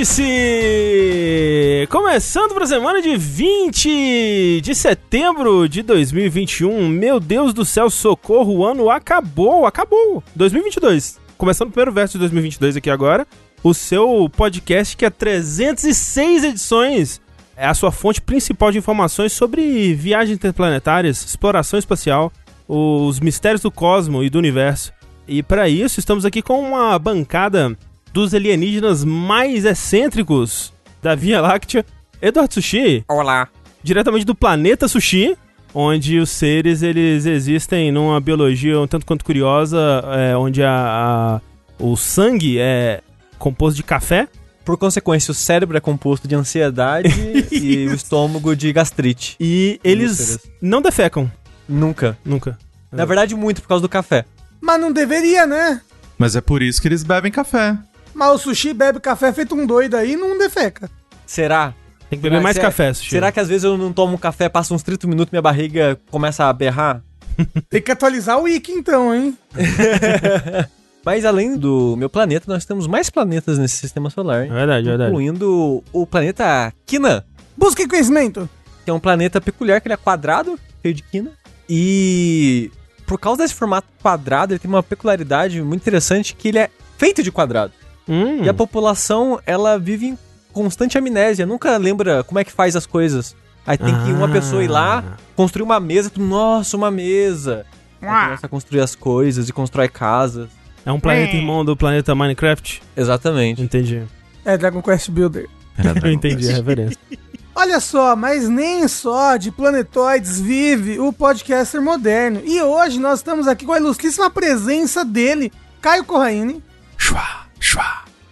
O Vértice! Começando para a semana de 20 de setembro de 2021. Meu Deus do céu, socorro, o ano acabou, acabou. 2022. Começando o primeiro verso de 2022 aqui agora. O seu podcast que é 306 edições. É a sua fonte principal de informações sobre viagens interplanetárias, exploração espacial, os mistérios do cosmo e do universo. E para isso, estamos aqui com uma bancada dos alienígenas mais excêntricos da Via Láctea, Eduardo Sushi. Olá. Diretamente do planeta Sushi, onde os seres eles existem numa biologia um tanto quanto curiosa, é, onde a, a, o sangue é composto de café. Por consequência, o cérebro é composto de ansiedade e o estômago de gastrite. E eles não defecam. Nunca. Nunca. Na verdade, muito por causa do café. Mas não deveria, né? Mas é por isso que eles bebem café. Mas o sushi bebe café feito um doido aí e não defeca. Será? Tem que beber mais será- café, Sushi. Será que às vezes eu não tomo um café, passa uns 30 minutos minha barriga começa a berrar? Tem que atualizar o wiki então, hein? Mas além do meu planeta, nós temos mais planetas nesse sistema solar. É verdade, é verdade. Incluindo o planeta Quina, Busque conhecimento. que é um planeta peculiar, que ele é quadrado, cheio de quina. E por causa desse formato quadrado, ele tem uma peculiaridade muito interessante, que ele é feito de quadrado. Hum. E a população, ela vive em constante amnésia, nunca lembra como é que faz as coisas. Aí tem que uma Ah. pessoa ir lá, construir uma mesa, tu, nossa, uma mesa. Aí começa a construir as coisas e constrói casas. É um planeta irmão do planeta Minecraft? Exatamente. Entendi. É Dragon Quest Builder. Era Eu Dragon entendi a referência. Olha só, mas nem só de planetoides vive o podcaster moderno. E hoje nós estamos aqui com a ilustríssima presença dele, Caio Corraine, Chua, chua.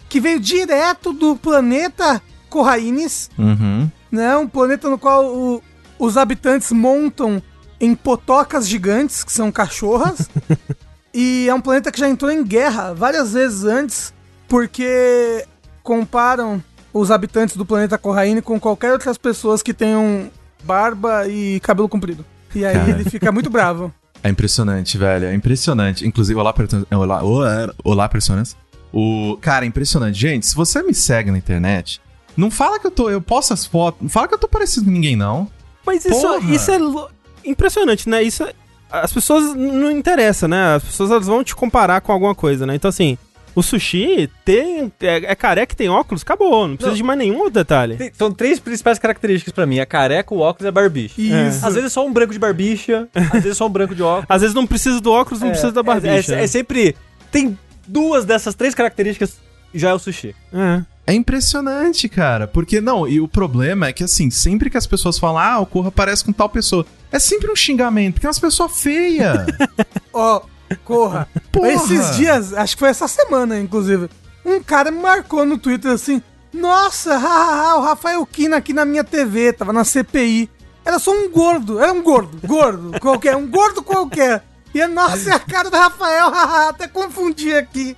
que veio direto do planeta Corraines, Uhum. né? Um planeta no qual o- os habitantes montam em potocas gigantes, que são cachorras. e é um planeta que já entrou em guerra várias vezes antes, porque comparam os habitantes do planeta Corraine com qualquer outras pessoas que tenham barba e cabelo comprido. E aí Cara. ele fica muito bravo. É impressionante, velho. É impressionante. Inclusive, olá, é, olá, olá, olá personas. O cara, é impressionante. Gente, se você me segue na internet, não fala que eu tô, eu posto as fotos, não fala que eu tô parecido com ninguém não. Mas isso, Porra! isso é lo- impressionante, né? Isso é- as pessoas não interessa, né? As pessoas elas vão te comparar com alguma coisa, né? Então assim, o sushi tem é, é careca e tem óculos, acabou, não precisa Não. de mais nenhum outro detalhe. Tem- são três principais características pra mim: a careca, o óculos e a barbicha. Isso. Às vezes é só um branco de barbicha, às vezes é só um branco de óculos. Às vezes não precisa do óculos, não precisa da barbicha. É, é- é sempre. Tem duas dessas três características já é o sushi. É. É impressionante, cara. Porque, não, e o problema é que, assim, sempre que as pessoas falam, ah, o Corra parece com tal pessoa, é sempre um xingamento, porque é uma pessoa feia. Ó, corra. Porra. Esses dias, acho que foi essa semana, inclusive, um cara me marcou no Twitter assim: Nossa, hahaha, o Rafael Kina aqui na minha TV, tava na CPI. Era só um gordo, era um gordo, gordo, qualquer, um gordo qualquer. E nossa, é a cara do Rafael, haha, até confundi aqui.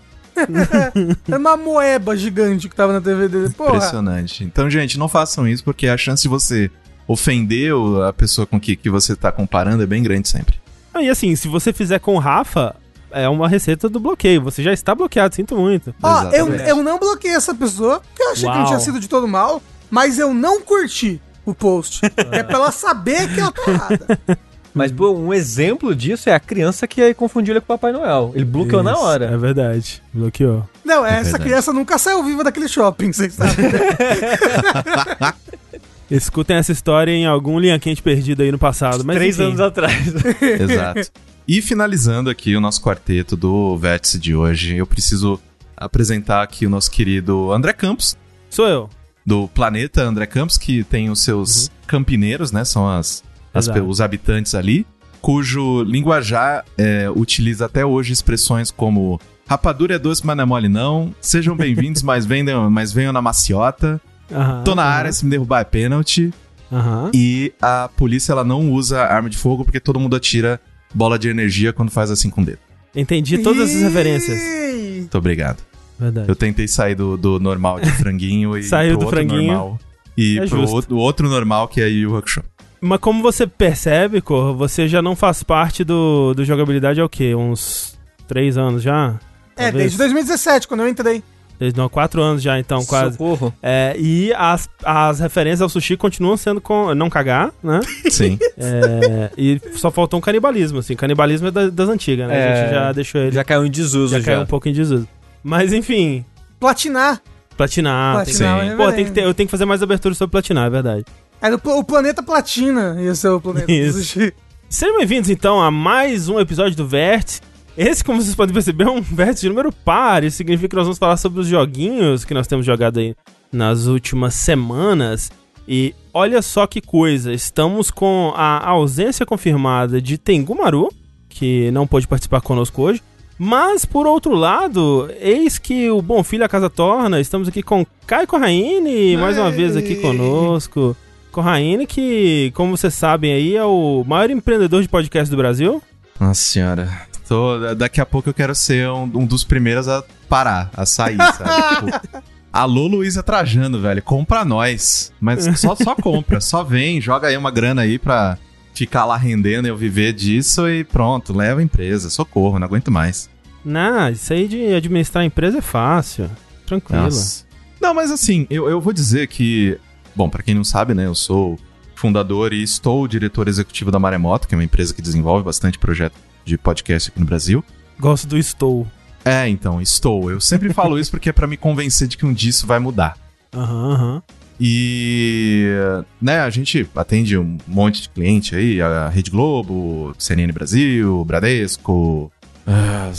Era uma moeba gigante que tava na TV dele. Porra. Impressionante. Então, gente, não façam isso, porque a chance de você ofender a pessoa com que, que você tá comparando é bem grande sempre. Ah, E assim, se você fizer com o Rafa, é uma receita do bloqueio. Você já está bloqueado, sinto muito. Ó, eu, Exatamente. eu não bloqueei essa pessoa, porque eu achei que não Uau. tinha sido de todo mal, mas eu não curti o post. é pra ela saber que ela tá errada. Mas pô, um exemplo disso é a criança que confundiu ele com o Papai Noel. Ele bloqueou na Isso, hora. É verdade. Bloqueou. Não, essa verdade. criança nunca saiu viva daquele shopping, vocês sabem. Escutem essa história em algum linha quente perdido aí no passado. Mas Três enfim. anos atrás. Exato. E finalizando aqui o nosso quarteto do Vértice de hoje, eu preciso apresentar aqui o nosso querido André Campos, Sou eu. do planeta André Campos, que tem os seus campineiros, né? São as, as os habitantes ali, cujo linguajar é, utiliza até hoje expressões como rapadura é doce, mas não é mole não, sejam bem-vindos, mas, venham, mas venham na maciota, Aham, tô na aham, área, se me derrubar é pênalti, Aham. e a polícia ela não usa arma de fogo porque todo mundo atira bola de energia quando faz assim com o dedo. Entendi todas as referências. Muito obrigado. Verdade. Eu tentei sair do, do normal de franguinho e Saiu pro do outro franguinho. normal. E É pro outro, outro normal que é Yu Hakusho. Mas como você percebe, Cor, você já não faz parte do, do jogabilidade há o quê? Uns três anos já? É, Talvez. desde 2017, quando eu entrei. Desde não, quatro anos já, então, quase. Socorro. É, e as, as referências ao sushi continuam sendo com não cagar, né? Sim. É, e só faltou um canibalismo, assim. Canibalismo é da- das antigas, né? A É, gente já deixou ele. Já caiu em desuso já já. caiu um pouco em desuso. Mas enfim, Platinar. platinar. tem- Platinar sim. é Pô, tem que ter- eu tenho que fazer mais abertura sobre platinar, é verdade. Era o, pla- o planeta Platina, ia ser o planeta Isso. do sushi. Sejam bem-vindos, então, a mais um episódio do Vértice. Esse, como vocês podem perceber, é um vértice de número par. Isso significa que nós vamos falar sobre os joguinhos que nós temos jogado aí nas últimas semanas. E olha só que coisa, estamos com a ausência confirmada de Tengu Maru, que não pôde participar conosco hoje. Mas, por outro lado, eis que o Bom Filho a Casa Torna. Estamos aqui com Kai Corraine, mais uma vez aqui conosco. Corraine, que, como vocês sabem aí, é o maior empreendedor de podcast do Brasil. Nossa senhora. Tô, daqui a pouco eu quero ser um, um dos primeiros a parar, a sair, sabe? tipo, alô, Luísa Trajano, velho. Compra nós. Mas só, só compra, só vem, joga aí uma grana aí pra ficar lá rendendo e eu viver disso e pronto, leva a empresa. Socorro, não aguento mais. Não, isso aí de administrar a empresa é fácil. Tranquilo. Nossa. Não, mas assim, eu, eu vou dizer que. Bom, pra quem não sabe, né, eu sou fundador e estou diretor executivo da Maremoto, que é uma empresa que desenvolve bastante projeto de podcast aqui no Brasil. Gosto do estou. É, então, estou. Eu sempre falo isso porque é pra me convencer de que um dia isso vai mudar. Aham, aham. E, né, a gente atende um monte de cliente aí, a Rede Globo, CNN Brasil, Bradesco, ah,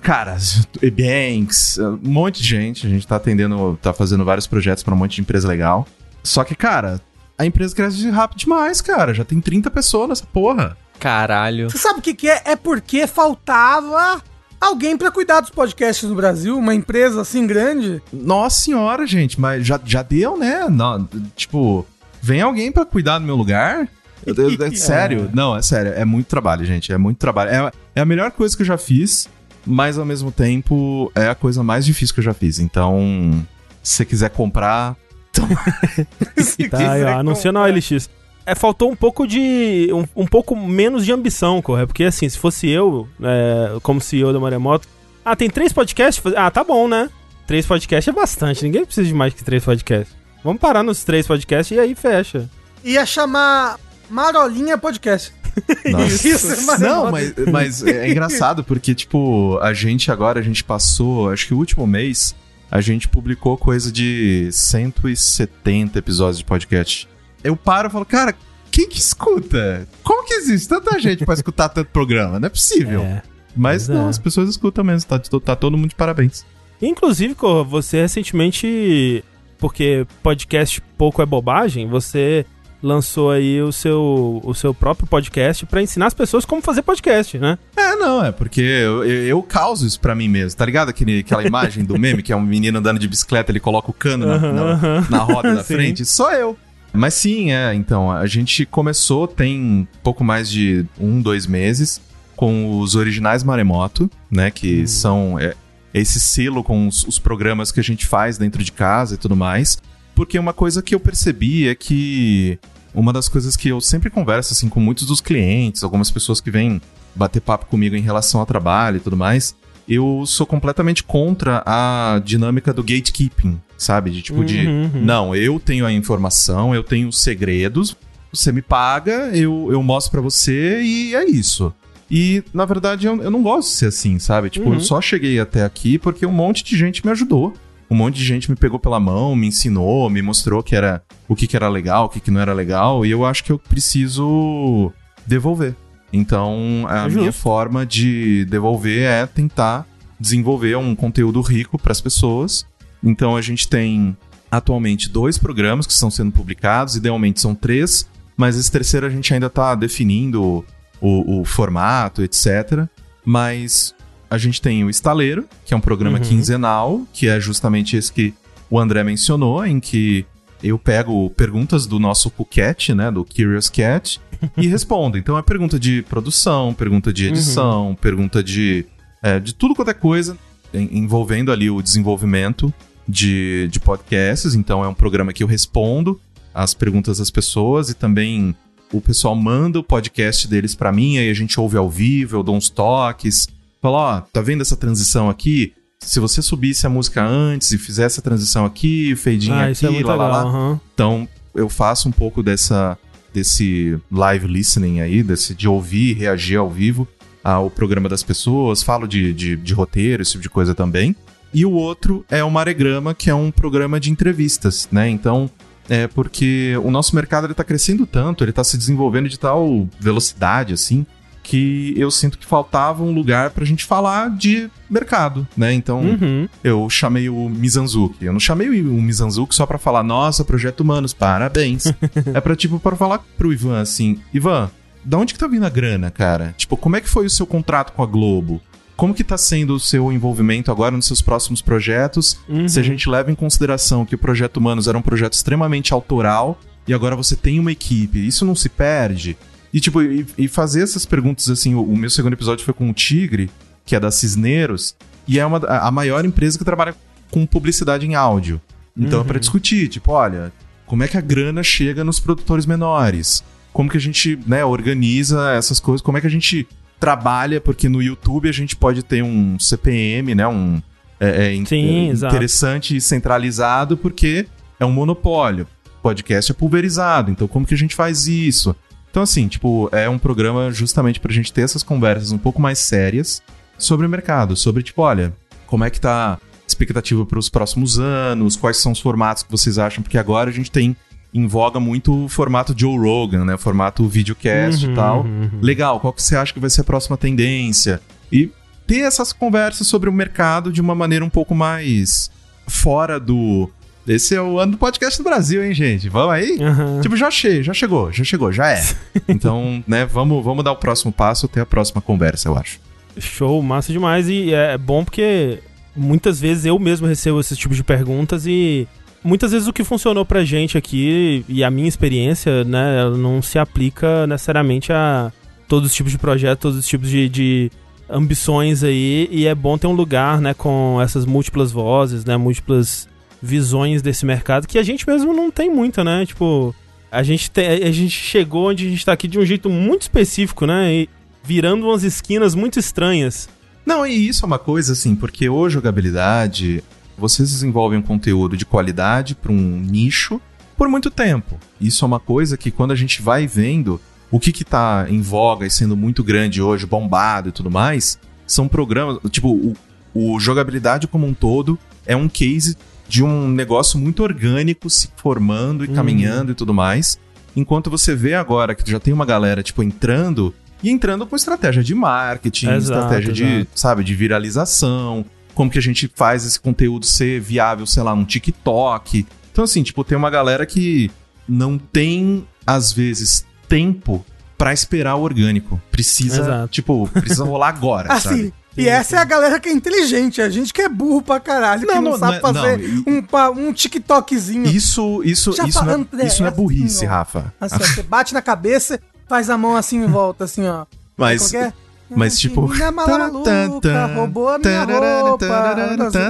cara, E-Banks, um monte de gente. A gente tá atendendo, tá fazendo vários projetos pra um monte de empresa legal. Só que, cara, a empresa cresce rápido demais, cara. Já tem 30 pessoas nessa porra. Caralho. Você sabe o que, que é? É porque faltava alguém pra cuidar dos podcasts no Brasil, uma empresa assim grande. Nossa senhora, gente, mas já, já deu, né? Não, tipo, vem alguém pra cuidar do meu lugar? Eu- eu- é sério, não, é sério, é muito trabalho, gente, é muito trabalho. É, é a melhor coisa que eu já fiz, mas ao mesmo tempo é a coisa mais difícil que eu já fiz. Então, se você quiser comprar, Tá aí, ó, anunciando a. OLX. É, faltou um pouco de. Um, um pouco menos de ambição, corre. Porque assim, se fosse eu, é, como CEO da Maremoto. Ah, tem três podcasts? Ah, tá bom, né? Três podcasts é bastante. Ninguém precisa de mais que três podcasts. Vamos parar nos três podcasts e aí fecha. Ia chamar Marolinha Podcast. Nossa. Isso, é. Não, mas, mas é engraçado porque, tipo, a gente agora, a gente passou, acho que o último mês, a gente publicou coisa de 170 episódios de podcast. Eu paro e falo, cara, quem que escuta? Como que existe tanta gente pra escutar tanto programa? Não é possível. É. Mas não, é. as pessoas escutam mesmo, tá, tá todo mundo de parabéns. Inclusive, Corra, você recentemente, porque podcast pouco é bobagem, você lançou aí o seu, o seu próprio podcast pra ensinar as pessoas como fazer podcast, né? É, não, é porque eu, eu, eu causo isso pra mim mesmo, tá ligado? Aquele, aquela imagem do meme que é um menino andando de bicicleta, ele coloca o cano na, Aham, na- aham. na roda da frente, sou eu. Mas sim, é, então, a gente começou tem pouco mais de um, dois meses com os originais Maremoto, né, que são é, esse selo com os, os programas que a gente faz dentro de casa e tudo mais, porque uma coisa que eu percebi é que uma das coisas que eu sempre converso assim com muitos dos clientes, algumas pessoas que vêm bater papo comigo em relação ao trabalho e tudo mais, eu sou completamente contra a dinâmica do gatekeeping, sabe? De tipo de Uhum, uhum. não, eu tenho a informação, eu tenho os segredos, você me paga, eu, eu mostro pra você e é isso. E, na verdade, eu, eu não gosto de ser assim, sabe? Tipo, Uhum. eu só cheguei até aqui porque um monte de gente me ajudou. Um monte de gente me pegou pela mão, me ensinou, me mostrou que era o que, que era legal, o que, que não era legal, e eu acho que eu preciso devolver. Então, a É minha forma de devolver é tentar desenvolver um conteúdo rico para as pessoas. Então, a gente tem atualmente dois programas que estão sendo publicados, idealmente são três, mas esse terceiro a gente ainda está definindo o, o formato, etc. Mas a gente tem o Estaleiro, que é um programa Uhum. quinzenal, que é justamente esse que o André mencionou, em que eu pego perguntas do nosso Puquete, né, do Curious Cat, e respondo. Então é pergunta de produção, pergunta de edição, pergunta de, é, de tudo quanto é coisa envolvendo ali o desenvolvimento de, de podcasts. Então é um programa que eu respondo as perguntas das pessoas e também o pessoal manda o podcast deles pra mim, aí a gente ouve ao vivo, eu dou uns toques, falo, ó, tá vendo essa transição aqui? se você subisse a música antes e fizesse a transição aqui, fadinho Ah, aqui, isso é lá, lá. Então, eu faço um pouco dessa desse live listening aí, desse de ouvir e reagir ao vivo ao programa das pessoas, falo de, de, de roteiro, esse tipo de coisa também. E o outro é o Maregrama, que é um programa de entrevistas, né? Então, é porque o nosso mercado ele tá crescendo tanto, ele tá se desenvolvendo de tal velocidade, assim, que eu sinto que faltava um lugar pra gente falar de mercado, né? Então, Uhum. eu chamei o Mizanzuki. Eu não chamei o Mizanzuki só pra falar, nossa, Projeto Humanos, parabéns. é pra, tipo, para falar pro Ivan assim, Ivan, da onde que tá vindo a grana, cara? Tipo, como é que foi o seu contrato com a Globo? Como que tá sendo o seu envolvimento agora nos seus próximos projetos? Uhum. Se a gente leva em consideração que o Projeto Humanos era um projeto extremamente autoral e agora você tem uma equipe, isso não se perde? E, tipo, e, e fazer essas perguntas, assim, o, o meu segundo episódio foi com o Tigre, que é da Cisneros, e é uma, a maior empresa que trabalha com publicidade em áudio. Então é pra discutir, tipo, olha, como é que a grana chega nos produtores menores? Como que a gente, né, organiza essas coisas? Como é que a gente trabalha? Porque no YouTube a gente pode ter um CPM, né, um é, é, Sim, é, exato. interessante e centralizado, porque é um monopólio. Podcast é pulverizado, então como que a gente faz isso? Então, assim, tipo, é um programa justamente pra gente ter essas conversas um pouco mais sérias sobre o mercado, sobre, tipo, olha, como é que tá a expectativa para os próximos anos, quais são os formatos que vocês acham, porque agora a gente tem em voga muito o formato Joe Rogan, né? O formato videocast Uhum, e tal. uhum. Legal, qual que você acha que vai ser a próxima tendência? E ter essas conversas sobre o mercado de uma maneira um pouco mais fora do. Esse é o ano do podcast do Brasil, hein, gente? Vamos aí? Aham. Tipo, já achei, já chegou, já chegou, já é. Então, né, vamos, vamos dar o próximo passo até a próxima conversa, eu acho. Show, massa demais. E é bom porque muitas vezes eu mesmo recebo esses tipos de perguntas e muitas vezes o que funcionou pra gente aqui e a minha experiência, né, ela não se aplica necessariamente a todos os tipos de projetos, todos os tipos de, de ambições aí. E é bom ter um lugar, né, com essas múltiplas vozes, né, múltiplas visões desse mercado que a gente mesmo não tem muita, né? Tipo, a gente, tem, a gente chegou onde a gente tá aqui de um jeito muito específico, né? E virando umas esquinas muito estranhas. Não, e isso é uma coisa assim, porque hoje jogabilidade, vocês desenvolvem um conteúdo de qualidade para um nicho por muito tempo. Isso é uma coisa que quando a gente vai vendo o que que tá em voga e sendo muito grande hoje, bombado e tudo mais, são programas, tipo, o, o jogabilidade como um todo é um case de um negócio muito orgânico se formando e Uhum. caminhando e tudo mais. Enquanto você vê agora que já tem uma galera, tipo, entrando e entrando com estratégia de marketing, Exato, estratégia de, exato. sabe, de viralização, como que a gente faz esse conteúdo ser viável, sei lá, num TikTok. Então, assim, tipo, tem uma galera que não tem, às vezes, tempo pra esperar o orgânico. Precisa, Exato. tipo, precisa rolar agora, Assim, sabe? E essa é a galera que é inteligente, a gente que é burro pra caralho, que Não, não, não, sabe não é- fazer não, um, um TikTokzinho. Isso, isso, Já isso, não é, isso não é assim, burrice, ó. Rafa. Assim, ó, você bate na cabeça, faz a mão assim em volta, assim, ó. Mas, que é? mas tipo... Menina mala maluca, roubou a minha roupa.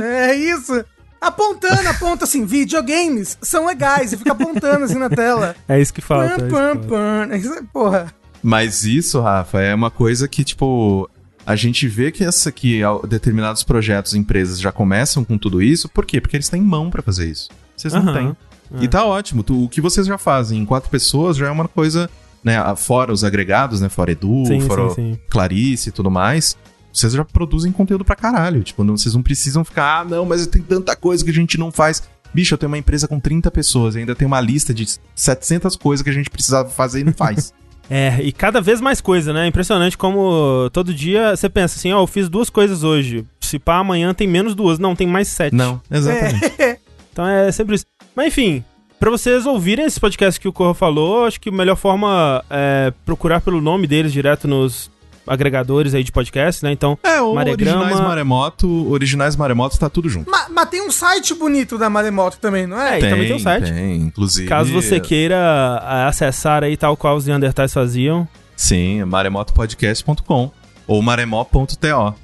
É isso. Apontando, aponta assim, videogames são legais, e fica apontando assim na tela. É isso que falta. é isso pam. É isso, Porra. Mas isso, Rafa, é uma coisa que, tipo, a gente vê que essa que ao- determinados projetos, empresas já começam com tudo isso. Por quê? Porque eles têm mão pra fazer isso. Vocês não têm. É. E tá ótimo. Tu- o que vocês já fazem em quatro pessoas já é uma coisa, né? Fora os agregados, né? Fora Edu, Sim, fora sim, sim. Clarice e tudo mais. Vocês já produzem conteúdo pra caralho. Tipo, não, vocês não precisam ficar, ah, não, mas tem tanta coisa que a gente não faz. Bicho, eu tenho uma empresa com 30 pessoas e ainda tem uma lista de 700 coisas que a gente precisava fazer e não faz. É, e cada vez mais coisa, né? Impressionante como todo dia você pensa assim, ó, eu fiz duas coisas hoje. Se pá, amanhã tem menos duas. Não, tem mais sete. não, exatamente. Então é sempre isso. Mas enfim, pra vocês ouvirem esse podcast que o Corro falou, acho que a melhor forma é procurar pelo nome deles direto nos agregadores aí de podcast, né? Então, É, o Maregrama- Originais Maremoto, Originais Maremoto tá tudo junto. Mas, mas tem um site bonito da Maremoto também, não é? É, e também tem um site. Tem, inclusive. caso você queira é, acessar aí tal qual os Neandertais faziam, Sim, maremotopodcast.com ou maremó.to.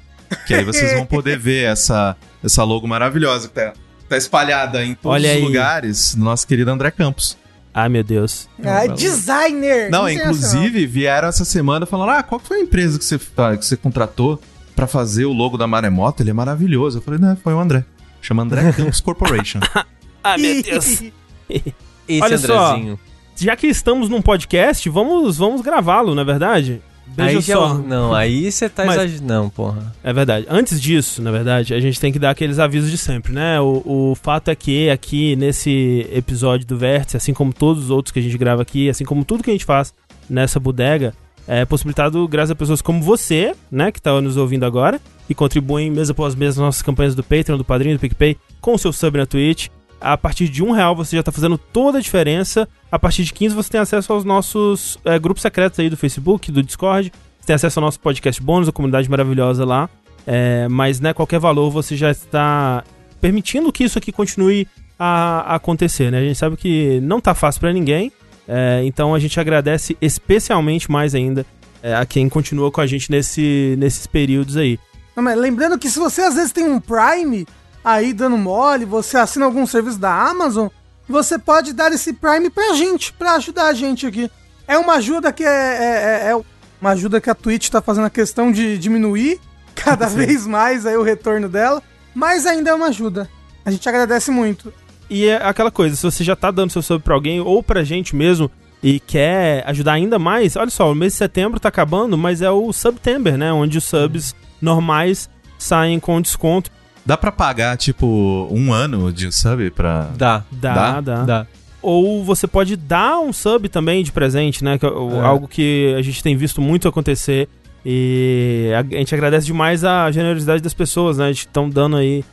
Que aí vocês vão poder ver essa, essa logo maravilhosa que tá, tá espalhada em todos Olha os aí. lugares do nosso querido André Campos. Ai, meu Deus. Ah, designer. Não, Sensacional. inclusive vieram essa semana falando: ah, qual foi a empresa que você, tá- que você contratou pra fazer o logo da Maremoto, ele é maravilhoso. Eu falei, né, foi o André. Chama André Campos Corporation. Ah, meu Deus. Esse Olha só. Andrezinho. Já que estamos num podcast, vamos, vamos gravá-lo, não é verdade? Aí já- só. Não, aí você tá exagerando. Não, porra. É verdade. Antes disso, na verdade, a gente tem que dar aqueles avisos de sempre, né? O, o fato é que aqui nesse episódio do Vértice, assim como todos os outros que a gente grava aqui, assim como tudo que a gente faz nessa bodega, é possibilitado graças a pessoas como você, né, que tá nos ouvindo agora, e contribuem mês após mês nas nossas campanhas do Patreon, do Padrinho, do PicPay, com o seu sub na Twitch. A partir de um real você já tá fazendo toda a diferença. A partir de 15 você tem acesso aos nossos é, grupos secretos aí do Facebook, do Discord. Você tem acesso ao nosso podcast bônus, a comunidade maravilhosa lá. É, mas, né, qualquer valor você já está permitindo que isso aqui continue a, acontecer, né? A gente sabe que não tá fácil pra ninguém. é, então a gente agradece especialmente mais ainda a quem continua com a gente nesse, nesses períodos aí. Não, lembrando que se você às vezes tem um Prime aí dando mole, você assina algum serviço da Amazon, você pode dar esse Prime pra gente, pra ajudar a gente aqui. É uma ajuda que é, é- é- é uma ajuda que a Twitch tá fazendo a questão de diminuir cada vez mais aí o retorno dela, mas ainda é uma ajuda. A gente agradece muito. E é aquela coisa, se você já tá dando seu sub pra alguém ou pra gente mesmo e quer ajudar ainda mais, olha só, o mês de setembro tá acabando, mas é o September, né? Onde os subs normais saem com desconto. Dá pra pagar, tipo, um ano de sub pra. Dá. Dá, Dá? dá. Dá. Ou você pode dar um sub também de presente, né? Que é É. algo que a gente tem visto muito acontecer. E a a gente agradece demais a generosidade das pessoas, né? Estão dando aí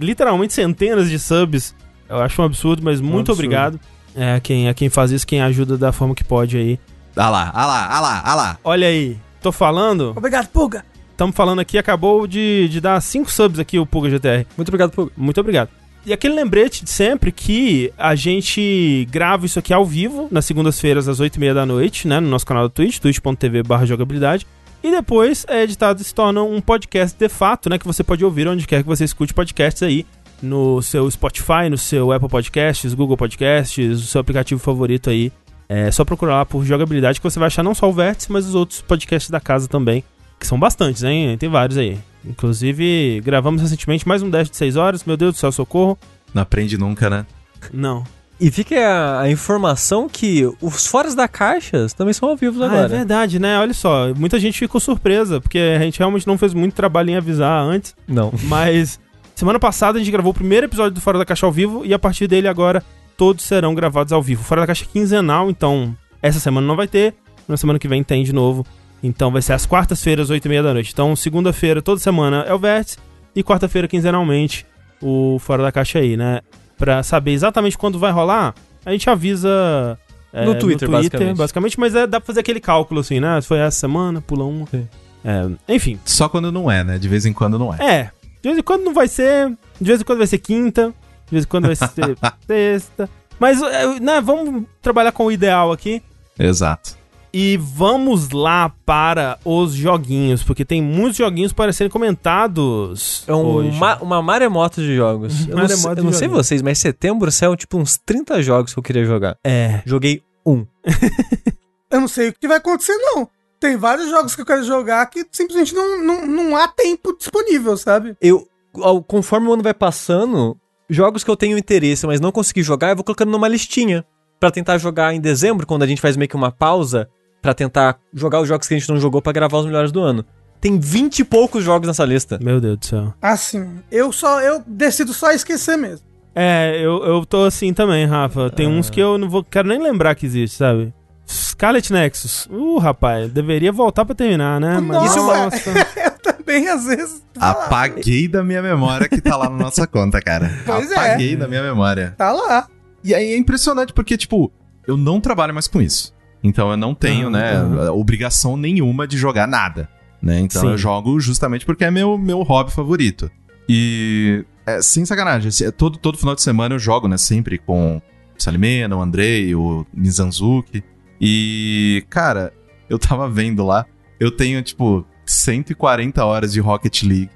literalmente centenas de subs. Eu acho um absurdo, mas muito absurdo. obrigado é, a, quem, a quem faz isso, quem ajuda da forma que pode aí. Ah lá, ah lá, ah lá, ah lá. Olha aí, tô falando, Obrigado, Pulga. Estamos falando aqui, acabou de, de dar 5 subs aqui o Puga GTR. Muito obrigado por. Muito obrigado. E aquele lembrete de sempre que a gente grava isso aqui ao vivo, nas segundas-feiras, às 8h30 da noite, né? No nosso canal do Twitch, twitch.tv jogabilidade. E depois é editado e se torna um podcast de fato, né? Que você pode ouvir onde quer que você escute podcasts aí. No seu Spotify, no seu Apple Podcasts, Google Podcasts, o seu aplicativo favorito aí. É só procurar lá por jogabilidade que você vai achar não só o Vértice, mas os outros podcasts da casa também. Que são bastantes, hein? Tem vários aí. Inclusive, gravamos recentemente mais um 10 de 6 horas. Meu Deus do céu, socorro. Não aprende nunca, né? Não. E fica a, a informação que os foras da caixa também são ao vivo Ah, é agora. verdade, né? Olha só, muita gente ficou surpresa, porque a gente realmente não fez muito trabalho em avisar antes. Não. Mas semana passada a gente gravou o primeiro episódio do Fora da Caixa ao vivo e a partir dele agora todos serão gravados ao vivo. Fora da Caixa é quinzenal, então essa semana não vai ter, na semana que vem tem de novo. Então vai ser às quartas-feiras, 8 e meia da noite. Então segunda-feira, toda semana é o Vértice e quarta-feira, quinzenalmente, o Fora da Caixa aí, né? Pra saber exatamente quando vai rolar, a gente avisa... é, No Twitter, basicamente. basicamente. Mas é, dá pra fazer aquele cálculo assim, né? Se foi essa semana, pula. Sim. É, enfim, Só quando não é, né? De vez em quando não é. é, de vez em quando não vai ser, de vez em quando vai ser quinta, de vez em quando vai ser sexta. Mas, é, né, vamos trabalhar com o ideal aqui. Exato. E vamos lá para os joguinhos, porque tem muitos joguinhos para serem comentados É um hoje. ma- uma maremoto de jogos. Eu não, Maremoto sei- de eu não sei vocês, mas setembro saiu tipo uns 30 jogos que eu queria jogar. É, Joguei um. Eu não sei o que vai acontecer, não. Tem vários jogos que eu quero jogar que simplesmente não, não, não há tempo disponível, sabe? Eu, ao- conforme o ano vai passando, jogos que eu tenho interesse, mas não consegui jogar, eu vou colocando numa listinha. Pra tentar jogar em dezembro, quando a gente faz meio que uma pausa, pra tentar jogar os jogos que a gente não jogou pra gravar os melhores do ano. Tem 20 e poucos jogos nessa lista. meu Deus do céu. Assim, eu só eu decido só esquecer mesmo. É, eu, eu tô assim também, Rafa. Tem uns que eu não vou, quero nem lembrar que existe, sabe? Scarlet Nexus. Uh, rapaz, deveria voltar pra terminar, né? Mas, Nossa. Eu também, às vezes. Apaguei da minha memória que tá lá na nossa conta, cara. Pois é. Apaguei da minha memória. Tá lá. E aí é impressionante porque, tipo, eu não trabalho mais com isso. Então eu não tenho, né, obrigação nenhuma de jogar nada. Né? Então Sim. eu jogo justamente porque é meu, meu hobby favorito. E, é, sem sacanagem, assim, é todo, todo final de semana eu jogo, né, sempre com o Salimena, o Andrei, o Mizanzuki. E, cara, eu tava vendo lá, eu tenho, tipo, 140 horas de Rocket League.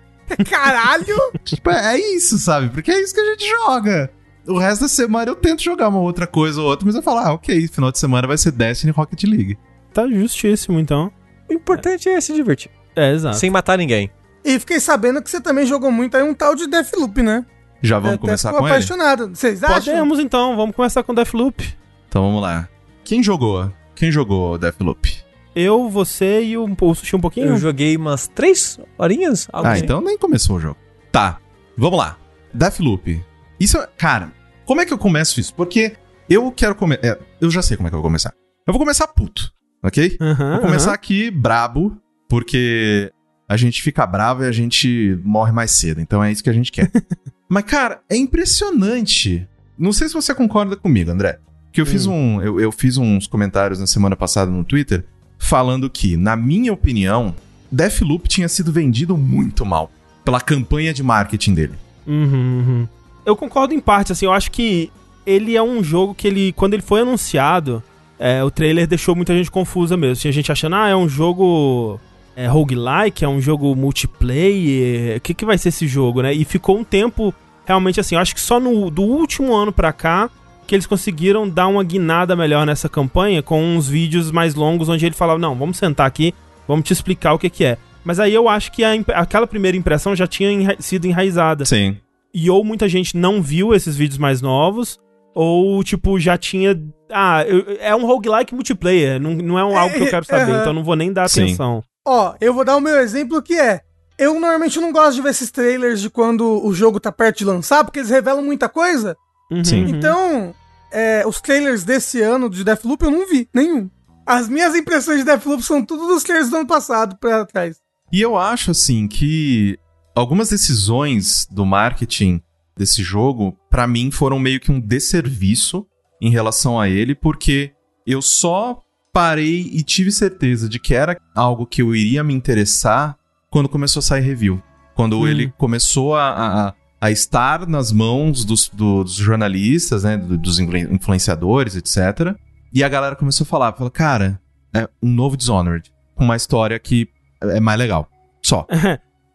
Caralho! Tipo, é isso, sabe? Porque é isso que a gente joga. O resto da semana eu tento jogar uma outra coisa ou outra, mas eu falo, ah, ok, final de semana vai ser Destiny e Rocket League. Tá justíssimo, então. O importante é se divertir. É, exato. Sem matar ninguém. E fiquei sabendo que você também jogou muito aí um tal de Deathloop, né? Já vamos até começar com ele? apaixonado. Vocês acham? Podemos então, vamos começar com Deathloop. Então vamos lá. Quem jogou? Quem jogou Deathloop? Eu, você e o, o Sushi um pouquinho? Eu joguei umas três horinhas. algo Ah, assim. então nem começou o jogo. Tá, vamos lá. Deathloop. Isso, é- cara, como é que eu começo isso? Porque eu quero começar. eu já sei como é que eu vou começar. Eu vou começar puto, ok? Aham, Vou começar aham. aqui brabo, porque a gente fica bravo e a gente morre mais cedo. Então é isso que a gente quer. Mas, cara, é impressionante. Não sei se você concorda comigo, André. Que eu fiz um. Eu, eu fiz uns comentários na semana passada no Twitter falando que, na minha opinião, Deathloop tinha sido vendido muito mal pela campanha de marketing dele. Uhum, uhum. Eu concordo em parte, assim, eu acho que ele é um jogo que ele, quando ele foi anunciado, é, o trailer deixou muita gente confusa mesmo. Tinha gente achando, ah, é um jogo é, roguelike, é um jogo multiplayer, o que, que vai ser esse jogo, né? E ficou um tempo, realmente assim, eu acho que só no, do último ano pra cá que eles conseguiram dar uma guinada melhor nessa campanha com uns vídeos mais longos onde ele falava, não, vamos sentar aqui, vamos te explicar o que que é. Mas aí eu acho que a aquela primeira impressão já tinha enra- sido enraizada. Sim. E ou muita gente não viu esses vídeos mais novos, ou, tipo, já tinha. Ah, eu- é um roguelike multiplayer, não, não é um algo que eu quero saber, Aham. então não vou nem dar Sim. atenção. Ó, eu vou dar o meu exemplo que é. Eu normalmente não gosto de ver esses trailers de quando o jogo tá perto de lançar, porque eles revelam muita coisa. Uhum, Sim. uhum. Então, é, os trailers desse ano de Deathloop eu não vi, nenhum. As minhas impressões de Deathloop são tudo dos trailers do ano passado pra trás. E eu acho, assim, que algumas decisões do marketing desse jogo, pra mim, foram meio que um desserviço em relação a ele, porque eu só parei e tive certeza de que era algo que eu iria me interessar quando começou a sair review. Quando Hum. ele começou a, a, a estar nas mãos dos, do- dos jornalistas, né, do- dos influ- influenciadores, etc. E a galera começou a falar, falou, cara, é um novo Dishonored, com uma história que é mais legal. Só.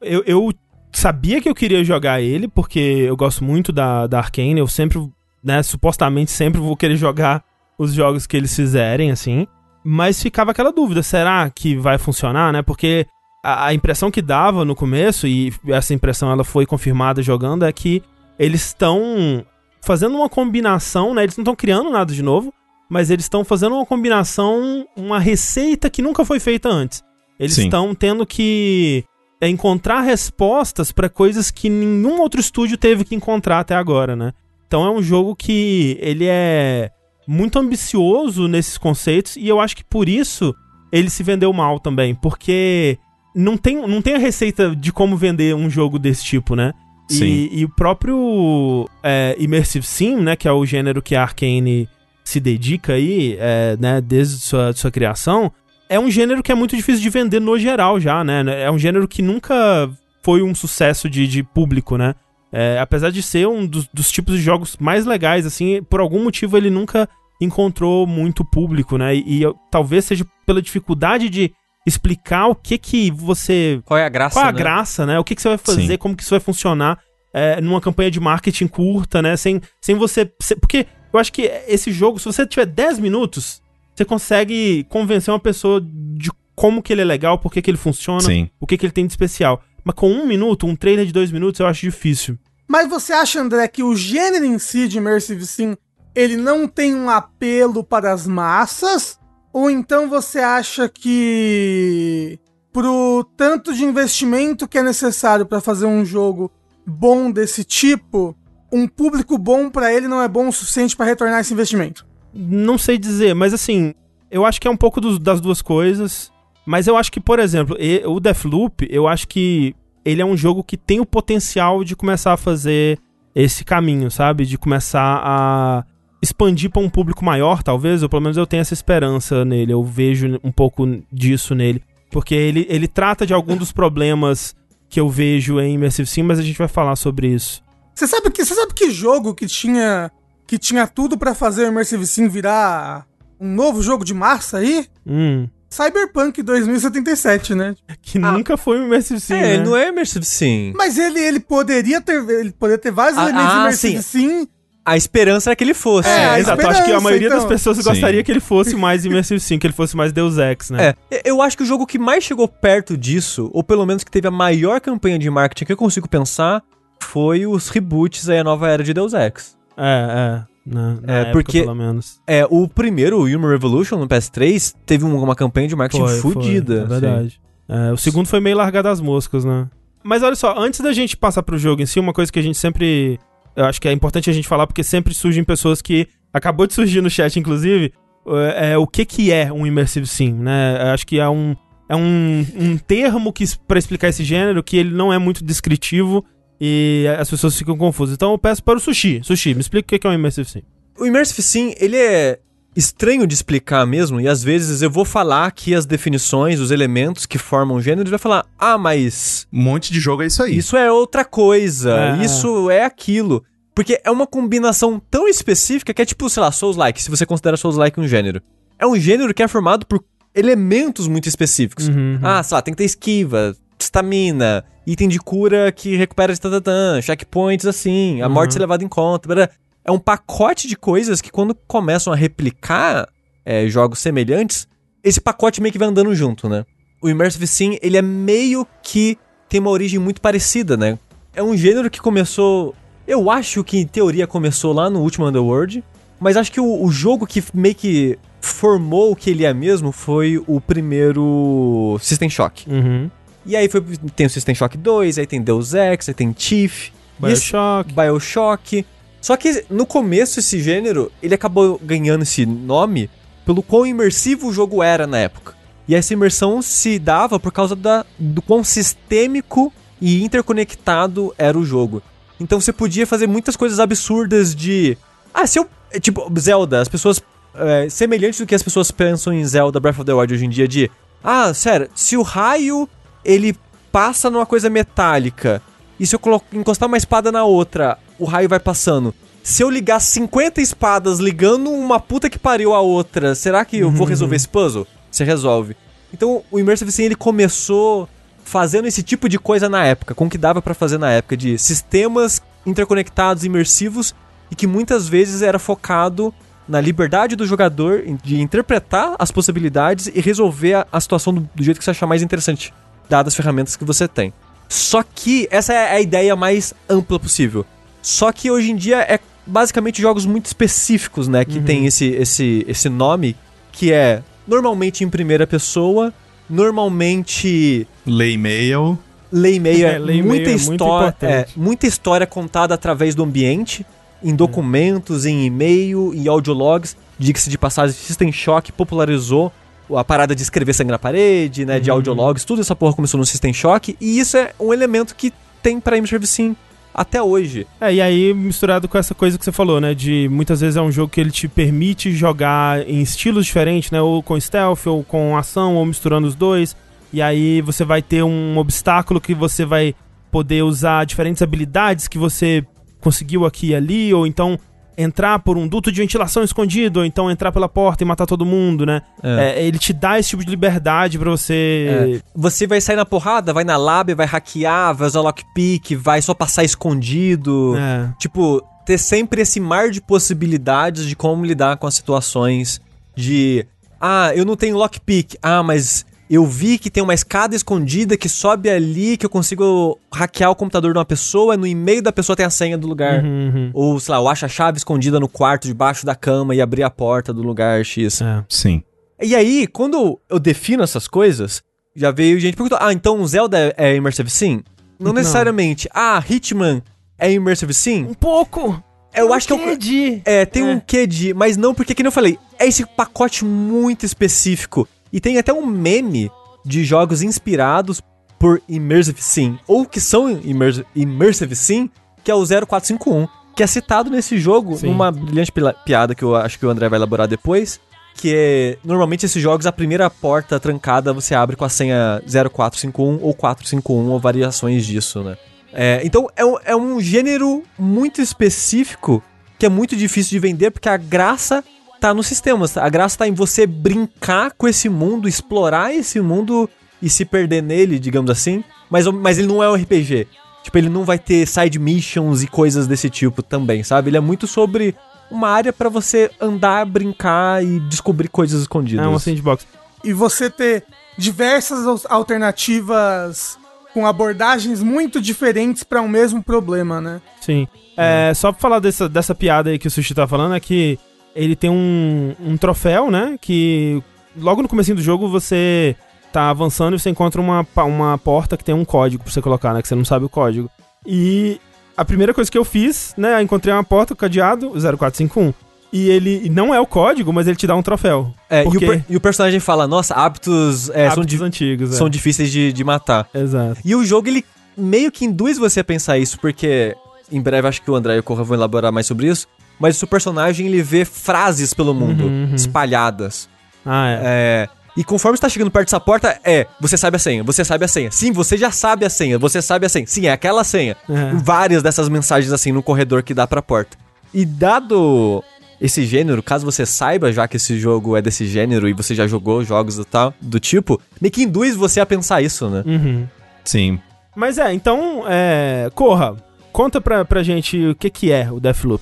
Eu, eu sabia que eu queria jogar ele, porque eu gosto muito da, da Arkane, eu sempre, né, supostamente sempre vou querer jogar os jogos que eles fizerem, assim. Mas ficava aquela dúvida, será que vai funcionar, né? Porque a, a impressão que dava no começo, e essa impressão ela foi confirmada jogando, é que eles estão fazendo uma combinação, né? Eles não estão criando nada de novo, mas eles estão fazendo uma combinação, uma receita que nunca foi feita antes. Eles estão tendo que é, encontrar respostas para coisas que nenhum outro estúdio teve que encontrar até agora, né? Então é um jogo que ele é muito ambicioso nesses conceitos e eu acho que por isso ele se vendeu mal também, porque não tem, não tem a receita de como vender um jogo desse tipo, né? E- Sim. E, o próprio é, Immersive Sim, né, que é o gênero que a Arkane se dedica aí, é, né, desde sua, sua criação, é um gênero que é muito difícil de vender no geral já, né? É um gênero que nunca foi um sucesso de, de público, né? É, apesar de ser um dos, dos tipos de jogos mais legais, assim, por algum motivo ele nunca encontrou muito público, né? E, e eu- talvez seja pela dificuldade de explicar o que que você Qual é a graça, qual a né? graça, né? O que, que você vai fazer, Sim. como que isso vai funcionar é, numa campanha de marketing curta, né? Sem, sem você. porque eu acho que esse jogo, se você tiver 10 minutos, você consegue convencer uma pessoa de como que ele é legal, por que, que ele funciona, Sim. o que, que ele tem de especial. Mas com um minuto, um trailer de dois minutos, eu acho difícil. Mas você acha, André, que o gênero em si de Immersive Sim, ele não tem um apelo para as massas? Ou então você acha que pro tanto de investimento que é necessário para fazer um jogo bom desse tipo, um público bom para ele não é bom o suficiente para retornar esse investimento? Não sei dizer, mas assim, eu acho que é um pouco das duas coisas. Mas eu acho que, por exemplo, o Deathloop, eu acho que ele é um jogo que tem o potencial de começar a fazer esse caminho, sabe? De começar a expandir para um público maior, talvez, ou pelo menos eu tenho essa esperança nele, eu vejo um pouco disso nele. Porque ele, ele trata de algum dos problemas que eu vejo em Immersive Sim, mas a gente vai falar sobre isso. Você sabe que você sabe que jogo que tinha que tinha tudo para fazer o Immersive Sim virar um novo jogo de massa aí? Hum, Cyberpunk 2077, né? que nunca foi um Immersive Sim, É, né? ele não é Immersive Sim. Mas ele, ele poderia ter ele poderia ter vários Ah, elementos ah, Immersive Sim A esperança era que ele fosse. É, a exato. Acho que a esperança, maioria das então. pessoas Sim. gostaria que ele fosse mais Immersive Sim, que ele fosse mais Deus Ex, né? É, eu acho que o jogo que mais chegou perto disso, ou pelo menos que teve a maior campanha de marketing que eu consigo pensar, foi os reboots aí, a nova era de Deus Ex. É, é. Na, na É, época, porque- pelo menos. É, o primeiro, o Human Revolution, no PS3, teve um- uma campanha de marketing Foi, foi, fodida. é verdade. É, o segundo foi meio largado às moscas, né? Mas olha só, antes da gente passar pro jogo em si, uma coisa que a gente sempre. Eu acho que é importante a gente falar, porque sempre surgem pessoas que. Acabou de surgir no chat, inclusive. É, é, o que, que é um Immersive Sim, né? Eu acho que é um. É um, um termo que, para explicar esse gênero que ele não é muito descritivo e as pessoas ficam confusas. Então eu peço para o Sushi. Sushi, me explica o que é um Immersive Sim. O Immersive Sim, ele é estranho de explicar mesmo, e às vezes eu vou falar aqui as definições, os elementos que formam o gênero, e vai falar, ah, mas Um monte de jogo é isso aí. Isso é outra coisa. É. Isso é aquilo. Porque é uma combinação tão específica que é tipo, sei lá, Souls-like, se você considera Souls-like um gênero. É um gênero que é formado por elementos muito específicos. Uhum, uhum. Ah, sei lá, tem que ter esquiva, estamina, item de cura que recupera de tatatã, checkpoints assim, a Uhum. morte ser levada em conta. É um pacote de coisas que quando começam a replicar é, jogos semelhantes, esse pacote meio que vai andando junto, né? O Immersive Sim, ele é meio que tem uma origem muito parecida, né? É um gênero que começou. Eu acho que em teoria começou lá no último Underworld, mas acho que o, o jogo que meio que formou o que ele é mesmo foi o primeiro System Shock. Uhum. E aí foi, tem o System Shock 2, aí tem Deus Ex, aí tem Chief, esse- Bioshock. Bioshock. Só que no começo esse gênero, ele acabou ganhando esse nome pelo quão imersivo o jogo era na época. E essa imersão se dava por causa da, do quão sistêmico e interconectado era o jogo. Então você podia fazer muitas coisas absurdas de. Ah, se eu. Tipo, Zelda, as pessoas. É, semelhantes do que as pessoas pensam em Zelda Breath of the Wild hoje em dia, de. Ah, sério, se o raio ele passa numa coisa metálica e se eu encostar uma espada na outra, o raio vai passando. Se eu ligar 50 espadas ligando uma puta que pariu a outra, será que eu vou resolver esse puzzle? Você resolve. Então o Immersive Sim ele começou fazendo esse tipo de coisa na época, com o que dava pra fazer na época, de sistemas interconectados, imersivos, e que muitas vezes era focado na liberdade do jogador de interpretar as possibilidades e resolver a, a situação do, do jeito que você achar mais interessante, dadas as ferramentas que você tem. Só que essa é a ideia mais ampla possível. Só que hoje em dia é basicamente jogos muito específicos, né, que tem esse, esse, esse nome, que é normalmente em primeira pessoa, normalmente Lei mail. lei meio é, É, lei muita é muito história, é, importante. muita história contada através do ambiente, em documentos, em e-mail, em audiologs. Diga-se de passagem, System Shock popularizou a parada de escrever sangue na parede, né, de Uhum. audiologs, tudo essa porra começou no System Shock, e isso é um elemento que tem pra Immersive Sim até hoje. É, e aí misturado com essa coisa que você falou, né? De muitas vezes é um jogo que ele te permite jogar em estilos diferentes, né? Ou com stealth, ou com ação, ou misturando os dois. E aí você vai ter um obstáculo que você vai poder usar diferentes habilidades que você conseguiu aqui e ali, ou então entrar por um duto de ventilação escondido, ou então entrar pela porta e matar todo mundo, né? É, ele te dá esse tipo de liberdade pra você. Você vai sair na porrada, vai na lábia, vai hackear, vai usar lockpick, vai só passar escondido. É. Tipo, ter sempre esse mar de possibilidades de como lidar com as situações de ah, eu não tenho lockpick. Ah, mas eu vi que tem uma escada escondida que sobe ali que eu consigo hackear o computador de uma pessoa, no e-mail da pessoa tem a senha do lugar. Uhum, uhum. Ou, sei lá, eu acho a chave escondida no quarto debaixo da cama e abrir a porta do lugar X. É. Sim. E aí, quando eu defino essas coisas, já veio gente perguntou: ah, então o Zelda é é Immersive Sim? Não Não. necessariamente. Ah, Hitman é Immersive Sim? Um pouco. Eu acho que é o- de... É, tem É. um quê de. Mas não, porque, que eu falei, é esse pacote muito específico. E tem até um meme de jogos inspirados por Immersive Sim, ou que são Immers Immersive Sim, que é o 0451, que é citado nesse jogo Sim. numa brilhante piada que eu acho que o André vai elaborar depois. Que é. Normalmente esses jogos, a primeira porta trancada você abre com a senha 0451 ou 451 ou variações disso, né? É, então é um, é um gênero muito específico que é muito difícil de vender porque a graça tá nos sistemas. A graça tá em você brincar com esse mundo, explorar esse mundo e se perder nele, digamos assim. Mas, mas ele não é um RPG. Tipo, ele não vai ter side missions e coisas desse tipo também, sabe? Ele é muito sobre uma área pra você andar, brincar e descobrir coisas escondidas. É uma sandbox. E você ter diversas al- alternativas com abordagens muito diferentes pra um mesmo problema, né? Sim. É, só pra falar dessa, dessa piada aí que o Sushi tá falando, é que ele tem um, um troféu, né? Que logo no comecinho do jogo você tá avançando e você encontra uma, uma porta que tem um código pra você colocar, né? Que você não sabe o código. E a primeira coisa que eu fiz, né? eu Encontrei uma porta, cadeado, 0451. E ele não é o código, mas ele te dá um troféu. É, e o, Porque e o personagem fala, nossa, hábitos, é, são, hábitos di- antigos. é. são difíceis de, de matar. Exato. E o jogo, ele meio que induz você a pensar isso, porque em breve acho que o André e o Corra vão elaborar mais sobre isso, mas o seu personagem, ele vê frases pelo mundo, Uhum, uhum. espalhadas. Ah, é. É, e conforme você tá chegando perto dessa porta, é, você sabe a senha, você sabe a senha. Sim, você já sabe a senha, você sabe a senha. Sim, é aquela senha. É. Várias dessas mensagens assim no corredor que dá pra porta. E dado esse gênero, caso você saiba já que esse jogo é desse gênero e você já jogou jogos do tal, do tipo, meio que induz você a pensar isso, né? Uhum. Sim. Mas é, então, é, Corra, conta pra, pra gente o que que é o Deathloop.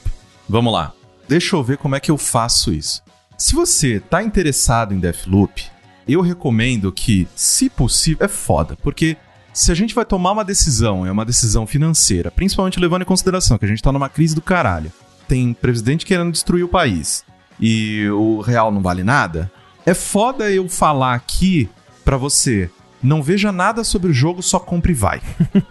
Vamos lá. Deixa eu ver como é que eu faço isso. Se você tá interessado em Deathloop, eu recomendo que, se possível, é foda, porque se a gente vai tomar uma decisão, é uma decisão financeira, principalmente levando em consideração que a gente tá numa crise do caralho, tem presidente querendo destruir o país e o real não vale nada, é foda eu falar aqui pra você. Não veja nada sobre o jogo, só compre e vai.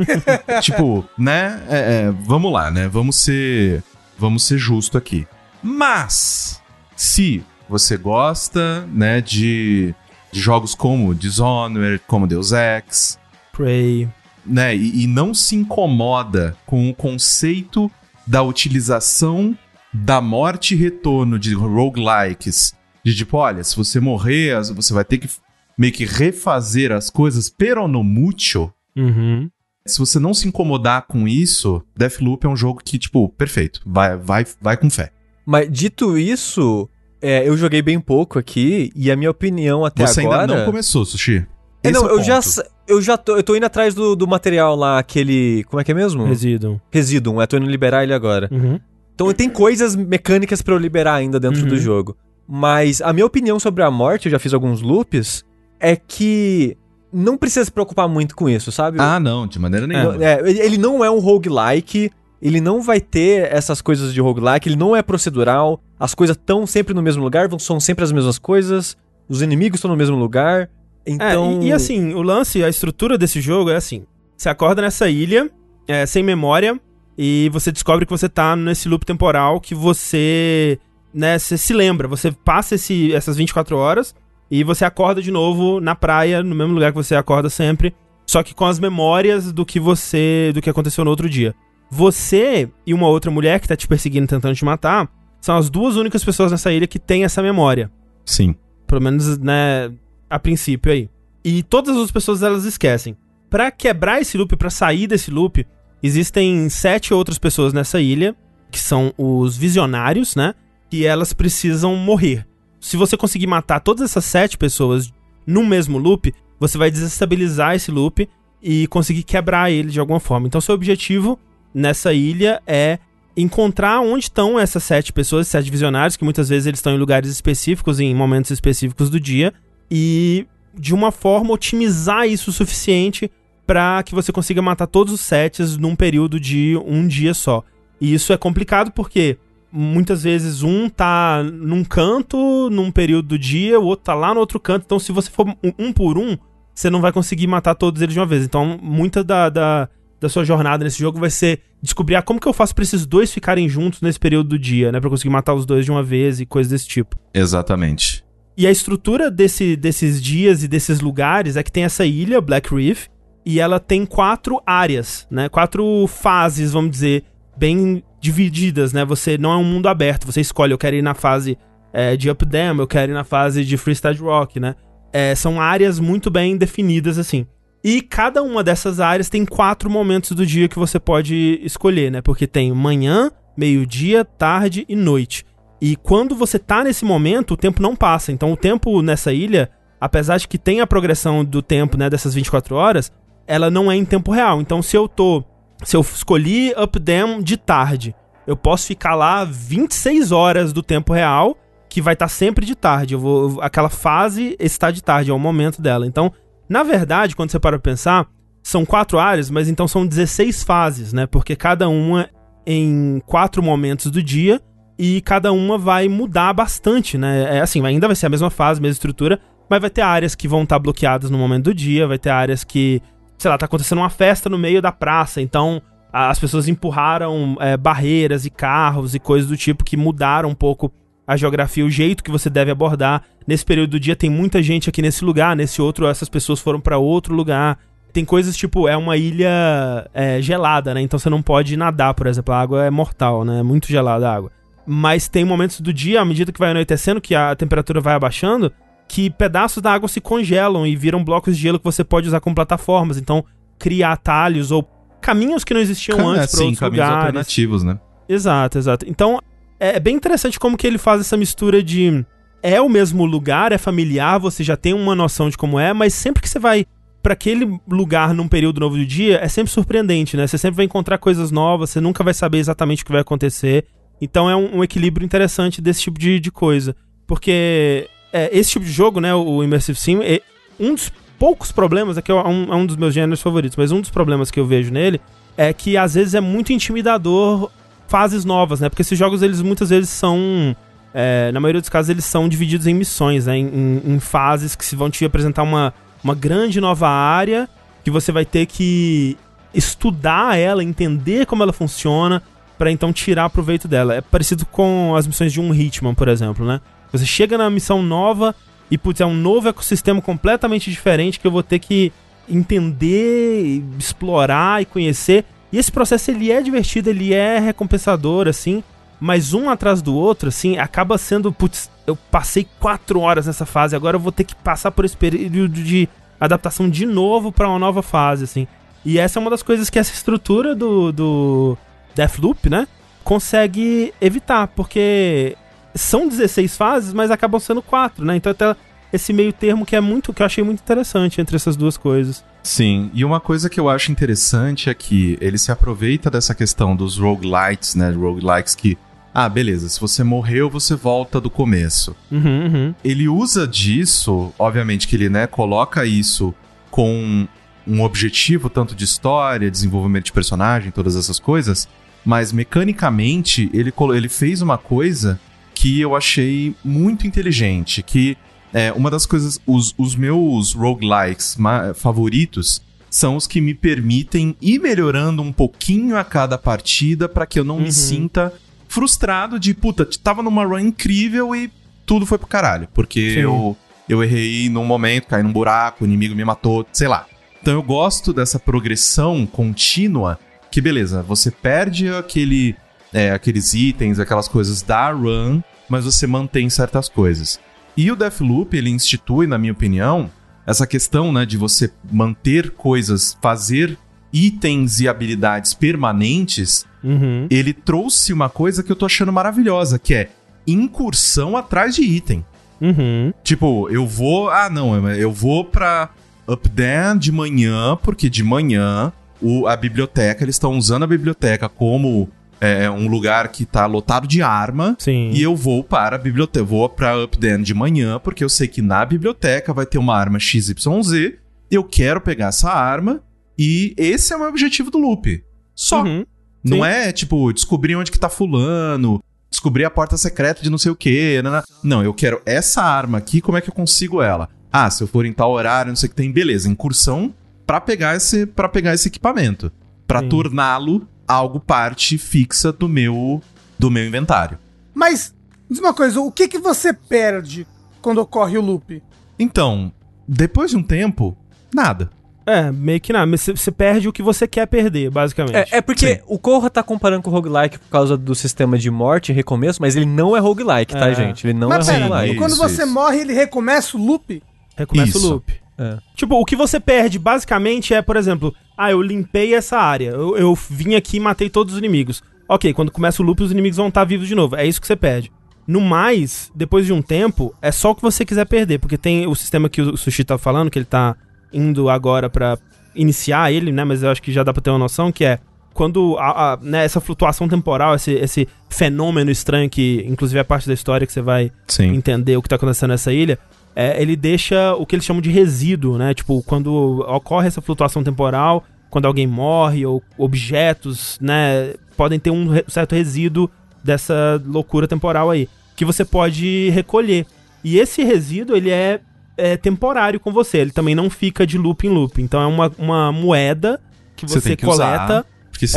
tipo, né? É, é, vamos lá, né? Vamos ser, vamos ser justo aqui. Mas se você gosta, né, de, de jogos como Dishonored, como Deus Ex, Prey. né, e, e não se incomoda com o conceito da utilização da morte e retorno de roguelikes, de tipo, olha, se você morrer, você vai ter que meio que refazer as coisas pero no mucho. Uhum. Se você não se incomodar com isso, Deathloop é um jogo que, tipo, perfeito. Vai, vai, vai com fé. Mas dito isso, é, eu joguei bem pouco aqui e a minha opinião até você agora. ainda não começou, Sushi. É, não, é o eu já, ponto. eu já tô, eu tô indo atrás do, do material lá, aquele. Como é que é mesmo? Residuum. Residuum, é, tô indo liberar ele agora. Uhum. Então tem coisas mecânicas pra eu liberar ainda dentro Uhum. do jogo. Mas a minha opinião sobre a morte, eu já fiz alguns loops, é que não precisa se preocupar muito com isso, sabe? Ah, não, de maneira nenhuma. É, ele- não é um roguelike, ele não vai ter essas coisas de roguelike, ele não é procedural, as coisas estão sempre no mesmo lugar, vão- são sempre as mesmas coisas, os inimigos estão no mesmo lugar. Então. É, e, e assim, o lance, a estrutura desse jogo é assim: você acorda nessa ilha, é, sem memória, e você descobre que você tá nesse loop temporal que você, né, você se lembra. Você passa esse, essas 24 horas e você acorda de novo na praia, no mesmo lugar que você acorda sempre, só que com as memórias do que você, do que aconteceu no outro dia. Você e uma outra mulher que tá te perseguindo, tentando te matar, são as duas únicas pessoas nessa ilha que têm essa memória. Sim. Pelo menos, né, a princípio aí. E todas as outras pessoas elas esquecem. Pra quebrar esse loop, pra sair desse loop, existem sete outras pessoas nessa ilha, que são os visionários, né? Que elas precisam morrer. Se você conseguir matar todas essas sete pessoas no mesmo loop, você vai desestabilizar esse loop e conseguir quebrar ele de alguma forma. Então, seu objetivo nessa ilha é encontrar onde estão essas sete pessoas, sete visionários, que muitas vezes eles estão em lugares específicos, em momentos específicos do dia, e de uma forma otimizar isso o suficiente para que você consiga matar todos os sets num período de um dia só. E isso é complicado porque muitas vezes um tá num canto num período do dia, o outro tá lá no outro canto, então se você for um, por um, você não vai conseguir matar todos eles de uma vez. Então, muita da, da, da sua jornada nesse jogo vai ser descobrir ah, como que eu faço pra esses dois ficarem juntos nesse período do dia, né? Pra conseguir matar os dois de uma vez e coisas desse tipo. Exatamente. E a estrutura desse, desses dias e desses lugares é que tem essa ilha, Black Reef, e ela tem quatro áreas, né? Quatro fases, vamos dizer, bem divididas, né? Você não é um mundo aberto, você escolhe, eu quero ir na fase é, de Up Dam, eu quero ir na fase de Freestyle Rock, né? É, são áreas muito bem definidas, assim. E cada uma dessas áreas tem quatro momentos do dia que você pode escolher, né? Porque tem manhã, meio-dia, tarde e noite. E quando você tá nesse momento, o tempo não passa. Então o tempo nessa ilha, apesar de que tem a progressão do tempo, né, dessas 24 horas, ela não é em tempo real. Então se eu tô se eu escolhi Up Dam de tarde, eu posso ficar lá 26 horas do tempo real, que vai estar sempre de tarde. Eu vou, aquela fase está de tarde, é o momento dela. Então, na verdade, quando você para pensar, são quatro áreas, mas então são 16 fases, né? Porque cada uma em quatro momentos do dia e cada uma vai mudar bastante, né? É assim, ainda vai ser a mesma fase, mesma estrutura, mas vai ter áreas que vão estar bloqueadas no momento do dia, vai ter áreas que, sei lá, tá acontecendo uma festa no meio da praça, então as pessoas empurraram é, barreiras e carros e coisas do tipo que mudaram um pouco a geografia, o jeito que você deve abordar. Nesse período do dia tem muita gente aqui nesse lugar, nesse outro essas pessoas foram para outro lugar. Tem coisas tipo, é uma ilha é, gelada, né? Então você não pode nadar, por exemplo. A água é mortal, né? É muito gelada a água. Mas tem momentos do dia, à medida que vai anoitecendo, que a temperatura vai abaixando, que pedaços da água se congelam e viram blocos de gelo que você pode usar como plataformas. Então, criar atalhos ou caminhos que não existiam antes para outros caminhos lugares. alternativos, né? Exato, exato. Então, é, é bem interessante como que ele faz essa mistura de é o mesmo lugar, é familiar, você já tem uma noção de como é, mas sempre que você vai para aquele lugar num período novo do dia, é sempre surpreendente, né? Você sempre vai encontrar coisas novas, você nunca vai saber exatamente o que vai acontecer. Então é um, um equilíbrio interessante desse tipo de, de coisa. Porque é, esse tipo de jogo, né, o Immersive Sim, é um dos poucos problemas, é que é um, é um dos meus gêneros favoritos, mas um dos problemas que eu vejo nele é que às vezes é muito intimidador fases novas, né? Porque esses jogos, eles muitas vezes são. É, na maioria dos casos, eles são divididos em missões, né? Em, em, em, fases que vão te apresentar uma, uma grande nova área que você vai ter que estudar ela, entender como ela funciona, para então tirar proveito dela. É parecido com as missões de um Hitman, por exemplo, né? Você chega na missão nova e, putz, é um novo ecossistema completamente diferente que eu vou ter que entender, explorar e conhecer. E esse processo ele é divertido, ele é recompensador, assim, mas um atrás do outro, assim, acaba sendo, putz, eu passei quatro horas nessa fase, agora eu vou ter que passar por esse período de adaptação de novo para uma nova fase, assim. E essa é uma das coisas que essa estrutura do, do Deathloop, né, consegue evitar, porque são 16 fases, mas acabam sendo quatro, né? Então até esse meio termo que é muito que eu achei muito interessante entre essas duas coisas. Sim, e uma coisa que eu acho interessante é que ele se aproveita dessa questão dos roguelites, né? Roguelikes que ah, beleza, se você morreu, você volta do começo. Uhum, uhum. Ele usa disso, obviamente que ele, né, coloca isso com um objetivo tanto de história, desenvolvimento de personagem, todas essas coisas, mas mecanicamente ele, ele fez uma coisa que eu achei muito inteligente, que é, uma das coisas, os, os meus roguelikes favoritos são os que me permitem ir melhorando um pouquinho a cada partida para que eu não uhum. me sinta frustrado de, puta, tava numa run incrível e tudo foi pro caralho. Porque eu, eu errei num momento, caí num buraco, o inimigo me matou, sei lá. Então eu gosto dessa progressão contínua que, beleza, você perde aquele, é, aqueles itens, aquelas coisas da run, mas você mantém certas coisas. E o Deathloop, ele institui, na minha opinião, essa questão, né, de você manter coisas, fazer itens e habilidades permanentes. Uhum. Ele trouxe uma coisa que eu tô achando maravilhosa, que é incursão atrás de item. Uhum. Tipo, eu vou. Ah, não, eu vou pra Updan de manhã, porque de manhã o, a biblioteca, eles estão usando a biblioteca como é um lugar que tá lotado de arma. Sim. E eu vou para a biblioteca, vou para Upden de manhã, porque eu sei que na biblioteca vai ter uma arma XYZ. Eu quero pegar essa arma e esse é o meu objetivo do loop. Só. Uhum. Não é tipo descobrir onde que tá fulano, descobrir a porta secreta de não sei o quê. Não, não, eu quero essa arma aqui, como é que eu consigo ela? Ah, se eu for em tal horário, não sei o que tem, beleza, incursão para pegar esse para pegar esse equipamento, para torná-lo algo parte fixa do meu do meu inventário. Mas diz uma coisa, o que que você perde quando ocorre o loop? Então, depois de um tempo, nada. É, meio que nada. Você perde o que você quer perder, basicamente. É, é porque Sim. o Corra tá comparando com o roguelike por causa do sistema de morte e recomeço, mas ele não é roguelike, tá, é. gente? Ele não mas é pera, roguelike. Quando você isso. morre, ele recomeça o loop? Recomeça isso. o loop. É. Tipo, o que você perde, basicamente, é, por exemplo, ah, eu limpei essa área. Eu, eu vim aqui e matei todos os inimigos. Ok, quando começa o loop, os inimigos vão estar vivos de novo. É isso que você perde. No mais, depois de um tempo, é só o que você quiser perder. Porque tem o sistema que o Sushi tá falando, que ele tá indo agora para iniciar ele, né? Mas eu acho que já dá pra ter uma noção, que é quando a, a- né, essa flutuação temporal, esse, esse fenômeno estranho que, inclusive, é parte da história que você vai Sim. entender o que tá acontecendo nessa ilha, é, ele deixa o que eles chamam de resíduo, né? Tipo, quando ocorre essa flutuação temporal, quando alguém morre ou objetos, né, podem ter um certo resíduo dessa loucura temporal aí, que você pode recolher. E esse resíduo, ele é, é temporário com você, ele também não fica de loop em loop. Então é uma, uma moeda que Você você, que coleta. usar,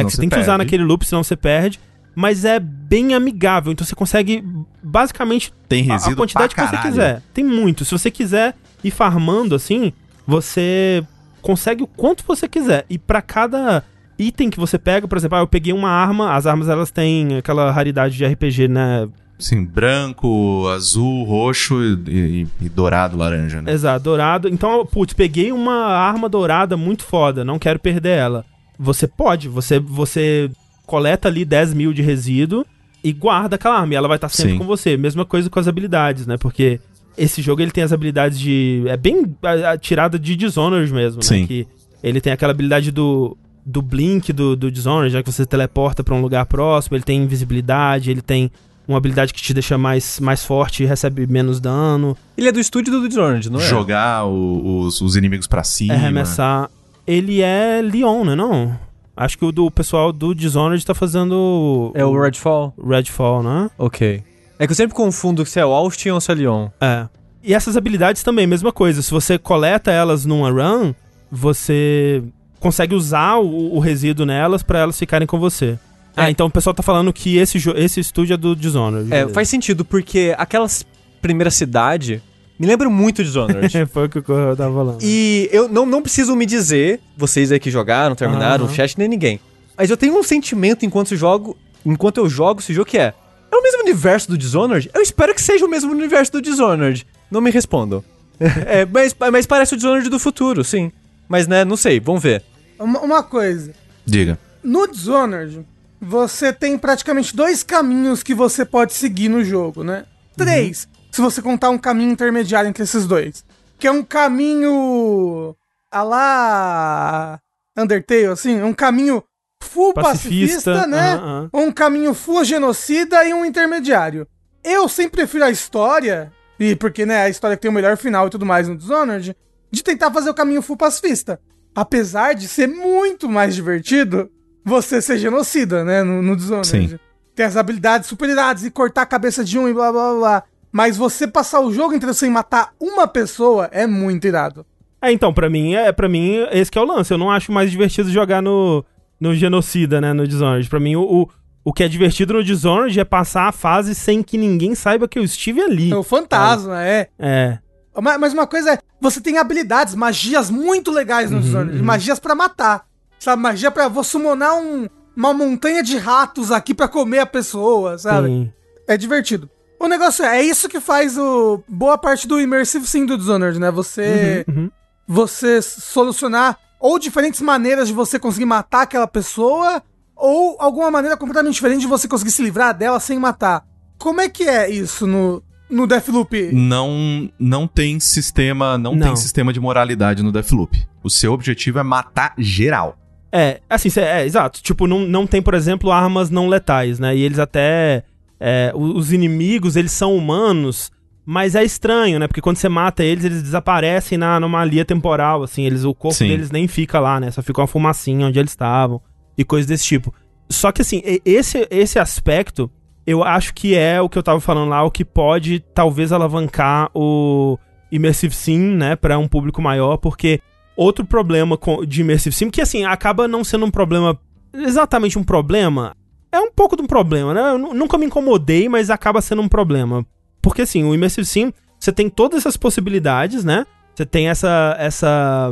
É que você tem que usar naquele loop, senão você perde. Mas é bem amigável. Então você consegue, basicamente, Tem a- resíduo a quantidade que você quiser. Tem muito. Se você quiser ir farmando assim, você consegue o quanto você quiser. E pra cada item que você pega, por exemplo, ah, eu peguei uma arma, as armas elas têm aquela raridade de RPG, né? Sim, branco, azul, roxo e, e- e dourado, laranja, né? Exato, dourado. Então, putz, peguei uma arma dourada muito foda, não quero perder ela. Você pode, você, você coleta ali 10 mil de resíduo e guarda aquela arma, e ela vai estar sempre Sim. com você. Mesma coisa com as habilidades, né? Porque esse jogo ele tem as habilidades de. É bem a, a tirada de Dishonored mesmo, Sim. né? Que ele tem aquela habilidade do. Do Blink do, do Dishonored, já que você teleporta pra um lugar próximo, ele tem invisibilidade, ele tem uma habilidade que te deixa mais, mais forte e recebe menos dano. Ele é do estúdio do Dishonored, não é? Jogar o- os, os inimigos pra cima. É arremessar. Ele é Leon, né? Não? Acho que o do pessoal do Dishonored tá fazendo. É o Redfall? Redfall, né? Ok. É que eu sempre confundo se é o Austin ou se é Leon. É. E essas habilidades também, mesma coisa. Se você coleta elas numa run, você consegue usar o, o resíduo nelas pra elas ficarem com você. É. Ah, então o pessoal tá falando que esse, esse estúdio é do Dishonored. É, faz sentido, porque aquela s- primeira cidade me lembra muito Dishonored. É, Foi o que o Correio tava falando. e eu não, não preciso me dizer, vocês aí que jogaram, terminaram, Aham. o chat nem ninguém. Mas eu tenho um sentimento enquanto eu jogo, enquanto eu jogo esse jogo que é. É o mesmo universo do Dishonored? Eu espero que seja o mesmo universo do Dishonored. Não me respondam. é, mas, mas parece o Dishonored do futuro, sim. Mas né, não sei, vamos ver. Uma, uma coisa. Diga. No Dishonored, você tem praticamente dois caminhos que você pode seguir no jogo, né? Três, se você contar um caminho intermediário entre esses dois. Que é um caminho. a lá. Undertale, assim, um caminho full pacifista, Pacifista, né? aham, aham. Um caminho full genocida e um intermediário. Eu sempre prefiro a história, e porque, né, a história que tem o melhor final e tudo mais no Dishonored, de tentar fazer o caminho full pacifista. Apesar de ser muito mais divertido você ser genocida, né, no, no Dishonored. Sim. Tem as habilidades superioridades e cortar a cabeça de um e blá blá blá. Mas você passar o jogo inteiro sem matar uma pessoa é muito irado. É, então, pra mim, é para mim, esse que é o lance. Eu não acho mais divertido jogar no, no Genocida, né, no Dishonored. Pra mim, o, o, o que é divertido no Dishonored é passar a fase sem que ninguém saiba que eu estive ali. É o fantasma, é. É. Ma- Mas uma coisa é, você tem habilidades, magias muito legais no Dishonored. Magias pra matar. Sabe, magia pra vou summonar um, uma montanha de ratos aqui pra comer a pessoa, sabe? Sim. É divertido. O negócio é, é isso que faz o boa parte do immersive sim do Dishonored, né? Você Uhum. você solucionar ou diferentes maneiras de você conseguir matar aquela pessoa ou alguma maneira completamente diferente de você conseguir se livrar dela sem matar. Como é que é isso no no Deathloop? Não, não tem sistema, não, Não. tem sistema de moralidade no Deathloop. O seu objetivo é matar geral. É, assim, cê- é, exato. Tipo, não, não tem, por exemplo, armas não letais, né? E eles até. É, os inimigos, eles são humanos, mas é estranho, né? Porque quando você mata eles, eles desaparecem na anomalia temporal, assim. Eles, o corpo Sim. deles nem fica lá, né? Só fica uma fumacinha onde eles estavam e coisas desse tipo. Só que, assim, esse, esse aspecto, eu acho que é o que eu tava falando lá, o que pode talvez alavancar o Immersive Sim, né? Pra um público maior, porque outro problema com- de Immersive Sim, que assim, acaba não sendo um problema, exatamente um problema, é um pouco de um problema, né? Eu nu- nunca me incomodei, mas acaba sendo um problema. Porque assim, o Immersive Sim, você tem todas essas possibilidades, né? Você tem essa, essa,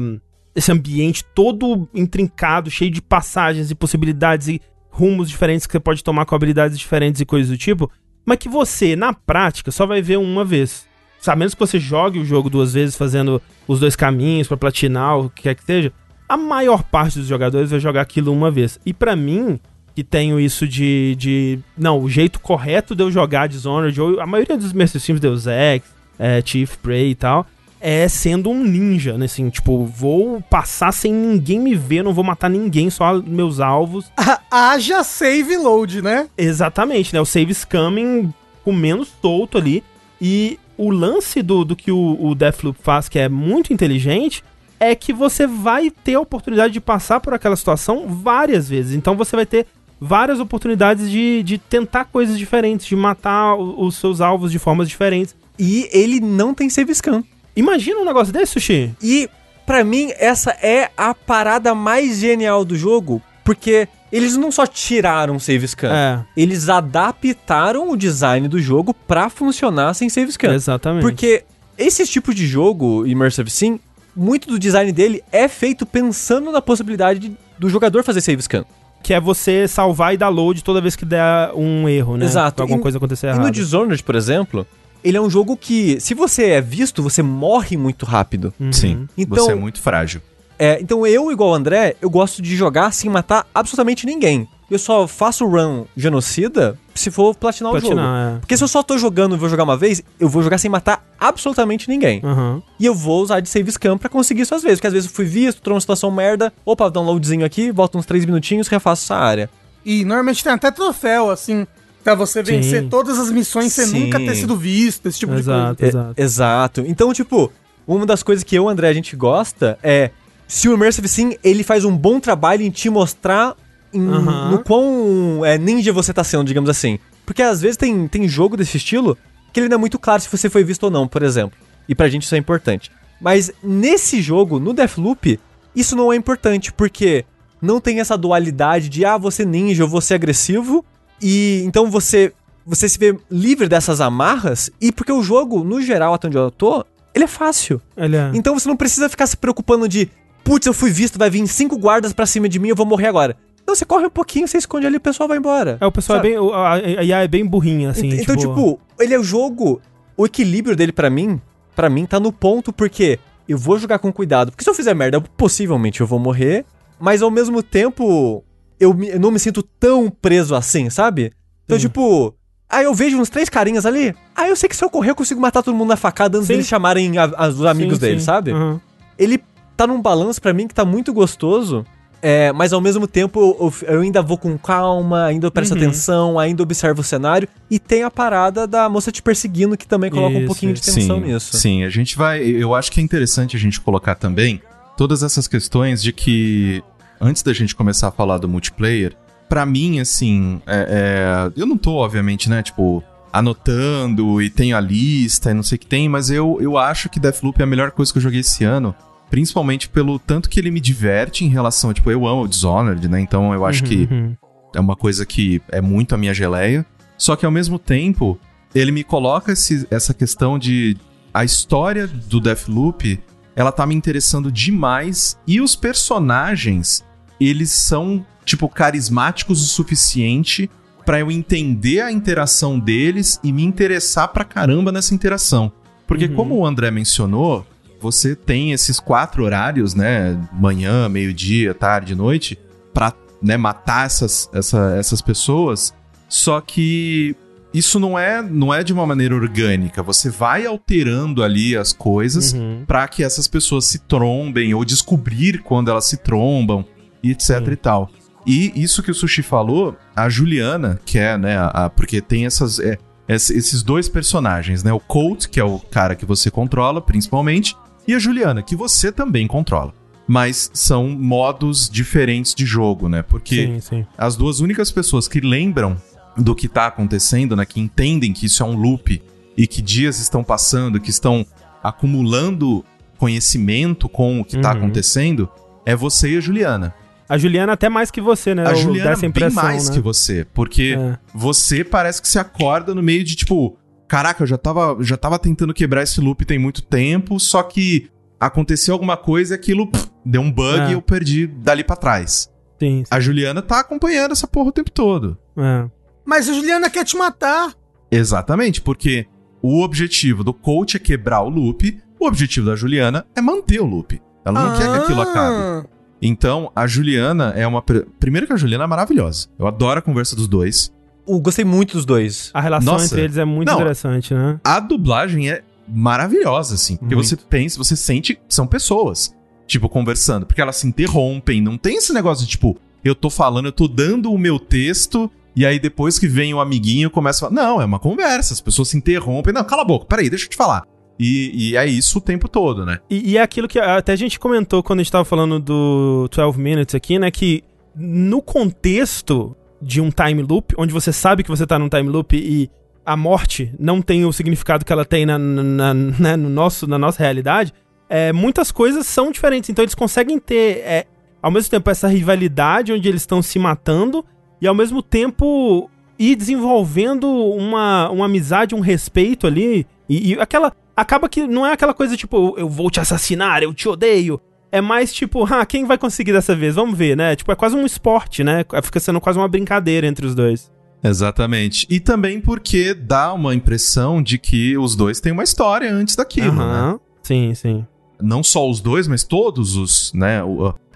esse ambiente todo intrincado, cheio de passagens e possibilidades e rumos diferentes que você pode tomar com habilidades diferentes e coisas do tipo, mas que você, na prática, só vai ver uma vez. A menos que você jogue o jogo duas vezes fazendo os dois caminhos pra platinar, o que quer que seja, a maior parte dos jogadores vai jogar aquilo uma vez. E pra mim, que tenho isso de, de. Não, o jeito correto de eu jogar Dishonored, ou a maioria dos meus Sims Deus Ex, é, Chief Prey e tal, é sendo um ninja, né? Assim, tipo, vou passar sem ninguém me ver, não vou matar ninguém, só meus alvos. Haja save load, né? Exatamente, né? O save scamming comendo solto ali. E o lance do, do que o, o Deathloop faz, que é muito inteligente, é que você vai ter a oportunidade de passar por aquela situação várias vezes. Então você vai ter várias oportunidades de, de tentar coisas diferentes, de matar os seus alvos de formas diferentes. E ele não tem save scan. Imagina um negócio desse, Sushi. E pra mim essa é a parada mais genial do jogo, porque eles não só tiraram save scan, É, eles adaptaram o design do jogo pra funcionar sem save scan. exatamente. Porque esse tipo de jogo, Immersive Sim, muito do design dele é feito pensando na possibilidade de- do jogador fazer save scan. Que é você salvar e dar load toda vez que der um erro, né? Exato. Alguma E- coisa acontecer E errado. no Dishonored, por exemplo, ele é um jogo que, se você é visto, você morre muito rápido. Uhum. Sim. Então- Você é muito frágil. É, então eu, igual o André, eu gosto de jogar sem matar absolutamente ninguém. Eu só faço run genocida se for platinar, o jogo. Platinar, é. Porque se eu só tô jogando e vou jogar uma vez, eu vou jogar sem matar absolutamente ninguém. Aham. E eu vou usar de save scam pra conseguir isso às vezes. Porque às vezes eu fui visto, tô numa situação merda, opa, dá um loadzinho aqui, volto uns 3 minutinhos, refaço essa área. E normalmente tem até troféu, assim, pra você Sim. vencer todas as missões sem Sim. nunca ter sido visto, esse tipo Exato, de coisa. exato. É, exato. Então, tipo, uma das coisas que eu o André a gente gosta é se o Immersive Sim, ele faz um bom trabalho em te mostrar em- Aham. no quão é, ninja você tá sendo, digamos assim. Porque às vezes tem, tem jogo desse estilo que ele não é muito claro se você foi visto ou não, por exemplo. E pra gente isso é importante. Mas nesse jogo, no Deathloop, isso não é importante, porque não tem essa dualidade de, ah, você ninja ou você agressivo, e então você você se vê livre dessas amarras, e porque o jogo, no geral, até onde eu tô, ele é fácil. Ele é. Então você não precisa ficar se preocupando de, putz, eu fui visto, vai vir cinco guardas pra cima de mim, eu vou morrer agora. Não, você corre um pouquinho, você esconde ali, o pessoal vai embora. É, o pessoal Sabe? é bem. A, IA é bem burrinha, assim. Ent- então, tipo, ele é o jogo. O equilíbrio dele pra mim, pra mim, tá no ponto porque eu vou jogar com cuidado. Porque se eu fizer merda, possivelmente eu vou morrer. Mas ao mesmo tempo, eu, me- eu não me sinto tão preso assim, sabe? Então, Sim. tipo. Aí eu vejo uns três carinhas ali. Aí eu sei que se eu correr, eu consigo matar todo mundo na facada antes Sim. deles chamarem a- a- os amigos Sim, dele, sim. sabe? Aham. ele tá num balanço pra mim que tá muito gostoso. É, mas ao mesmo tempo eu, eu- ainda vou com calma, ainda presto Uhum. atenção, ainda observo o cenário. E tem a parada da moça te perseguindo que também coloca um Isso, pouquinho de tensão sim, nisso. Sim, a gente vai. Eu acho que é interessante a gente colocar também todas essas questões de que, antes da gente começar a falar do multiplayer, pra mim, assim, é- é, eu não tô, obviamente, né, tipo, anotando e tenho a lista e não sei o que tem, mas eu, eu acho que Deathloop é a melhor coisa que eu joguei esse ano. Principalmente pelo tanto que ele me diverte em relação. Tipo, eu amo o Dishonored, né? Então eu acho que Uhum. é uma coisa que é muito a minha geleia. Só que ao mesmo tempo, ele me coloca esse- essa questão de a história do Deathloop, ela tá me interessando demais e os personagens, eles são tipo carismáticos o suficiente pra eu entender a interação deles e me interessar pra caramba nessa interação. Porque Uhum. como o André mencionou, você tem esses quatro horários, né, manhã, meio-dia, tarde, noite, pra né, matar essas, essa- essas pessoas. Só que isso não é, não é de uma maneira orgânica. Você vai alterando ali as coisas Uhum. pra que essas pessoas se trombem ou descobrir quando elas se trombam e etc Sim. e tal. E isso que o Sushi falou, a Juliana, que é, né, a, a- porque tem essas é, esse- esses dois personagens, né, o Colt, que é o cara que você controla principalmente, e a Juliana, que você também controla. Mas são modos diferentes de jogo, né? Porque Sim, sim. as duas únicas pessoas que lembram do que tá acontecendo, né, que entendem que isso é um loop e que dias estão passando, que estão acumulando conhecimento com o que tá Uhum. acontecendo, é você e a Juliana. A Juliana até mais que você, né? a Eu- Juliana bem mais né? que você, porque É. você parece que se acorda no meio de tipo, caraca, eu já tava, já tava tentando quebrar esse loop tem muito tempo, só que aconteceu alguma coisa e aquilo pff, deu um bug É. e eu perdi dali pra trás. Sim, sim. A Juliana tá acompanhando essa porra o tempo todo. É. Mas a Juliana quer te matar. Exatamente, porque o objetivo do coach é quebrar o loop, o objetivo da Juliana é manter o loop. Ela não quer que aquilo acabe. Ah, Então, a Juliana é uma. Primeiro que a Juliana é maravilhosa. Eu adoro a conversa dos dois. Eu gostei muito dos dois. A relação Nossa. entre eles é muito Não. interessante, né? A dublagem é maravilhosa, assim. Porque Muito. você pensa, você sente que são pessoas, tipo, conversando. Porque elas se interrompem, não tem esse negócio de, tipo, eu tô falando, eu tô dando o meu texto, e aí depois que vem o amiguinho começa a falar. Não, é uma conversa, as pessoas se interrompem. Não, cala a boca, peraí, deixa eu te falar. E, e é isso o tempo todo, né? E, e é aquilo que até a gente comentou quando a gente tava falando do 12 Minutes aqui, né? Que no contexto de um time loop, onde você sabe que você tá num time loop e a morte não tem o significado que ela tem na, na, né, no nosso, na nossa realidade, é, muitas coisas são diferentes. Então eles conseguem ter, é, ao mesmo tempo, essa rivalidade onde eles estão se matando e ao mesmo tempo ir desenvolvendo uma, uma amizade, um respeito ali. E, e aquela. Acaba que não é aquela coisa tipo, eu vou te assassinar, eu te odeio. É mais tipo, ah, quem vai conseguir dessa vez? Vamos ver, né? Tipo, é quase um esporte, né? Fica sendo quase uma brincadeira entre os dois. Exatamente. E também porque dá uma impressão de que os dois têm uma história antes daquilo, né? Aham. Sim, sim. Não só os dois, mas todos os, né,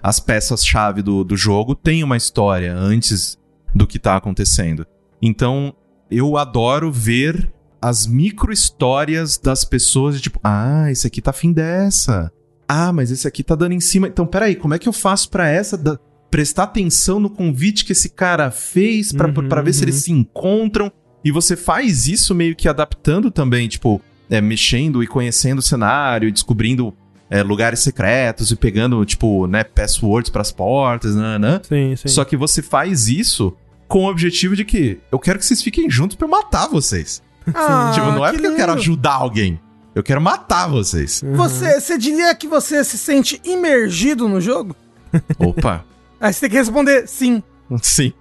as peças-chave do, do jogo têm uma história antes do que tá acontecendo. Então, eu adoro ver as micro-histórias das pessoas de tipo, ah, esse aqui tá afim dessa. Ah, mas esse aqui tá dando em cima. Então, peraí, como é que eu faço pra essa da- prestar atenção no convite que esse cara fez pra Uhum, pra ver se uhum. eles se encontram? E você faz isso meio que adaptando também, tipo, é, mexendo e conhecendo o cenário, descobrindo é, lugares secretos e pegando, tipo, né, passwords pras portas, né, né? Sim, sim. Só que você faz isso com o objetivo de que eu quero que vocês fiquem juntos pra eu matar vocês. Ah, tipo, não é que porque eu quero lindo. ajudar alguém. Eu quero matar vocês. Uhum. Você, você diria que você se sente imergido no jogo? Opa. Aí você tem que responder sim. Sim.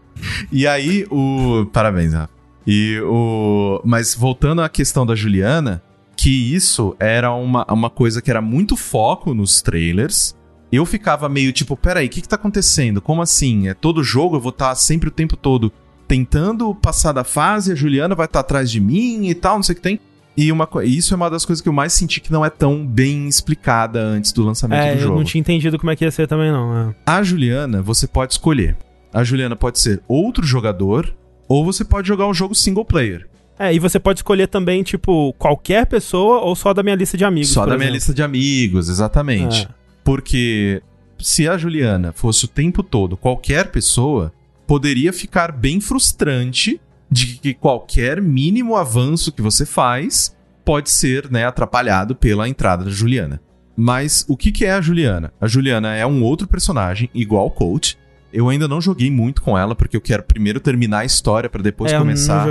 E aí, o. Parabéns, Rafa. E o. Mas voltando à questão da Juliana, que isso era uma, uma coisa que era muito foco nos trailers. Eu ficava meio tipo, peraí, o que, que tá acontecendo? Como assim? É todo jogo, eu vou estar sempre o tempo todo tentando passar da fase, a Juliana vai estar atrás de mim e tal, não sei o que tem. E uma, isso é uma das coisas que eu mais senti que não é tão bem explicada antes do lançamento É, do eu jogo. não tinha entendido como é que ia ser também, não. é. A Juliana, você pode escolher. A Juliana pode ser outro jogador, ou você pode jogar um jogo single player. É, e você pode escolher também, tipo, qualquer pessoa ou só da minha lista de amigos. Só da minha exemplo. lista de amigos, exatamente. É. Porque se a Juliana fosse o tempo todo qualquer pessoa, poderia ficar bem frustrante de que qualquer mínimo avanço que você faz pode ser né, atrapalhado pela entrada da Juliana. Mas o que, que é a Juliana? A Juliana é um outro personagem, igual o Coach. Eu ainda não joguei muito com ela, porque eu quero primeiro terminar a história pra depois é, começar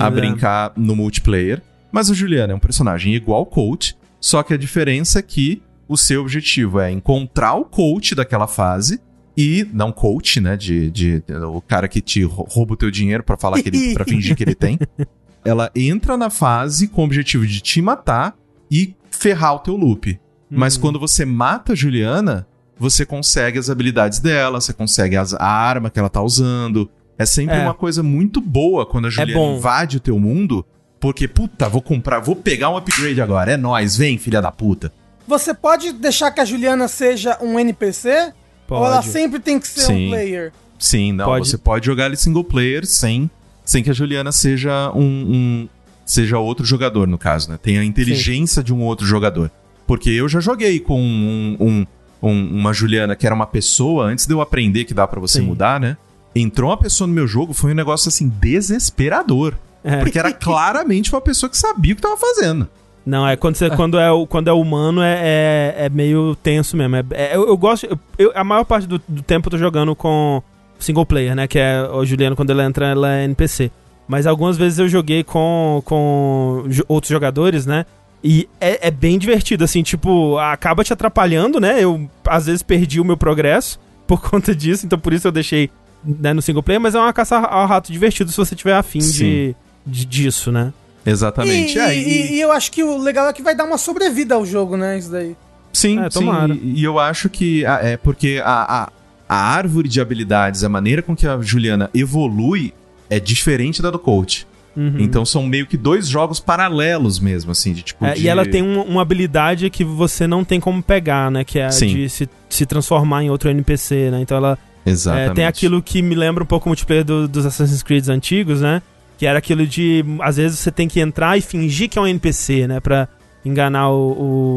a brincar no multiplayer. Mas a Juliana é um personagem igual ao coach, só que a diferença é que o seu objetivo é encontrar o coach daquela fase e não coach, né, de, de, de- o cara que te rou- rouba o teu dinheiro pra falar que ele para fingir que ele tem. Ela entra na fase com o objetivo de te matar e ferrar o teu loop. Mas Uhum. quando você mata a Juliana, você consegue as habilidades dela, você consegue as- a arma que ela tá usando. É sempre É. uma coisa muito boa quando a Juliana bom. invade o teu mundo, porque, puta, vou comprar, vou pegar um upgrade agora. É nóis, vem, filha da puta. Você pode deixar que a Juliana seja um NPC? Ou ela Pode. sempre tem que ser Sim. um player? Sim, não, Pode. você pode jogar ele single player sem, sem que a Juliana seja um, um- seja outro jogador, no caso, né? Tem a inteligência de um outro jogador. Porque eu já joguei com um- um- um- uma Juliana que era uma pessoa, antes de eu aprender que dá pra você Sim. mudar, né? Entrou uma pessoa no meu jogo, foi um negócio assim, desesperador. É. Porque era claramente uma pessoa que sabia o que tava fazendo. Não, é quando, você, quando, é, quando é humano é, é, é meio tenso mesmo. É, é- eu, eu gosto. eu- eu- a maior parte do, do tempo eu tô jogando com single player, né? Que é o Juliano, quando ela entra, ela é NPC. Mas algumas vezes eu joguei com, com outros jogadores, né? E é, é bem divertido, assim, tipo, acaba te atrapalhando, né? Eu às vezes perdi o meu progresso por conta disso, então por isso eu deixei né, no single player, mas é uma caça ao rato divertido se você tiver afim de, de, disso, né? Exatamente. E, É, e- e- e eu acho que o legal é que vai dar uma sobrevida ao jogo, né? Isso daí. Sim, É, sim. tomara. E, e eu acho que ah, é porque a, a, a árvore de habilidades, a maneira com que a Juliana evolui é diferente da do coach. Uhum. Então são meio que dois jogos paralelos mesmo, assim, de tipo. É, de- E ela tem um- uma habilidade que você não tem como pegar, né? Que é a Sim. de se, se transformar em outro NPC, né? Então ela é, Exatamente. tem aquilo que me lembra um pouco o multiplayer do- dos Assassin's Creed antigos, né? Que era aquilo de, às vezes, você tem que entrar e fingir que é um NPC, né? Pra, enganar o,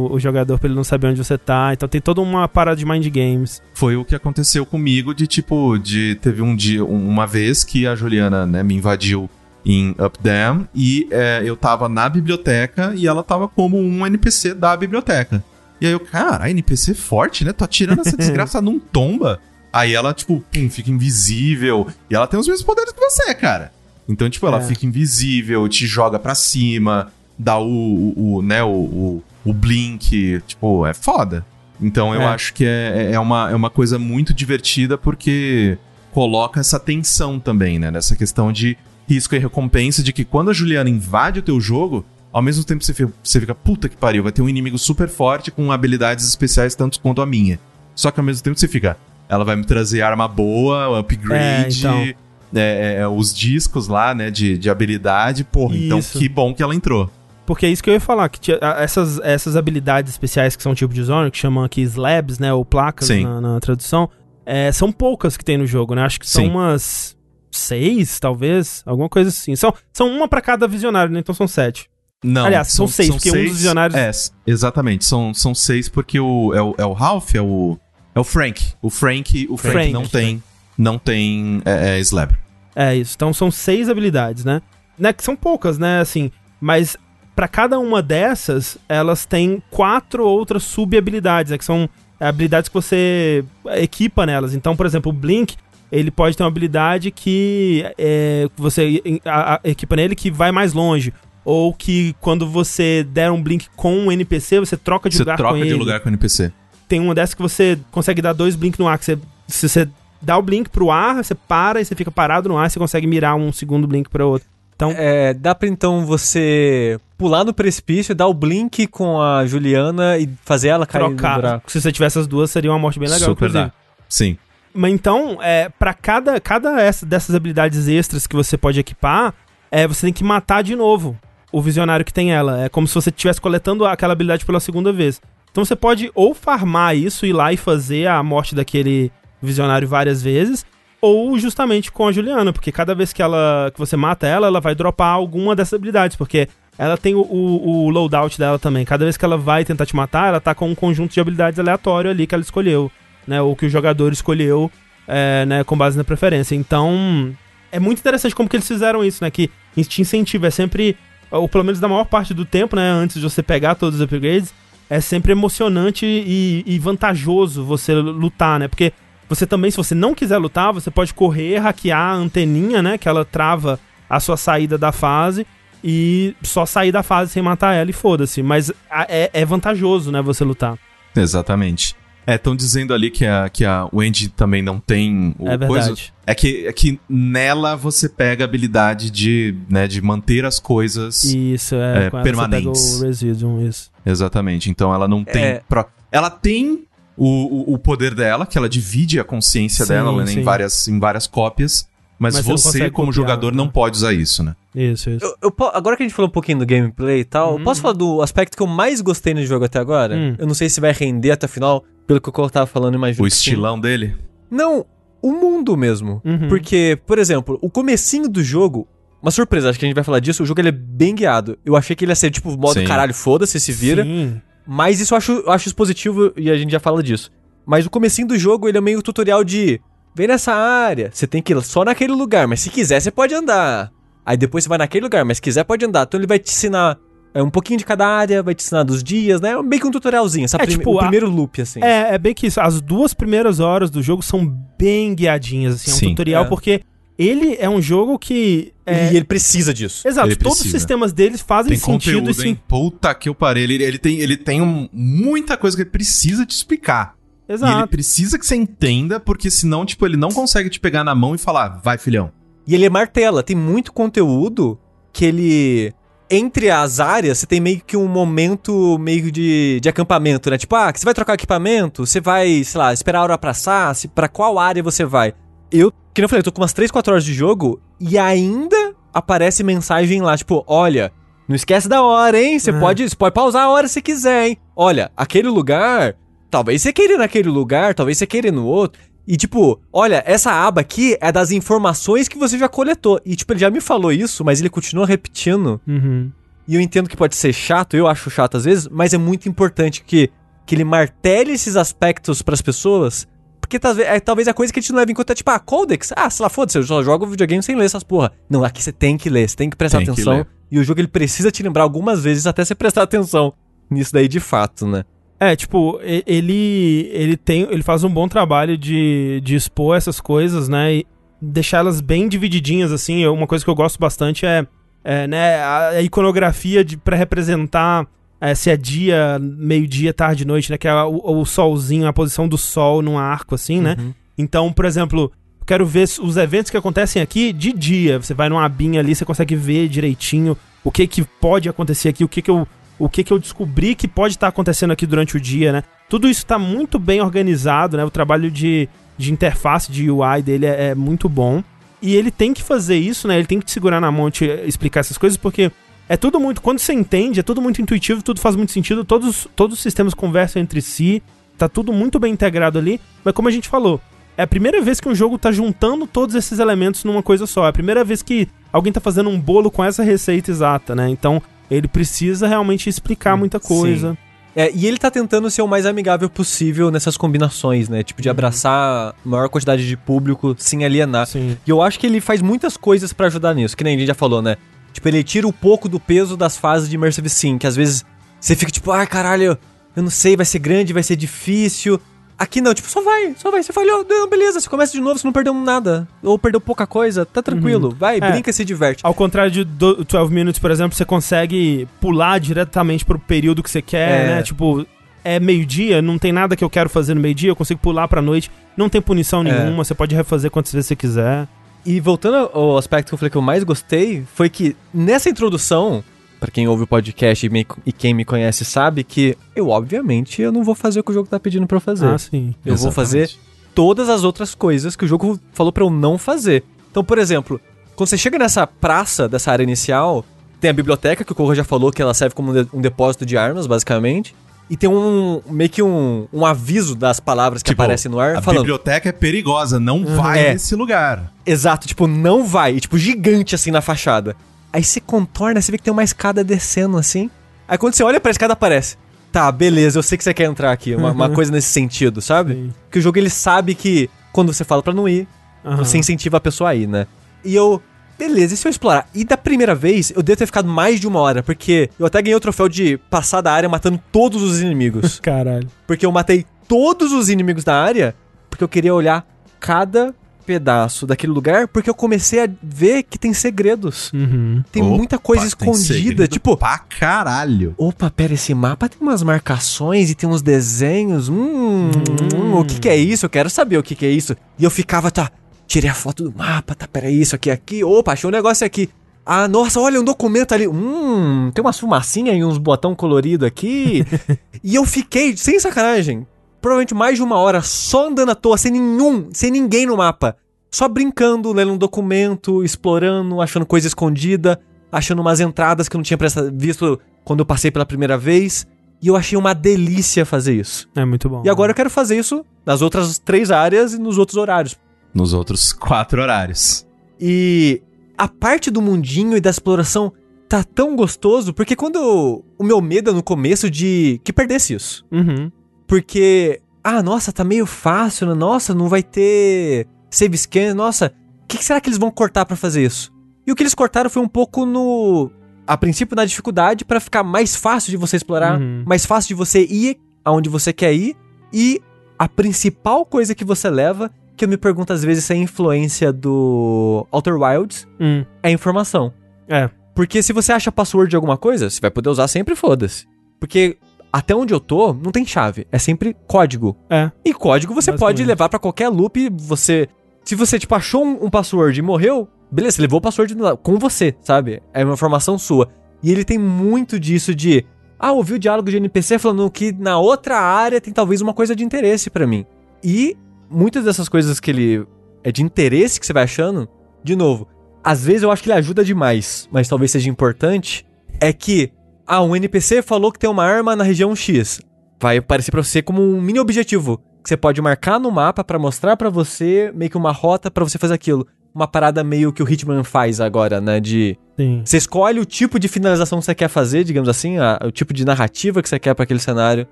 o, o jogador pra ele não saber onde você tá. Então tem toda uma parada de mind games. Foi o que aconteceu comigo de tipo, de teve um dia, um- uma vez que a Juliana, né, me invadiu em Updam e é, eu tava na biblioteca e ela tava como um NPC da biblioteca. E aí eu, cara, NPC forte, né? Tô atirando essa desgraça num tomba. Aí ela, tipo, pum, fica invisível. E ela tem os mesmos poderes que você, cara. Então, tipo, ela É. fica invisível, te joga pra cima, dá o, o, o, né, o, o, o blink. Tipo, é foda. Então eu É. acho que é, é, uma, é uma coisa muito divertida porque coloca essa tensão também, né? Nessa questão de risco e recompensa, de que quando a Juliana invade o teu jogo, ao mesmo tempo você fica, você fica puta que pariu, vai ter um inimigo super forte com habilidades especiais tanto quanto a minha. Só que ao mesmo tempo você fica, ela vai me trazer arma boa, upgrade, É, então. É, é, os discos lá, né, de, de habilidade. Porra, então Isso. que bom que ela entrou. Porque é isso que eu ia falar, que tinha- a- essas, essas habilidades especiais que são tipo de zona, que chamam aqui slabs, né, ou placas na, na tradução, é, são poucas que tem no jogo, né? Acho que são Sim. umas seis, talvez, alguma coisa assim. São, são uma pra cada visionário, né? Então são sete. Não, Aliás, são seis, porque um dos visionários- É, exatamente, são, são seis porque o, é, o, é o Ralph, é o, é o Frank. O Frank, o Frank, Frank, não tem, não tem é, é, slab. É isso. Então são seis habilidades, né? né? Que são poucas, né? Assim, mas pra cada uma dessas, elas têm quatro outras sub-habilidades, né? Que são habilidades que você equipa nelas. Então, por exemplo, o Blink, ele pode ter uma habilidade que é, você a- a- equipa nele que vai mais longe. Ou que quando você der um Blink com um NPC, você troca de Você lugar troca com de ele lugar com o NPC. tem uma dessas que você consegue dar dois blinks no ar. Que você, se você dá o blink pro ar, você para e você fica parado no ar, você consegue mirar um segundo blink para outro. Então, É, dá pra então você pular no precipício, dar o blink com a Juliana e fazer ela cair no trocar. buraco. Se você tivesse as duas, seria uma morte bem legal, Super inclusive. dá. Sim. Mas então, é, para cada, cada essa, dessas habilidades extras que você pode equipar, é, você tem que matar de novo o visionário que tem ela. É como se você estivesse coletando aquela habilidade pela segunda vez. Então você pode ou farmar isso, ir lá e fazer a morte daquele visionário várias vezes, ou justamente com a Juliana, porque cada vez que ela que você mata ela, ela vai dropar alguma dessas habilidades, porque ela tem o, o, o loadout dela também. Cada vez que ela vai tentar te matar, ela tá com um conjunto de habilidades aleatório ali que ela escolheu, né? Ou que o jogador escolheu, é, né? Com base na preferência. Então, é muito interessante como que eles fizeram isso, né? Que te incentiva, é sempre, ou pelo menos na maior parte do tempo, né? Antes de você pegar todos os upgrades, é sempre emocionante e, e vantajoso você lutar, né? Porque você também, se você não quiser lutar, você pode correr, hackear a anteninha, né? Que ela trava a sua saída da fase e só sair da fase sem matar ela e foda-se. Mas é, é vantajoso, né? Você lutar. Exatamente. É, estão dizendo ali que a, que a Wendy também não tem o é coisa. verdade. É que, é que nela você pega a habilidade de, né, de manter as coisas. Isso, é. É, permanentes. Você pega o Residuum, isso. Exatamente. Então ela não tem. É. pro- Ela tem o, o, o poder dela, que ela divide a consciência Sim, dela né, em, várias, em várias cópias. Mas, Mas você como copiar, jogador, né? não pode usar isso, né? Isso, isso. Eu- eu agora que a gente falou um pouquinho do gameplay e tal, eu posso falar do aspecto que eu mais gostei no jogo até agora? Hum. Eu não sei se vai render até o final, pelo que o Colo tava falando, imagino O que sim. estilão dele. Não, o mundo mesmo. Uhum. Porque, por exemplo, o comecinho do jogo, uma surpresa, acho que a gente vai falar disso, o jogo ele é bem guiado. Eu achei que ele ia ser tipo modo Sim. caralho, foda-se, se vira. Sim. Mas isso eu acho, eu acho positivo e a gente já fala disso. Mas o comecinho do jogo, ele é meio tutorial de... Vem nessa área, você tem que ir só naquele lugar, mas se quiser você pode andar. Aí depois você vai naquele lugar, mas se quiser pode andar. Então ele vai te ensinar é, um pouquinho de cada área, vai te ensinar dos dias, né? Meio que um tutorialzinho, sabe? É, tipo, o a- primeiro loop, assim. É, é bem que isso. As duas primeiras horas do jogo são bem guiadinhas, assim. É um Sim. tutorial, É. porque ele é um jogo que. É, E ele precisa disso. Exato, Ele todos os sistemas deles fazem Tem sentido conteúdo, sim. hein? Puta que eu parei. Ele, ele tem, ele tem um- muita coisa que ele precisa te explicar. E ele Exato. precisa que você entenda, porque senão, tipo, ele não consegue te pegar na mão e falar, vai, filhão. E ele é martela, tem muito conteúdo que ele. Entre as áreas, você tem meio que um momento meio de, de acampamento, né? Tipo, ah, você vai trocar equipamento, você vai, sei lá, esperar a hora passar, se, pra qual área você vai. Eu, que eu falei, eu tô com umas 3, 4 horas de jogo e ainda aparece mensagem lá, tipo, olha, não esquece da hora, hein? Você É. pode, você pode pausar a hora se quiser, hein? Olha, aquele lugar, talvez você queira ir naquele lugar, talvez você queira ir no outro. E tipo, olha, essa aba aqui é das informações que você já coletou. E tipo, ele já me falou isso, mas ele continua repetindo. Uhum. E eu entendo que pode ser chato, eu acho chato às vezes, mas é muito importante que, que ele martele esses aspectos pras pessoas. Porque talvez, é, talvez a coisa que a gente não leva em conta é tipo, ah, Codex, ah, sei lá, foda-se, eu só jogo videogame sem ler essas porra. Não, aqui você tem que ler, você tem que prestar Tem que atenção. ler. E o jogo ele precisa te lembrar algumas vezes até você prestar atenção nisso daí de fato, né? É, tipo, e- ele ele tem, ele faz um bom trabalho de, de expor essas coisas, né, e deixar elas bem divididinhas assim. Uma coisa que eu gosto bastante é, é, né, a, a iconografia de para representar é, se é dia, meio-dia, tarde, noite, né, que é o, o solzinho, a posição do sol num arco assim, né? Uhum. Então, por exemplo, quero ver os eventos que acontecem aqui de dia. Você vai numa abinha ali, você consegue ver direitinho o que que pode acontecer aqui, o que que eu, o que que eu descobri que pode estar acontecendo aqui durante o dia, né? Tudo isso tá muito bem organizado, né? O trabalho de, de interface, de UI dele é, é muito bom. E ele tem que fazer isso, né? Ele tem que te segurar na mão e te explicar essas coisas, porque é tudo muito. Quando você entende, é tudo muito intuitivo, tudo faz muito sentido, todos, todos os sistemas conversam entre si, tá tudo muito bem integrado ali. Mas como a gente falou, é a primeira vez que um jogo tá juntando todos esses elementos numa coisa só. É a primeira vez que alguém tá fazendo um bolo com essa receita exata, né? Então ele precisa realmente explicar muita coisa. É, e ele tá tentando ser o mais amigável possível nessas combinações, né? Tipo, de abraçar a maior quantidade de público sem alienar. Sim. E eu acho que ele faz muitas coisas pra ajudar nisso, que nem a gente já falou, né? Tipo, ele tira um pouco do peso das fases de Immersive Sim, que às vezes você fica tipo, ai caralho, eu não sei, vai ser grande, vai ser difícil. Aqui não, tipo, só vai, só vai. Você falhou, não, beleza, você começa de novo, você não perdeu nada. Ou perdeu pouca coisa, tá tranquilo. Vai, É. brinca e se diverte. Ao contrário de do- 12 Minutes, por exemplo, você consegue pular diretamente pro período que você quer, É. né? Tipo, é meio-dia, não tem nada que eu quero fazer no meio-dia, eu consigo pular pra noite, não tem punição É. nenhuma, você pode refazer quantas vezes você quiser. E voltando ao aspecto que eu falei que eu mais gostei, foi que nessa introdução, pra quem ouve o podcast e, me- e quem me conhece sabe que eu, obviamente, eu não vou fazer o que o jogo tá pedindo pra eu fazer. Ah, sim. eu vou Exatamente. fazer todas as outras coisas que o jogo falou pra eu não fazer. Então, por exemplo, quando você chega nessa praça dessa área inicial, tem a biblioteca, que o Corra já falou que ela serve como um depósito de armas, basicamente. E tem um. meio que um, um aviso das palavras que Tipo, aparecem no ar A falando. biblioteca é perigosa, não vai É. nesse lugar. Exato, tipo, não vai. E, tipo, gigante assim na fachada. Aí você contorna, você vê que tem uma escada descendo assim. Aí quando você olha pra escada, aparece. Tá, beleza, eu sei que você quer entrar aqui. Uma, uma coisa nesse sentido, sabe? Sim. Que o jogo ele sabe que quando você fala pra não ir, Aham. você incentiva a pessoa a ir, né? E eu. Beleza, e se eu explorar? E da primeira vez, eu devo ter ficado mais de uma hora, porque eu até ganhei o troféu de passar da área matando todos os inimigos. Caralho. Porque eu matei todos os inimigos da área, porque eu queria olhar cada pedaço daquele lugar, porque eu comecei a ver que tem segredos. Uhum. Tem Opa, muita coisa tem escondida, tipo, Pra caralho. opa, pera, esse mapa tem umas marcações e tem uns desenhos. Hum, hum, o que que é isso? Eu quero saber o que que é isso. E eu ficava, tá, tirei a foto do mapa, tá, pera isso aqui, aqui. Opa, achei um negócio aqui. Ah, nossa, olha um documento ali. Hum, tem umas fumacinhas e uns botão colorido aqui. e eu fiquei, sem sacanagem, provavelmente mais de uma hora só andando à toa, sem nenhum, sem ninguém no mapa. Só brincando, lendo um documento, explorando, achando coisa escondida, achando umas entradas que eu não tinha visto quando eu passei pela primeira vez. E eu achei uma delícia fazer isso. É muito bom. E agora eu quero fazer isso nas outras três áreas e nos outros horários. Nos outros quatro horários. E a parte do mundinho e da exploração tá tão gostoso, porque quando o meu medo é no começo de que perdesse isso. Uhum. Porque, ah, nossa, tá meio fácil, né? Nossa, não vai ter save scan, nossa, o que, que será que eles vão cortar pra fazer isso? E o que eles cortaram foi um pouco no. A princípio, na dificuldade, pra ficar mais fácil de você explorar, Uhum. mais fácil de você ir aonde você quer ir. E a principal coisa que você leva, que eu me pergunto às vezes se é influência do Outer Wilds, Hum. é a informação. É. Porque se você acha password de alguma coisa, você vai poder usar sempre, foda-se. Porque até onde eu tô, não tem chave. É sempre código. É. E código você pode levar pra qualquer loop. Você. Se você, tipo, achou um, um password e morreu, beleza, você levou o password com você, sabe? É uma informação sua. E ele tem muito disso de. Ah, ouvi o diálogo de NPC falando que na outra área tem talvez uma coisa de interesse pra mim. E muitas dessas coisas que ele é de interesse que você vai achando, de novo, às vezes eu acho que ele ajuda demais, mas talvez seja importante, é que, ah, um NPC falou que tem uma arma na região X. Vai aparecer pra você como um mini objetivo, que você pode marcar no mapa pra mostrar pra você meio que uma rota pra você fazer aquilo. uma parada meio que o Hitman faz agora, né? De. Sim. Você escolhe o tipo de finalização que você quer fazer, digamos assim, a- o tipo de narrativa que você quer pra aquele cenário,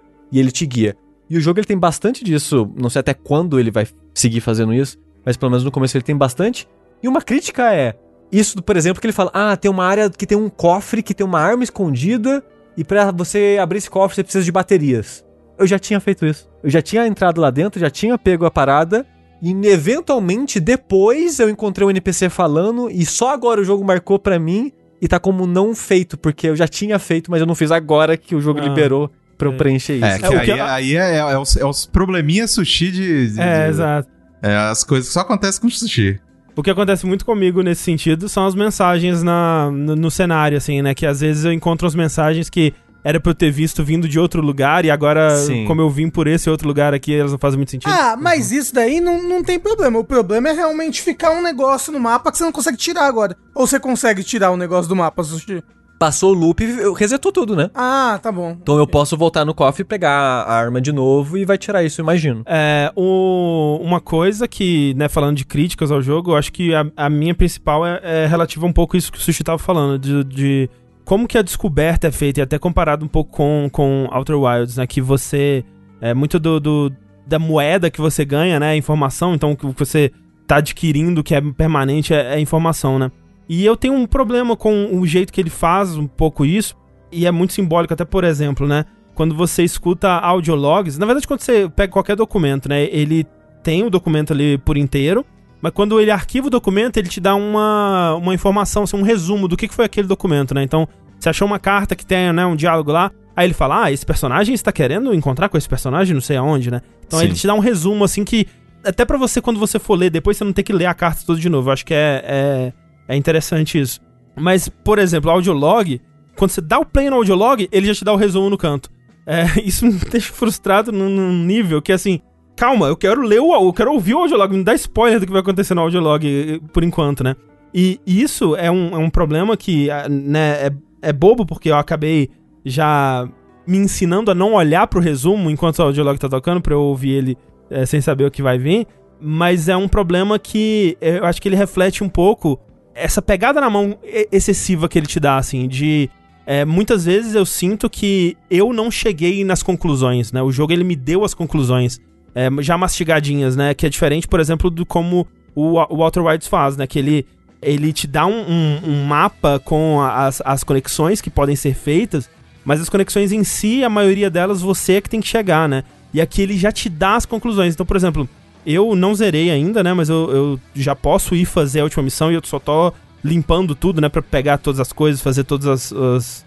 e ele te guia. E o jogo ele tem bastante disso, não sei até quando ele vai seguir fazendo isso, mas pelo menos no começo ele tem bastante. E uma crítica é isso, por exemplo, que ele fala: "Ah, tem uma área que tem um cofre que tem uma arma escondida e pra você abrir esse cofre você precisa de baterias". Eu já tinha feito isso. Eu já tinha entrado lá dentro, já tinha pego a parada e eventualmente depois eu encontrei um NPC falando e só agora o jogo marcou pra mim e tá como não feito, porque eu já tinha feito, mas eu não fiz agora que o jogo Ah, liberou pra eu é. preencher isso. É, que É, o aí, que- aí é, é os, é os probleminhas sushi de. de- É, de- exato. É as coisas que só acontecem com sushi. O que acontece muito comigo nesse sentido são as mensagens na, no, no cenário, assim, né? Que às vezes eu encontro as mensagens que era pra eu ter visto vindo de outro lugar e agora, Sim. como eu vim por esse outro lugar aqui, elas não fazem muito sentido. Ah, mas isso daí não, não tem problema. O problema é realmente ficar um negócio no mapa que você não consegue tirar agora. Ou você consegue tirar o negócio do mapa, Sushi? Passou o loop, resetou tudo, né? Ah, tá bom. Então eu posso voltar no cofre e pegar a arma de novo e vai tirar isso, eu imagino. É, o- uma coisa que, né, falando de críticas ao jogo, eu acho que a, a minha principal é, é relativa um pouco a isso que o Sushi tava falando, de, de como que a descoberta é feita, e até comparado um pouco com, com Outer Wilds, né, que você, é muito do, do- da moeda que você ganha, né, informação, então o que você tá adquirindo, que é permanente, é, é informação, né. E eu tenho um problema com o jeito que ele faz um pouco isso, e é muito simbólico, até por exemplo, né, quando você escuta audiologs, na verdade quando você pega qualquer documento, né, ele tem o documento ali por inteiro, mas quando ele arquiva o documento, ele te dá uma, uma informação, assim, um resumo do que foi aquele documento, né? Então, você achou uma carta que tem, né, um diálogo lá, aí ele fala, ah, esse personagem está querendo encontrar com esse personagem, não sei aonde, né? Então Sim. ele te dá um resumo, assim, que até pra você, quando você for ler, depois você não ter que ler a carta toda de novo. Eu acho que é, é, é interessante isso. Mas, por exemplo, audiolog, quando você dá o play no audiolog, ele já te dá o resumo no canto. É, isso me deixa frustrado num, nível que, assim, calma, eu quero ler o eu quero ouvir o audiolog, me dá spoiler do que vai acontecer no audiolog eh, por enquanto, né? E isso é um, é um problema que, né, é, é bobo porque eu acabei já me ensinando a não olhar pro resumo enquanto o audiolog tá tocando pra eu ouvir ele eh, sem saber o que vai vir, mas é um problema que eh, eu acho que ele reflete um pouco essa pegada na mão excessiva que ele te dá, assim, de é, muitas vezes eu sinto que eu não cheguei nas conclusões, né? O jogo ele me deu as conclusões é, já mastigadinhas, né? Que é diferente, por exemplo, do como o, o Outer Wilds faz, né? Que ele, ele te dá um, um- um mapa com as, as conexões que podem ser feitas, mas as conexões em si, a maioria delas, você é que tem que chegar, né? E aqui ele já te dá as conclusões. Então, por exemplo, eu não zerei ainda, né? Mas eu, eu já posso ir fazer a última missão e eu só tô limpando tudo, né? Pra pegar todas as coisas, fazer todos as, as-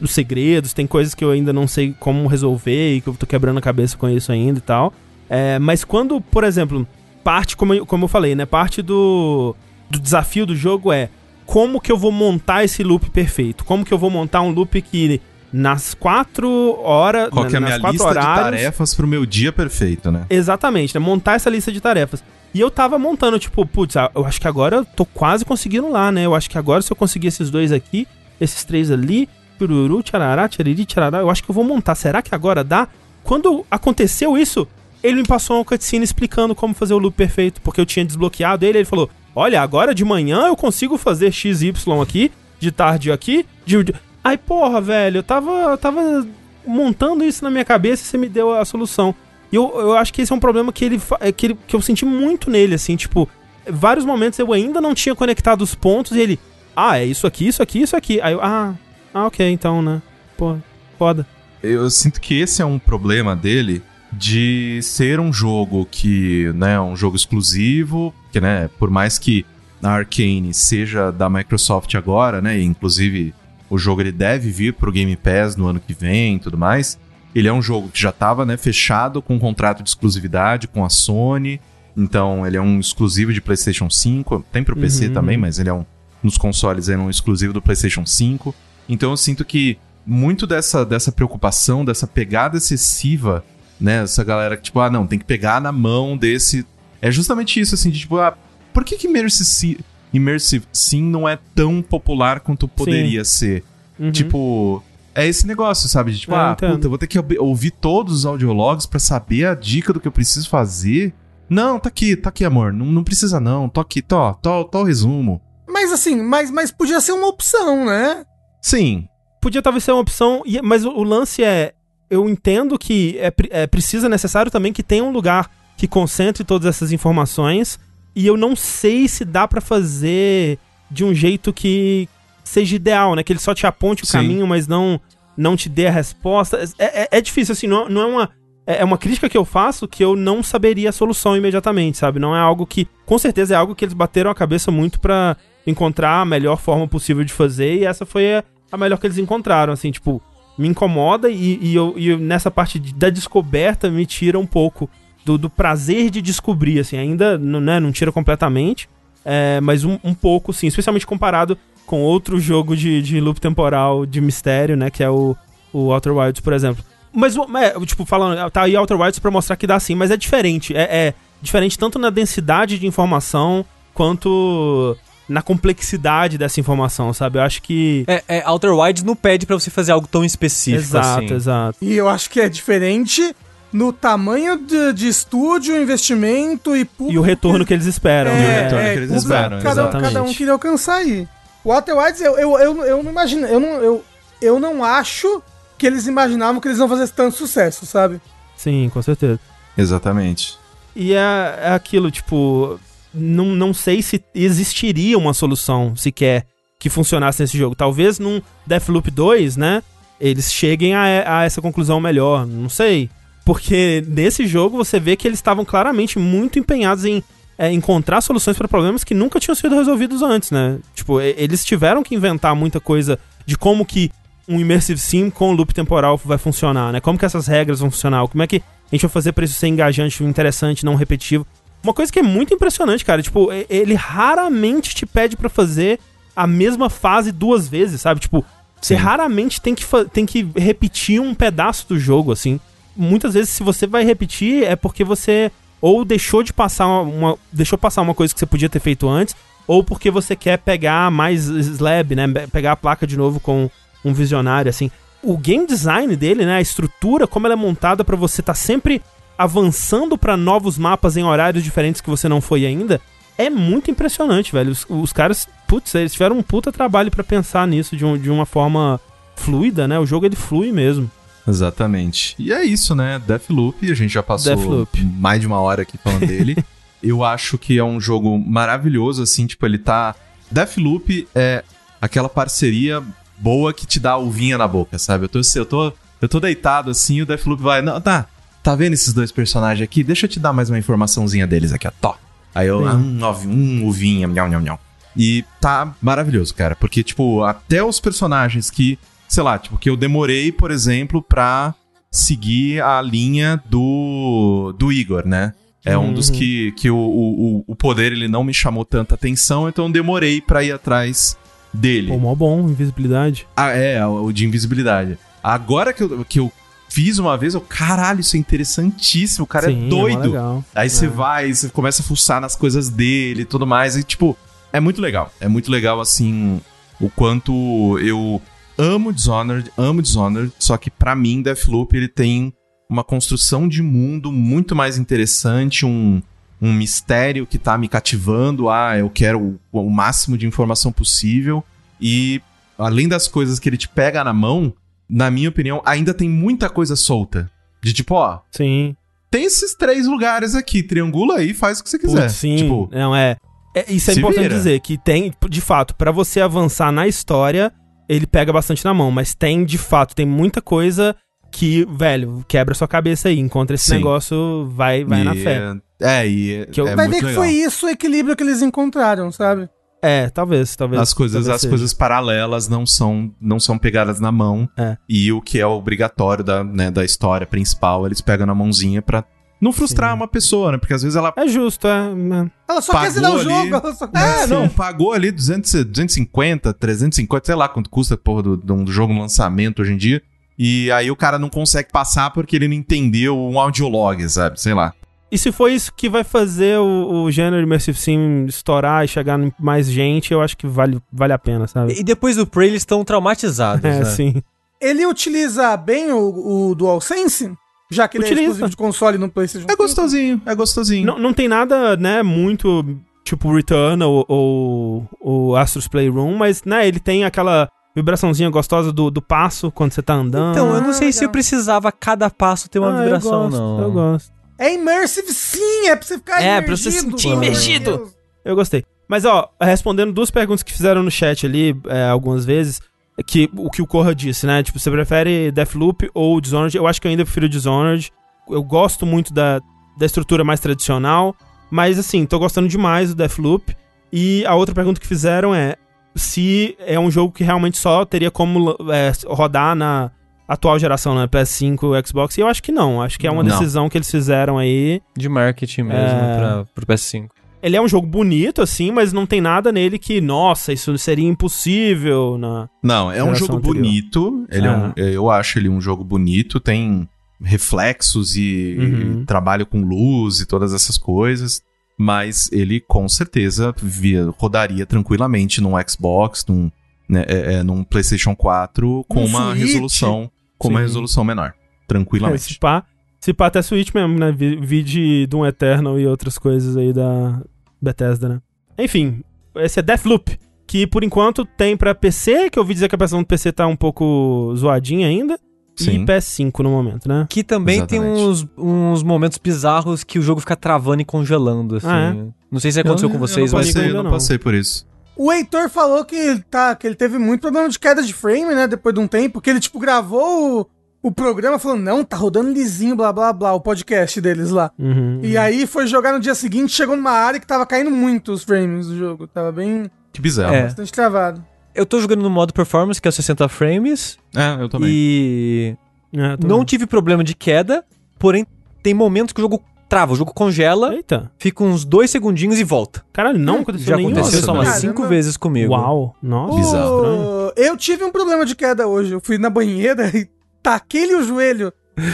os segredos. Tem coisas que eu ainda não sei como resolver e que eu tô quebrando a cabeça com isso ainda e tal. É, mas quando, por exemplo, parte, como eu, como eu falei, né? Parte do, do desafio do jogo é como que eu vou montar esse loop perfeito? Como que eu vou montar um loop que nas quatro horas. Qual que é a minha lista de horários- tarefas pro meu dia perfeito, né? Exatamente, né? Montar essa lista de tarefas. E eu tava montando, tipo, putz, ah, eu acho que agora eu tô quase conseguindo lá, né? Eu acho que agora se eu conseguir esses dois aqui, esses três ali, chururu, tcharará, tchariri, tcharará, eu acho que eu vou montar. Será que agora dá? Quando aconteceu isso, ele me passou uma cutscene explicando como fazer o loop perfeito, porque eu tinha desbloqueado ele, ele falou, olha, agora de manhã eu consigo fazer XY aqui, de tarde aqui, de... Aí, porra, velho, eu tava, eu tava montando isso na minha cabeça e você me deu a solução. E eu, eu acho que esse é um problema que ele, é que ele que eu senti muito nele, assim, tipo, vários momentos eu ainda não tinha conectado os pontos e ele, ah, é isso aqui, isso aqui, isso aqui. Aí eu, ah, ah, ok, então, né? Pô, foda. Eu sinto que esse é um problema dele de ser um jogo que, né, um jogo exclusivo, que, né, por mais que a Arcane seja da Microsoft agora, né, inclusive o jogo ele deve vir pro Game Pass no ano que vem e tudo mais, ele é um jogo que já estava, né, fechado com um contrato de exclusividade com a Sony, então ele é um exclusivo de PlayStation 5, tem pro PC Uhum, também, mas ele é um nos consoles ele é um exclusivo do PlayStation 5. Então eu sinto que muito dessa, dessa preocupação, dessa pegada excessiva, né? Essa galera que, tipo, ah, não, tem que pegar na mão desse. É justamente isso, assim, de tipo, ah, por que que Immersive, Sim- Immersive Sim não é tão popular quanto poderia ser? Uhum. Tipo, é esse negócio, sabe? De, tipo, É, ah, entendo. puta, eu vou ter que ouvir todos os audiologs pra saber a dica do que eu preciso fazer. Não, tá aqui, tá aqui, amor. Não, não precisa não. Tô aqui, tô, tô, tô o resumo. Mas assim, mas, mas podia ser uma opção, né? Sim. Podia talvez ser uma opção, e- mas o, o lance é. Eu entendo que é, é preciso, é necessário também que tenha um lugar que concentre todas essas informações. E eu não sei se dá pra fazer de um jeito que seja ideal, né? Que ele só te aponte o Sim. caminho, mas não não te dê a resposta. É, é- é difícil, assim, não, não é uma. É é uma crítica que eu faço que eu não saberia a solução imediatamente, sabe? Não é algo que. Com certeza é algo que eles bateram a cabeça muito pra encontrar a melhor forma possível de fazer, e essa foi a, a melhor que eles encontraram, assim, tipo, me incomoda e, e eu, e nessa parte da descoberta me tira um pouco do, do prazer de descobrir, assim, ainda não, né, não tira completamente, é, mas um, um pouco, sim, especialmente comparado com outro jogo de, de loop temporal de mistério, né, que é o, o Outer Wilds, por exemplo. Mas, o- é, tipo, falando, tá aí Outer Wilds pra mostrar que dá sim, mas é diferente, é, é diferente tanto na densidade de informação quanto na complexidade dessa informação, sabe? Eu acho que... É, é, Outer Wilds não pede pra você fazer algo tão específico exato, assim. exato. E eu acho que é diferente no tamanho de, de estúdio, investimento e público. E o retorno que eles esperam, é, E o né? retorno é, que eles público, esperam, cada, exatamente. cada um queria alcançar aí. O Walter Wilds, eu, eu, eu, eu não imagino, eu não, eu, eu não acho que eles imaginavam que eles iam fazer tanto sucesso, sabe? Sim, com certeza. Exatamente. E é, é aquilo, tipo, não, não sei se existiria uma solução sequer que funcionasse nesse jogo. Talvez num Deathloop 2, né, eles cheguem a, a essa conclusão melhor, não sei. Porque nesse jogo você vê que eles estavam claramente muito empenhados em é, encontrar soluções para problemas que nunca tinham sido resolvidos antes, né? Tipo, eles tiveram que inventar muita coisa de como que um Immersive Sim com loop temporal vai funcionar, né? Como que essas regras vão funcionar, como é que a gente vai fazer pra isso ser engajante, interessante, não repetitivo. Uma coisa que é muito impressionante, cara, tipo, ele raramente te pede pra fazer a mesma fase duas vezes, sabe? Tipo, você Sim. raramente tem que, tem que repetir um pedaço do jogo, assim. Muitas vezes, se você vai repetir, é porque você ou deixou de passar uma. deixou passar uma coisa que você podia ter feito antes, ou porque você quer pegar mais slab, né? Pegar a placa de novo com um visionário, assim. O game design dele, né? A estrutura, como ela é montada pra você estar sempre avançando pra novos mapas em horários diferentes que você não foi ainda, é muito impressionante, velho. Os, os caras, putz, eles tiveram um puta trabalho pra pensar nisso de, um- de uma forma fluida, né? O jogo ele flui mesmo. Exatamente. E é isso, né? Deathloop, a gente já passou Deathloop. mais de uma hora aqui falando dele. Eu acho que é um jogo maravilhoso, assim, tipo, ele tá. Deathloop é aquela parceria boa que te dá uvinha na boca, sabe? Eu tô, eu tô, eu tô deitado assim, o Deathloop vai. Não, tá. Tá vendo esses dois personagens aqui? Deixa eu te dar mais uma informaçãozinha deles aqui, ó. Tó. Aí eu, ah, um, ovi- um uvinha, nhau, nhau, nhau. E tá maravilhoso, cara. Porque, tipo, até os personagens que, sei lá, tipo, que eu demorei, por exemplo, pra seguir a linha do, do Igor, né? É um dos Uhum. que, que o, o, o poder ele não me chamou tanta atenção, então eu demorei pra ir atrás dele. Pô, mó bom, invisibilidade. Ah, é, o de invisibilidade. Agora que eu, que eu fiz uma vez, eu, caralho, isso é interessantíssimo, o cara Sim, é doido. legal. Aí você É. vai, você começa a fuçar nas coisas dele e tudo mais. E, tipo, é muito legal. É muito legal, assim, o quanto eu amo Dishonored, amo Dishonored, só que pra mim, Deathloop, ele tem uma construção de mundo muito mais interessante, um, um mistério que tá me cativando. Ah, eu quero o, o máximo de informação possível. E, além das coisas que ele te pega na mão, na minha opinião, ainda tem muita coisa solta. De tipo, ó, Sim. tem esses três lugares aqui, triangula aí, faz o que você quiser. Putz, sim. Tipo, Não, é. é- isso é importante vira. dizer, que tem, de fato, pra você avançar na história, ele pega bastante na mão, mas tem, de fato, tem muita coisa que, velho, quebra sua cabeça aí. Encontra esse Sim. negócio, vai, vai e- na fé. É, e Que eu- é Vai ver que legal. foi isso o equilíbrio que eles encontraram, sabe? É, talvez, talvez. As coisas, talvez as seja. coisas paralelas não são, não são pegadas na mão. É. E o que é obrigatório da, né, da história principal, eles pegam na mãozinha pra não frustrar Sim. uma pessoa, né? Porque às vezes ela É justo, é. é. Ela só Pagou quer zerar o ali. jogo. Ela só... É, É, não, pagou ali 200, 250, 350, sei lá quanto custa porra do, de um jogo no lançamento hoje em dia. E aí o cara não consegue passar porque ele não entendeu um audiolog, sabe? Sei lá. E se for isso que vai fazer o, o gênero Immersive Sim estourar e chegar em mais gente, eu acho que vale, vale a pena, sabe? E depois do Prey eles estão traumatizados, É, né? sim. Ele utiliza bem o, o DualSense? Já que ele Utiliza. é exclusivo de console no PlayStation É gostosinho, é gostosinho. Não, não tem nada, né, muito tipo Return ou, ou, ou Astro's Playroom, mas, né, ele tem aquela vibraçãozinha gostosa do, do passo quando você tá andando. Então, eu não Ah, sei se eu legal. precisava cada passo ter uma Ah, vibração, eu gosto, não. Eu gosto. É immersive sim, é pra você ficar É, pra você imergido, sentir pelo amor de imergido. Eu gostei. Mas, ó, respondendo duas perguntas que fizeram no chat ali, é, algumas vezes, é que o que o Corra disse, né? Tipo, você prefere Deathloop ou Dishonored? Eu acho que eu ainda prefiro Dishonored. Eu gosto muito da, da estrutura mais tradicional, mas, assim, tô gostando demais do Deathloop. E a outra pergunta que fizeram é se é um jogo que realmente só teria como é, rodar na atual geração, né? PS5, Xbox. E eu acho que não. Acho que é uma Não. decisão que eles fizeram aí. De marketing mesmo, É. pra, pro PS5. Ele é um jogo bonito, assim, mas não tem nada nele que, nossa, isso seria impossível na. Não, é um jogo anterior. bonito. Ele é Ah. um, eu acho ele um jogo bonito, tem reflexos e, Uhum. e trabalho com luz e todas essas coisas. Mas ele com certeza via, rodaria tranquilamente num Xbox, num, né, é, é, num PlayStation 4 com Num uma Switch. resolução com uma Sim. resolução menor. É, Tranquilamente. pá, se pá até Switch mesmo, né? Vi, vi de Doom Eternal e outras coisas aí da Bethesda, né? Enfim, esse é Deathloop, que por enquanto tem pra PC, que eu ouvi dizer que a versão do PC tá um pouco zoadinha ainda. E Sim. PS5 no momento, né? Que também tem Exatamente. uns, uns momentos bizarros que o jogo fica travando e congelando, assim. Ah, Não sei se aconteceu Eu- com eu vocês, não mas... passei passei, eu ainda não não. passei por isso. O Heitor falou que, ele tá, que ele teve muito problema de queda de frame, né? Depois de um tempo, que ele, tipo, gravou o, programa falando, não, tá rodando lisinho, blá blá blá, o podcast deles lá. Uhum. E aí foi jogar no dia seguinte, chegou numa área que tava caindo muito os frames do jogo. Tava bem Que bizarro. É. bastante travado. Eu tô jogando no modo performance, que é 60 frames, É, eu também. e É, tô não tive problema de queda, porém tem momentos que o jogo trava, o jogo congela, Eita. fica uns dois segundinhos e volta. Caralho, não aconteceu Já nenhum. aconteceu Nossa, só umas cinco Caramba. vezes comigo. Uau, nossa. Bizarro. Eu tive um problema de queda hoje. Eu fui na banheira e taquei-lhe o joelho.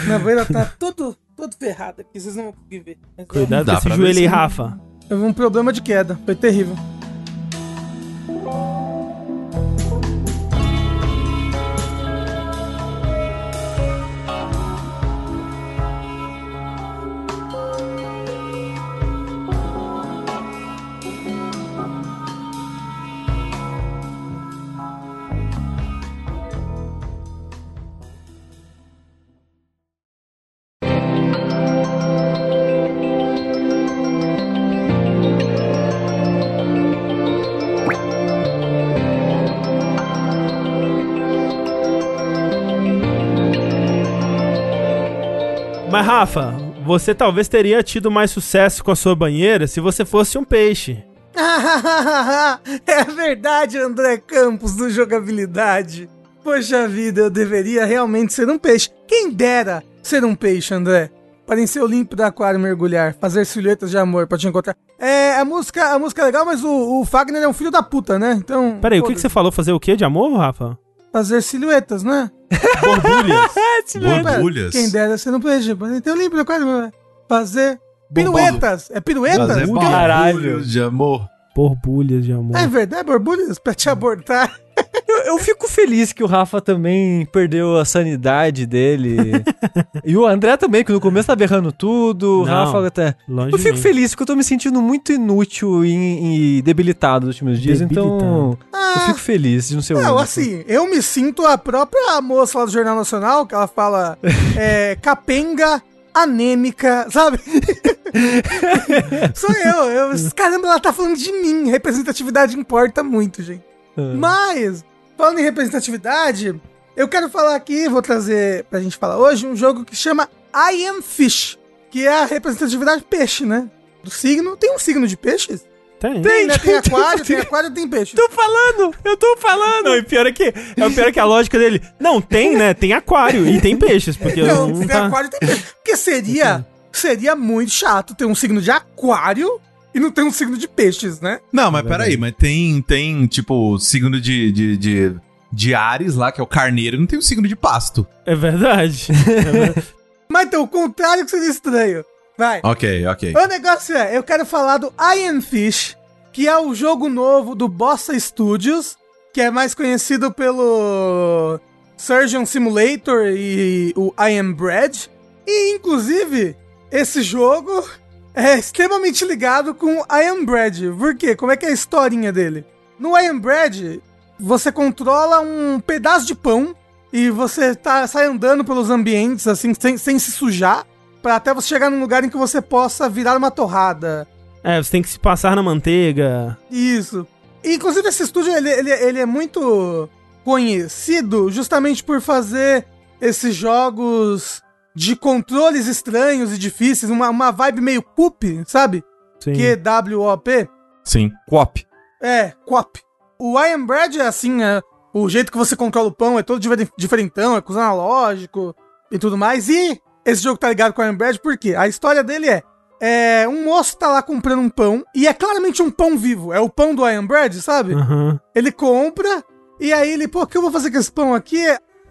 Na banheira tá todo, todo ferrado aqui, vocês não vão conseguir ver. Mas Cuidado com esse joelho aí. Rafa. Eu tive um problema de queda. Foi terrível. Rafa, você talvez teria tido mais sucesso com a sua banheira se você fosse um peixe. é verdade, André Campos, do jogabilidade. Poxa vida, eu deveria realmente ser um peixe. Quem dera ser um peixe, André. Para em seu limpo do aquário mergulhar, fazer silhuetas de amor pra te encontrar. É, a música, a música é legal, mas o, o Fagner é um filho da puta, né? Então. Peraí, o que, que você falou? Fazer o quê de amor, Rafa? Fazer silhuetas, né? Borbulhas. Borbulhas. Quem dera ser um peixe. Para em seu limpo do aquário mergulhar. Fazer. Piruetas! É piruetas? Fazer Caralho. borbulhas de amor. Borbulhas de amor. É verdade, borbulhas pra te abortar. Eu, eu fico feliz que o Rafa também perdeu a sanidade dele. e o André também, que no começo tá berrando tudo. O Não, Rafa até. Longe Eu fico mim. feliz porque eu tô me sentindo muito inútil e, e debilitado nos últimos dias, então eu fico feliz de não ser o Não, único. assim, eu me sinto a própria moça lá do Jornal Nacional, que ela fala é, capenga, anêmica, sabe? Sou eu, eu. Caramba, ela tá falando de mim. Representatividade importa muito, gente. Ah. Mas, falando em representatividade, eu quero falar aqui, vou trazer pra gente falar hoje, um jogo que chama I Am Fish, que é a representatividade peixe, né? Do signo. Tem um signo de peixes? Tem. Tem, né? Tem aquário, tem aquário, tem peixe. Tô falando! Eu tô falando! Não, e pior é que, é o pior é que a lógica dele. Não, tem, né? Tem aquário e tem peixes, porque Não, não tem tá. aquário tem peixe. Porque seria, seria muito chato ter um signo de aquário e não ter um signo de peixes, né? Não, mas peraí, mas tem, tem tipo, signo de, de, de, de Ares lá, que é o carneiro, não tem o signo de pasto. É verdade. É verdade. Mas então, o contrário que seria estranho. Vai. Ok, ok. O negócio é, eu quero falar do Iron Fish, que é o jogo novo do Bossa Studios, que é mais conhecido pelo Surgeon Simulator e o I Am Bread. E, inclusive, esse jogo é extremamente ligado com I Am Bread. Por quê? Como é que é a historinha dele? No I Am Bread, você controla um pedaço de pão e você tá, sai andando pelos ambientes, assim, sem, sem se sujar, para até você chegar num lugar em que você possa virar uma torrada. É, você tem que se passar na manteiga. Isso. E, inclusive, esse estúdio, ele, ele, ele é muito conhecido justamente por fazer esses jogos de controles estranhos e difíceis, uma, uma vibe meio CUP, sabe? Sim. Q-W-O-P. Sim. Coop. É, COP. O I Am Bread é assim, é, o jeito que você controla o pão é todo difer- diferentão, é com os analógico e tudo mais. E esse jogo tá ligado com o I Am Bread por quê? A história dele é, é um moço tá lá comprando um pão e é claramente um pão vivo, é o pão do I Am Bread, sabe? Aham. Ele compra e aí ele, pô, o que eu vou fazer com esse pão aqui?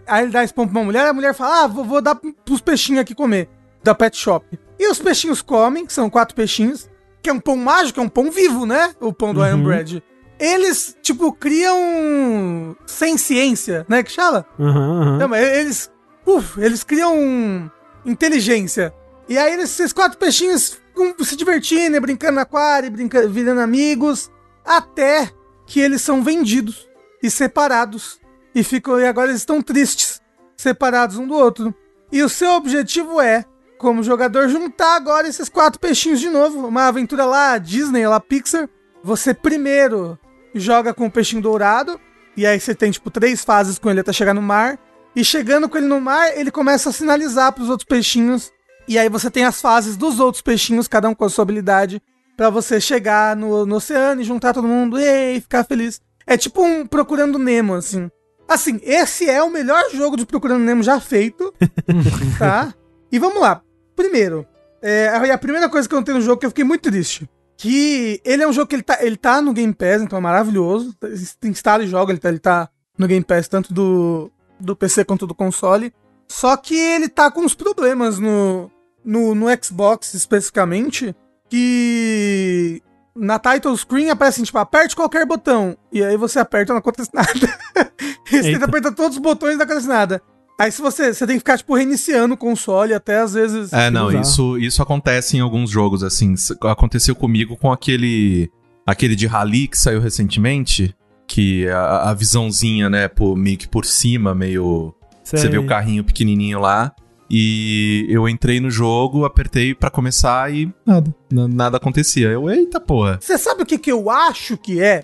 Aí ele dá esse pão pra uma mulher, a mulher fala, ah, vou, vou dar pros peixinhos aqui comer, da pet shop. E os peixinhos comem, que são quatro peixinhos, que é um pão mágico, é um pão vivo, né? O pão do Uhum. Bread. Eles, tipo, criam sem ciência, né, que aham. Não, mas eles, uf, eles criam inteligência. E aí eles- esses quatro peixinhos ficam se divertindo, né, brincando no aquário, brinca, virando amigos, até que eles são vendidos e separados. E ficam e agora eles estão tristes, separados um do outro. E o seu objetivo é, como jogador, juntar agora esses quatro peixinhos de novo, uma aventura lá Disney, lá Pixar. Você primeiro joga com o peixinho dourado, e aí você tem tipo três fases com ele até chegar no mar. E chegando com ele no mar, ele começa a sinalizar para os outros peixinhos. E aí você tem as fases dos outros peixinhos, cada um com a sua habilidade, para você chegar no, no oceano e juntar todo mundo e ficar feliz. É tipo um Procurando Nemo, assim. Assim, esse é o melhor jogo de Procurando Nemo já feito, tá? E vamos lá. Primeiro, é, a primeira coisa que eu notei no jogo que eu fiquei muito triste. Que ele é um jogo que ele tá, ele tá no Game Pass, então é maravilhoso. Instala e joga, ele tá, ele tá no Game Pass, tanto do, do PC quanto do console. Só que ele tá com uns problemas no, no, no Xbox especificamente. Que na title screen aparece tipo, aperte qualquer botão. E aí você aperta e não acontece nada. você tenta apertar todos os botões e não acontece nada. Aí se você, você tem que ficar, tipo, reiniciando o console até às vezes. É, não, bizarro. isso, isso acontece em alguns jogos, assim. Aconteceu comigo com aquele. Aquele de Rally que saiu recentemente. Que a, a visãozinha, né, por, meio que por cima, meio. Você vê o carrinho pequenininho lá. E eu entrei no jogo, apertei pra começar e nada. n- Nada acontecia. Eu, eita porra. Você sabe o que, que eu acho que é?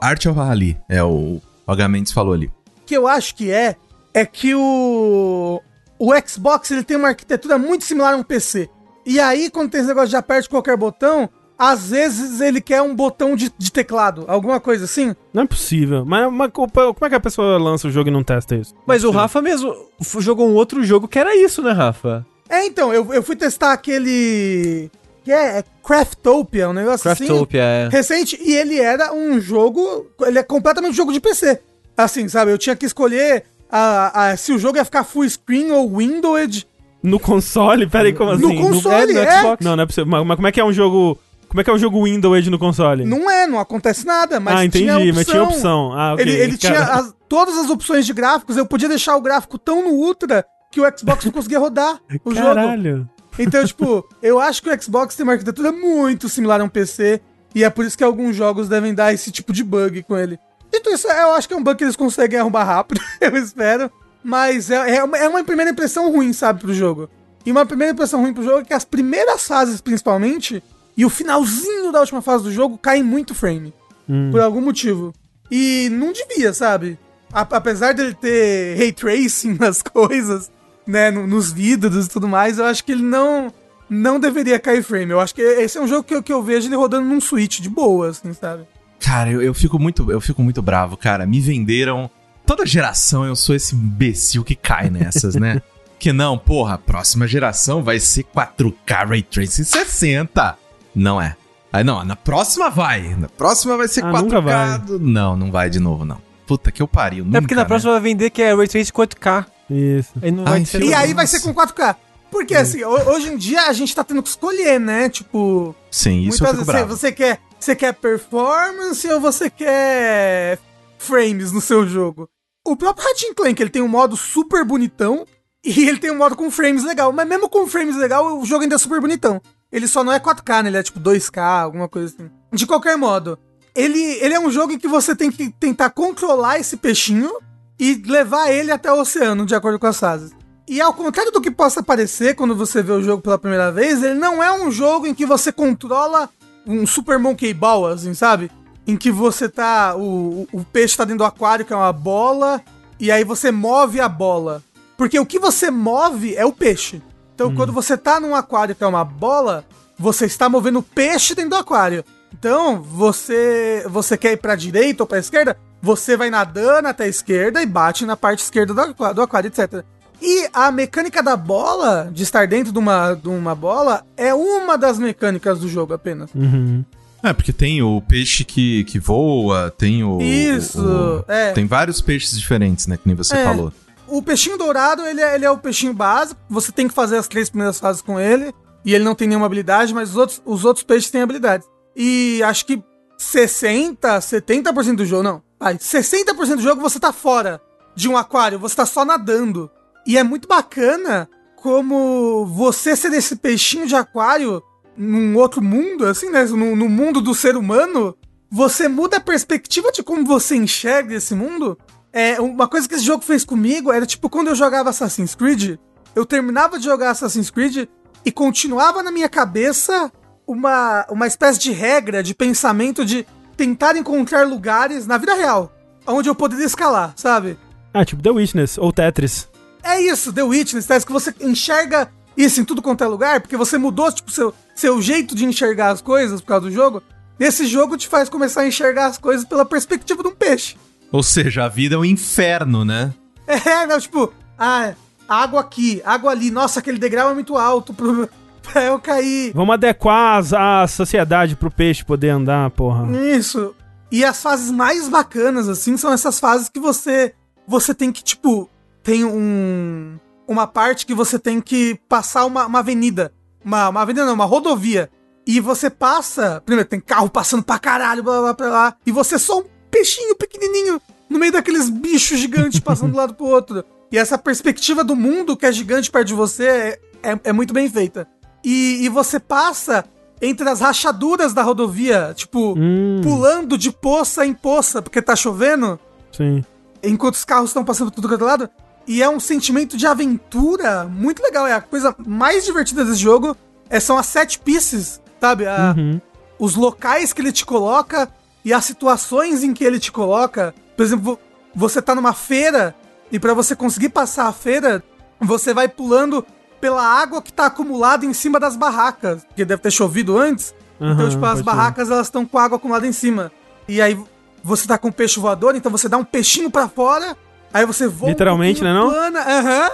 Art of Rally, é o. O H. Mendes falou ali. que eu acho que é é que o o Xbox ele tem uma arquitetura muito similar a um PC. E aí quando tem esse negócio de aperte qualquer botão, às vezes ele quer um botão de, de teclado, alguma coisa assim. Não é possível. Mas, mas co- como é que a pessoa lança o jogo e não testa isso? Mas o Rafa mesmo jogou um outro jogo que era isso, né, Rafa? É, então, eu, eu fui testar aquele que é, é Craftopia, um negócio assim. Craftopia, é. recente e ele era um jogo, ele é completamente jogo de PC. Assim, sabe? Eu tinha que escolher a, a- se o jogo ia ficar full screen ou windowed. No console? Pera aí, como No assim? console, no é. Xbox? Não, não é possível. Mas, mas como é que é um jogo... Como é que é um jogo Windows no console? Não é, não acontece nada, mas ah, entendi, tinha opção. mas tinha opção. Ah, ok. Ele, ele tinha as- todas as opções de gráficos, eu podia deixar o gráfico tão no Ultra que o Xbox não conseguia rodar o jogo. Caralho. Então, tipo, eu acho que o Xbox tem uma arquitetura muito similar a um PC, e é por isso que alguns jogos devem dar esse tipo de bug com ele. Dito isso, eu acho que é um bug que eles conseguem arrumar rápido, eu espero. Mas é, é, uma, é uma primeira impressão ruim, sabe, pro jogo. E uma primeira impressão ruim pro jogo é que as primeiras fases, principalmente, e o finalzinho da última fase do jogo caem muito frame. Hum. Por algum motivo. E não devia, sabe? A- apesar dele ter ray tracing nas coisas, né, no- nos vidros e tudo mais, eu acho que ele não não deveria cair frame. Eu acho que esse é um jogo que eu, que eu vejo ele rodando num Switch de boa, assim, sabe? Cara, eu, eu fico muito, eu fico muito bravo, cara. Me venderam. Toda geração eu sou esse imbecil que cai nessas, né? que não, porra, a próxima geração vai ser 4K Ray Tracing 60. Não é. Aí não, na próxima vai. Na próxima vai ser Ah, 4K. nunca vai. Não, não vai de novo, não. Puta que eu pariu. é porque na nunca, próxima vai vender que é Ray Trace 4K. Isso. Aí não Ai, vai ser. filho E aí Nossa. vai ser com 4K. Porque, assim, ho- hoje em dia a gente tá tendo que escolher, né? Tipo, né? Sim, isso eu fico vezes bravo. você quer, você quer performance ou você quer frames no seu jogo. O próprio Ratchet Clank, ele tem um modo super bonitão E ele tem um modo com frames legal. Mas mesmo com frames legal, o jogo ainda é super bonitão. Ele só não é 4K, né? Ele é tipo 2K, alguma coisa assim. De qualquer modo, ele, ele é um jogo em que você tem que tentar controlar esse peixinho e levar ele até o oceano, de acordo com as fases. E ao contrário do que possa parecer quando você vê o jogo pela primeira vez, ele não é um jogo em que você controla um Super Monkey Ball, assim, sabe? Em que você tá. O, o peixe tá dentro do aquário, que é uma bola, e aí você move a bola. Porque o que você move é o peixe. Então, quando você tá num aquário que é uma bola, você está movendo o peixe dentro do aquário. Então, você você quer ir pra direita ou pra esquerda, você vai nadando até a esquerda e bate na parte esquerda do aquário, do aquário, etc. E a mecânica da bola, de estar dentro de uma, de uma bola, é uma das mecânicas do jogo apenas. Uhum. É, porque tem o peixe que, que voa, tem o. Isso, o- é. Tem vários peixes diferentes, né? Que nem você É. falou. O peixinho dourado, ele é, ele é o peixinho básico. Você tem que fazer as três primeiras fases com ele. E ele não tem nenhuma habilidade, mas os outros, os outros peixes têm habilidades. E acho que 60, 70% do jogo, não. Vai, 60% do jogo você tá fora de um aquário, você tá só nadando. E é muito bacana como você ser esse peixinho de aquário num outro mundo, assim, né? No, no mundo do ser humano, você muda a perspectiva de como você enxerga esse mundo. É, uma coisa que esse jogo fez comigo era tipo quando eu jogava Assassin's Creed, eu terminava de jogar Assassin's Creed e continuava na minha cabeça uma, uma espécie de regra, de pensamento de tentar encontrar lugares na vida real, onde eu poderia escalar, sabe? Ah, tipo The Witness ou Tetris. É isso, The Witness, tá? que você enxerga isso em tudo quanto é lugar, porque você mudou, tipo, seu, seu jeito de enxergar as coisas por causa do jogo. Esse jogo te faz começar a enxergar as coisas pela perspectiva de um peixe. Ou seja, a vida é um inferno, né? É, não, tipo, ah, água aqui, água ali. Nossa, aquele degrau é muito alto pro, pra eu cair. Vamos adequar as- a sociedade pro peixe poder andar, porra. Isso. E as fases mais bacanas, assim, são essas fases que você você tem que, tipo, tem um uma parte que você tem que passar uma, uma avenida. Uma, uma avenida não, uma rodovia. E você passa. Primeiro, tem carro passando pra caralho, blá blá blá, blá e você é só um peixinho pequenininho no meio daqueles bichos gigantes passando de um lado pro outro. E essa perspectiva do mundo que é gigante perto de você é, é, é muito bem feita. E, e você passa entre as rachaduras da rodovia, tipo, Hum, pulando de poça em poça, porque tá chovendo, sim. enquanto os carros estão passando por tudo quanto é lado. E é um sentimento de aventura muito legal. É a coisa mais divertida desse jogo. É, são as set pieces, sabe? A- Uhum. Os locais que ele te coloca e as situações em que ele te coloca. Por exemplo, você tá numa feira e pra você conseguir passar a feira, você vai pulando pela água que tá acumulada em cima das barracas, porque deve ter chovido antes. então, Aham, tipo, as pode ser. barracas elas estão com água acumulada em cima. E aí você tá com peixe voador, então você dá um peixinho pra fora, aí você voa Literalmente, um né, não? plana, aham.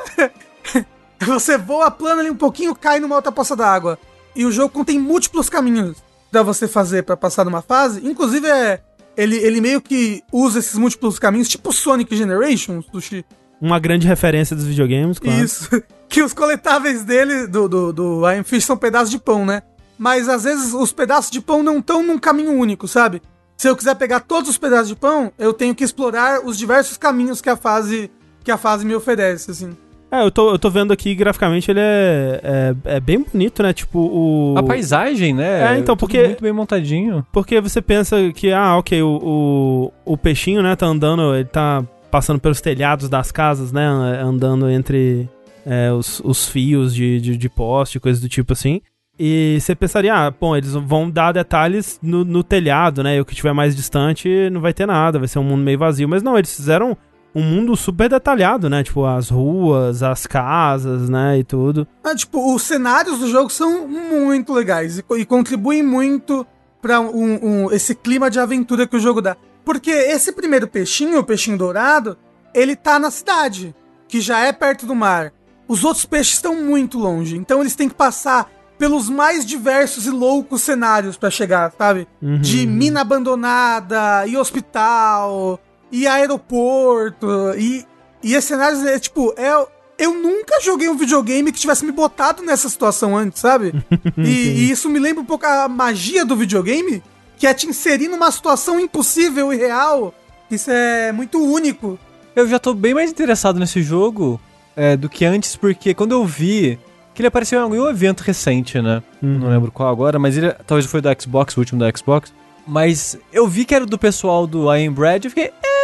você voa plana ali um pouquinho, cai numa outra poça d'água. E o jogo contém múltiplos caminhos pra você fazer pra passar numa fase. Inclusive, é, ele, ele meio que usa esses múltiplos caminhos, tipo Sonic Generations, Sushi. Uma grande referência dos videogames, claro. Isso. Que os coletáveis dele, do, do, do Iron Fish, são pedaços de pão, né? Mas às vezes os pedaços de pão não estão num caminho único, sabe? Se eu quiser pegar todos os pedaços de pão, eu tenho que explorar os diversos caminhos que a fase que a fase me oferece, assim. É, eu tô, eu tô vendo aqui graficamente, ele é, é, é bem bonito, né? Tipo, o. A paisagem, né? É, então, Tudo porque- Muito bem montadinho. Porque você pensa que, ah, ok, o, o, o peixinho, né, tá andando, ele tá passando pelos telhados das casas, né? Andando entre é, os, os fios de, de, de poste, coisas do tipo assim. E você pensaria, ah, bom, eles vão dar detalhes no, no telhado, né? E o que tiver mais distante não vai ter nada, vai ser um mundo meio vazio. Mas não, eles fizeram um mundo super detalhado, né? Tipo, as ruas, as casas, né? E tudo. Ah, tipo, os cenários do jogo são muito legais e, e contribuem muito pra um, um- esse clima de aventura que o jogo dá. Porque esse primeiro peixinho, o peixinho dourado, ele tá na cidade, que já é perto do mar. Os outros peixes estão muito longe, então eles têm que passar pelos mais diversos e loucos cenários pra chegar, sabe? Uhum. De mina abandonada, e hospital, e aeroporto, e, e esses cenários é tipo, é, eu nunca joguei um videogame que tivesse me botado nessa situação antes, sabe? e, e isso me lembra um pouco a magia do videogame, que é te inserir numa situação impossível e real. Isso é muito único. Eu já tô bem mais interessado nesse jogo é, do que antes, porque quando eu vi que ele apareceu em um evento recente, né? Uhum. Não lembro qual agora, mas ele talvez foi do Xbox, o último do Xbox. Mas eu vi que era do pessoal do I Am Bread, eu fiquei, é.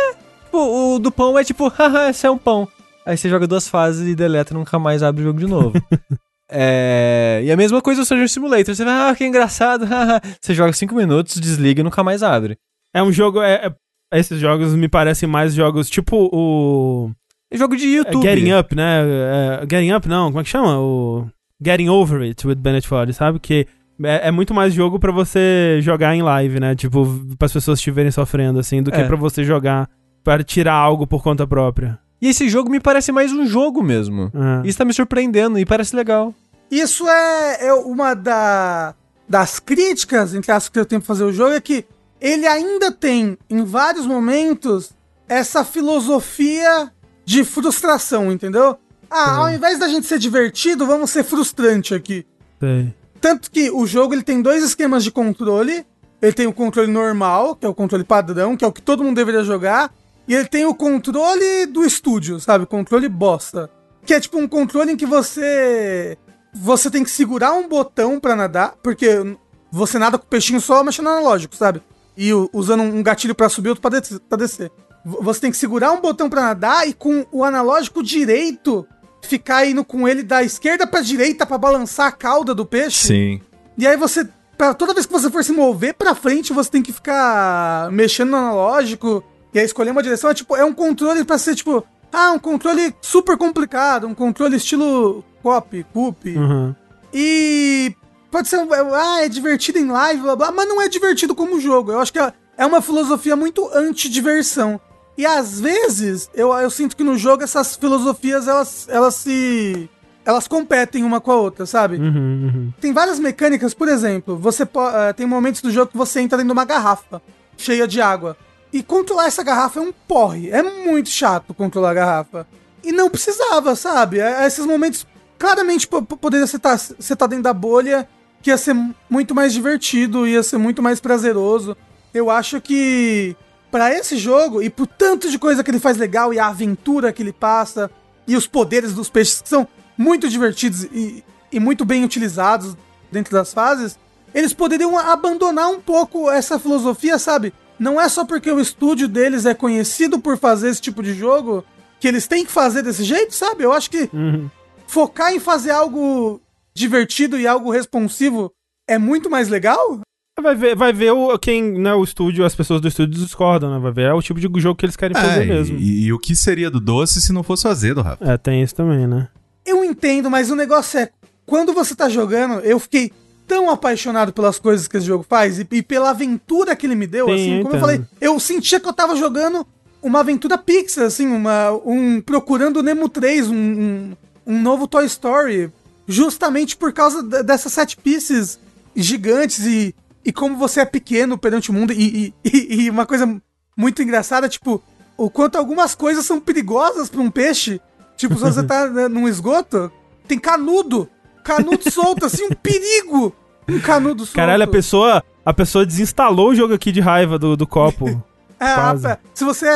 Tipo, o do pão é tipo, haha, esse é um pão. Aí você joga duas fases e deleta e nunca mais abre o jogo de novo. é. E a mesma coisa do Surgeon Simulator. Você vai, ah, que engraçado, haha. Você joga cinco minutos, desliga e nunca mais abre. É um jogo. É, é- esses jogos me parecem mais jogos tipo o. É jogo de é, YouTube. Getting Up, né? É, getting Up, não, como é que chama? O. Getting Over It with Bennett Foddy, sabe? Que é, é muito mais jogo pra você jogar em live, né? Tipo, para as pessoas estiverem sofrendo, assim, do que É. pra você jogar para tirar algo por conta própria. E esse jogo me parece mais um jogo mesmo. É. Isso tá me surpreendendo e parece legal. Isso é, é uma da, das críticas, entre as que eu tenho pra fazer o jogo, é que ele ainda tem, em vários momentos, essa filosofia de frustração, entendeu? Ah, ao invés da gente ser divertido, vamos ser frustrante aqui. Sei. Tanto que o jogo ele tem dois esquemas de controle. Ele tem o controle normal, que é o controle padrão, que é o que todo mundo deveria jogar. E ele tem o controle do estúdio, sabe? Controle bosta. Que é tipo um controle em que você. Você tem que segurar um botão pra nadar, porque você nada com o peixinho só mexendo analógico, sabe? E usando um gatilho pra subir, outro pra des- pra descer. Você tem que segurar um botão pra nadar e com o analógico direito ficar indo com ele da esquerda pra direita pra balançar a cauda do peixe. Sim. E aí você, pra, toda vez que você for se mover pra frente, você tem que ficar mexendo no analógico e aí escolher uma direção. É tipo, é um controle pra ser tipo, ah, um controle super complicado, um controle estilo cop, cup. Uhum. E pode ser, ah, é divertido em live, blá blá, mas não é divertido como jogo. Eu acho que é- é uma filosofia muito anti-diversão. E às vezes, eu, eu sinto que no jogo essas filosofias, elas, elas se... Elas competem uma com a outra, sabe? Uhum, uhum. Tem várias mecânicas, por exemplo, você eh, tem momentos do jogo que você entra dentro de uma garrafa cheia de água. E controlar essa garrafa é um porre. É muito chato controlar a garrafa. E não precisava, sabe? É- é esses momentos, claramente, po- po- poderia você estar você tá dentro da bolha, que ia ser mu- muito mais divertido, ia ser muito mais prazeroso. Eu acho que pra esse jogo, e por tanto de coisa que ele faz legal, e a aventura que ele passa, e os poderes dos peixes que são muito divertidos e, e muito bem utilizados dentro das fases, eles poderiam abandonar um pouco essa filosofia, sabe? Não é só porque o estúdio deles é conhecido por fazer esse tipo de jogo que eles têm que fazer desse jeito, sabe? Eu acho que Uhum. focar em fazer algo divertido e algo responsivo é muito mais legal. Vai ver, vai ver o, quem, né, o estúdio, as pessoas do estúdio discordam, né? Vai ver é o tipo de jogo que eles querem fazer É, mesmo. e, e o que seria do doce se não fosse o azedo, Rafa? É, tem isso também, né? Eu entendo, mas o negócio é, quando você tá jogando, eu fiquei tão apaixonado pelas coisas que esse jogo faz e, e pela aventura que ele me deu, Sim, assim, eu como eu entendo. falei, eu sentia que eu tava jogando uma aventura Pixar, assim, uma, um procurando Nemo 3, um, um, um novo Toy Story, justamente por causa de- dessas set pieces gigantes e, e como você é pequeno perante o mundo e, e, e- uma coisa muito engraçada, tipo, o quanto algumas coisas são perigosas pra um peixe. Tipo, se você tá né, num esgoto, tem canudo. Canudo solto, assim, um perigo. Um canudo solto. Caralho, a pessoa, a pessoa desinstalou o jogo aqui de raiva do, do copo. É, a- se você.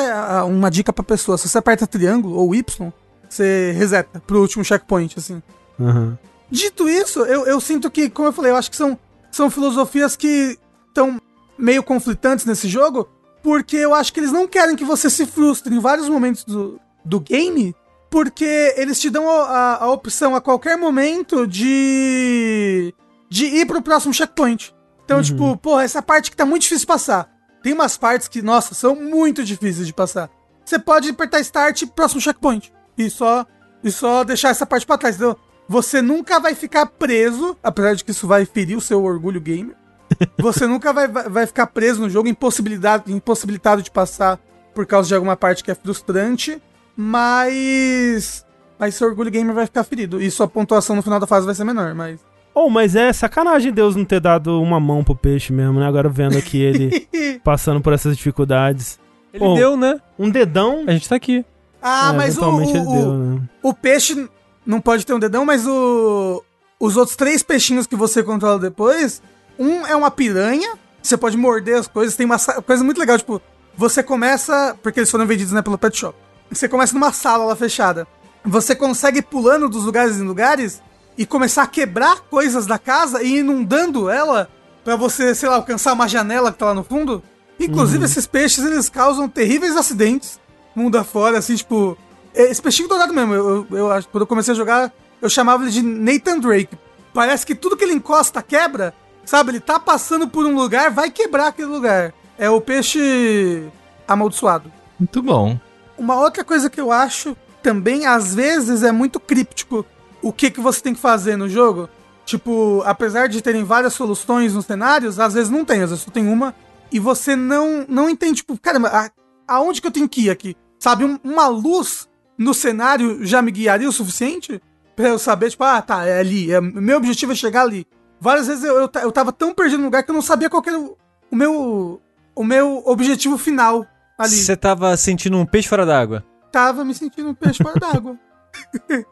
Uma dica pra pessoa, se você aperta triângulo ou Y, você reseta pro último checkpoint, assim. Uhum. Dito isso, eu, eu sinto que, como eu falei, eu acho que são, são filosofias que estão meio conflitantes nesse jogo, porque eu acho que eles não querem que você se frustre em vários momentos do, do game, porque eles te dão a, a- a opção a qualquer momento de. de ir pro próximo checkpoint. Então, tipo, porra, essa parte que tá muito difícil de passar. Tem umas partes que, nossa, são muito difíceis de passar. Você pode apertar start próximo checkpoint. E só, e só deixar essa parte pra trás, entendeu? Você nunca vai ficar preso, apesar de que isso vai ferir o seu orgulho gamer. Você nunca vai, vai, vai ficar preso no jogo, impossibilidade, impossibilitado de passar por causa de alguma parte que é frustrante. Mas. Mas seu orgulho gamer vai ficar ferido. E sua pontuação no final da fase vai ser menor, mas. Oh, mas é sacanagem Deus não ter dado uma mão pro peixe mesmo, né? Agora vendo aqui ele passando por essas dificuldades. Ele Bom, deu, né? Um dedão. A gente tá aqui. Ah, é, mas o, o, deu, né? o peixe não pode ter um dedão, mas o. Os outros três peixinhos que você controla depois. Um é uma piranha. Você pode morder as coisas. Tem uma sa- coisa muito legal, tipo, você começa. Porque eles foram vendidos, né, pelo pet shop. Você começa numa sala lá fechada. você consegue ir pulando dos lugares em lugares e começar a quebrar coisas da casa e inundando ela pra você, sei lá, alcançar uma janela que tá lá no fundo. Inclusive, esses peixes, eles causam terríveis acidentes mundo afora, assim, tipo... Esse peixinho dourado mesmo, eu, eu, eu quando eu comecei a jogar, eu chamava ele de Nathan Drake. Parece que tudo que ele encosta quebra, sabe? Ele tá passando por um lugar, vai quebrar aquele lugar. É o peixe amaldiçoado. Muito bom. Uma outra coisa que eu acho também, às vezes, é muito críptico o que, que você tem que fazer no jogo. Tipo, apesar de terem várias soluções nos cenários, às vezes não tem, às vezes só tem uma. E você não, não entende, tipo, caramba, a- aonde que eu tenho que ir aqui? Sabe, um- uma luz no cenário já me guiaria o suficiente? Pra eu saber, tipo, ah, tá, é ali. É, meu objetivo é chegar ali. Várias vezes eu, eu, eu tava tão perdido no lugar que eu não sabia qual era o, o meu, o meu objetivo final ali. Você tava sentindo um peixe fora d'água. tava me sentindo um peixe fora d'água.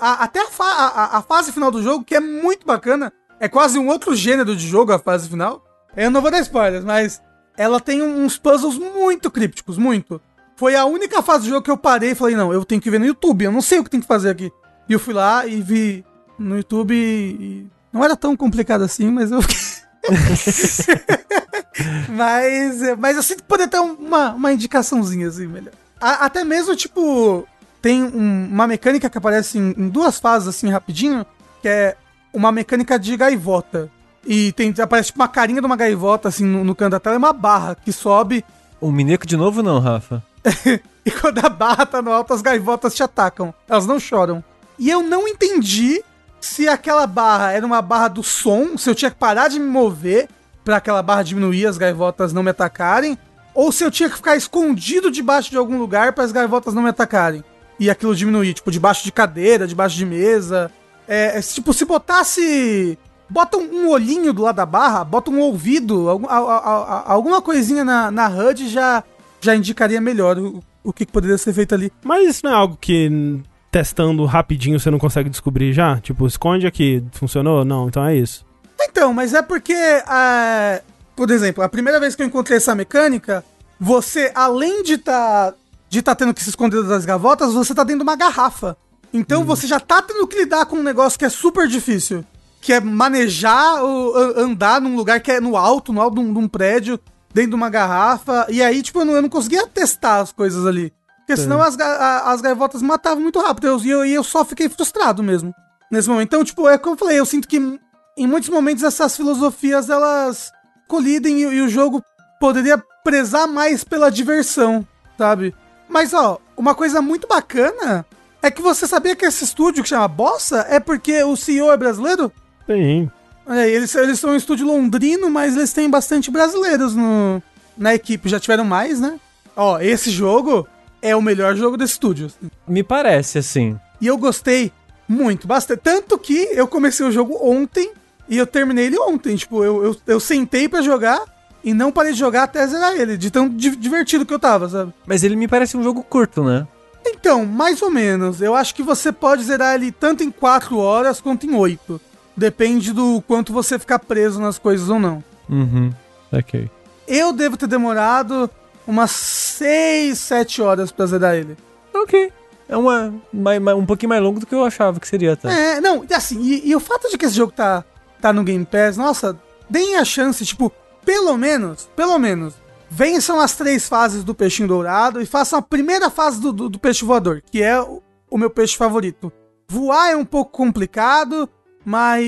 A- até a, a- a- fase final do jogo, que é muito bacana, é quase um outro gênero de jogo a fase final. Eu não vou dar spoilers, mas ela tem uns puzzles muito crípticos, muito. Foi a única fase do jogo que eu parei e falei, não, eu tenho que ver no YouTube, eu não sei o que tem que fazer aqui. E eu fui lá e vi no YouTube e não era tão complicado assim, mas eu mas, é, mas eu sinto que poderia ter uma, uma indicaçãozinha assim, melhor. A- até mesmo, tipo, tem um- uma mecânica que aparece em, em duas fases, assim, rapidinho, que é uma mecânica de gaivota. E tem, aparece tipo, uma carinha de uma gaivota, assim, no, no canto da tela, e uma barra que sobe, O Mineco de novo não, Rafa? e quando a barra tá no alto, as gaivotas te atacam. Elas não choram. E eu não entendi se aquela barra era uma barra do som, se eu tinha que parar de me mover pra aquela barra diminuir, as gaivotas não me atacarem, ou se eu tinha que ficar escondido debaixo de algum lugar para as gaivotas não me atacarem. E aquilo diminuir, tipo, debaixo de cadeira, debaixo de mesa. É, é, tipo, se botasse. Bota um, olhinho do lado da barra, bota um ouvido, algum- a- a- a- alguma coisinha na, na HUD já, já indicaria melhor o, o que poderia ser feito ali. Mas isso não é algo que testando rapidinho você não consegue descobrir já? Tipo, esconde aqui, funcionou? Não, então é isso. Então, mas é porque, ah, por exemplo, a primeira vez que eu encontrei essa mecânica, você, além de tá, de tá tendo que se esconder das gavotas, você tá dentro de uma garrafa. Então você já tá tendo que lidar com um negócio que é super difícil. Que é manejar, ou andar num lugar que é no alto, no alto de um, de um prédio, dentro de uma garrafa. E aí, tipo, eu não, eu não conseguia testar as coisas ali. Porque senão as, a- as gaivotas matavam muito rápido. Eu- E eu, e eu só fiquei frustrado mesmo. Nesse momento. Então, tipo, é como eu falei, eu sinto que em muitos momentos essas filosofias elas colidem e, e o jogo poderia prezar mais pela diversão, sabe? Mas ó, uma coisa muito bacana é que você sabia que esse estúdio que chama Bossa é porque o CEO é brasileiro? Aí, eles, eles são um estúdio londrino, mas eles têm bastante brasileiros no, na equipe. Já tiveram mais, né? Ó, esse jogo é o melhor jogo desse estúdio. Me parece, assim. E eu gostei muito, bastante. Tanto que eu comecei o jogo ontem e eu terminei ele ontem. Tipo, eu, eu, eu sentei pra jogar e não parei de jogar até zerar ele, de tão di- divertido que eu tava, sabe? Mas ele me parece um jogo curto, né? Então, mais ou menos. Eu acho que você pode zerar ele tanto em 4 horas quanto em 8. Depende do quanto você ficar preso nas coisas ou não. Uhum. Ok. Eu devo ter demorado umas 6, 7 horas pra zerar ele. Ok. É uma, um pouquinho mais longo do que eu achava que seria, tá? É, não, e assim, e, e o fato de que esse jogo tá, tá no Game Pass, nossa, deem a chance, tipo, pelo menos, pelo menos, vençam as três fases do peixinho dourado e façam a primeira fase do, do, do peixe voador, que é o, o meu peixe favorito. Voar é um pouco complicado, mas.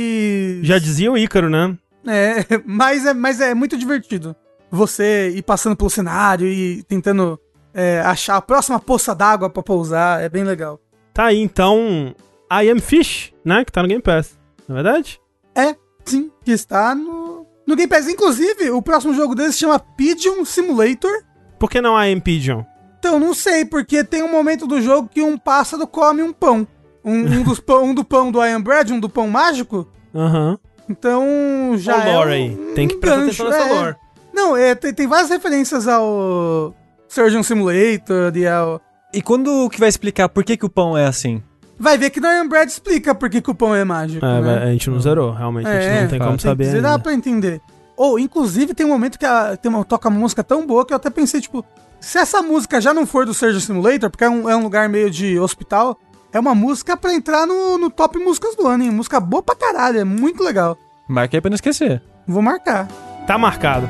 Já dizia o Ícaro, né? É, mas é, mas é muito divertido. Você ir passando pelo cenário e tentando é, achar a próxima poça d'água pra pousar, é bem legal. Tá aí então I Am Fish, né? Que tá no Game Pass. Não é verdade? É, sim, que está no, no Game Pass. Inclusive, o próximo jogo deles se chama Pigeon Simulator. Por que não I Am Pigeon? Então, não sei, porque tem um momento do jogo que um pássaro come um pão. Um, um dos pão, um do pão do I Am Bread, um do pão mágico. Aham. Então, já o lore é aí. um Tem que prestar gancho, atenção nessa é. lore. Não, é, tem, tem várias referências ao Surgeon Simulator e ao... E quando que vai explicar por que, que o pão é assim? Vai ver que Am Bread explica por que que o pão é mágico, É, né? a gente não zerou, realmente. a gente É, não tem como Tem saber. que dizer, dá ainda. pra entender. Ou, inclusive, tem um momento que a, tem uma, toca uma música tão boa que eu até pensei, tipo, se essa música já não for do Surgeon Simulator, porque é um, é um lugar meio de hospital, é uma música pra entrar no, no top músicas do ano, hein? Música boa pra caralho, é muito legal. Marca aí pra não esquecer. Vou marcar. Tá marcado.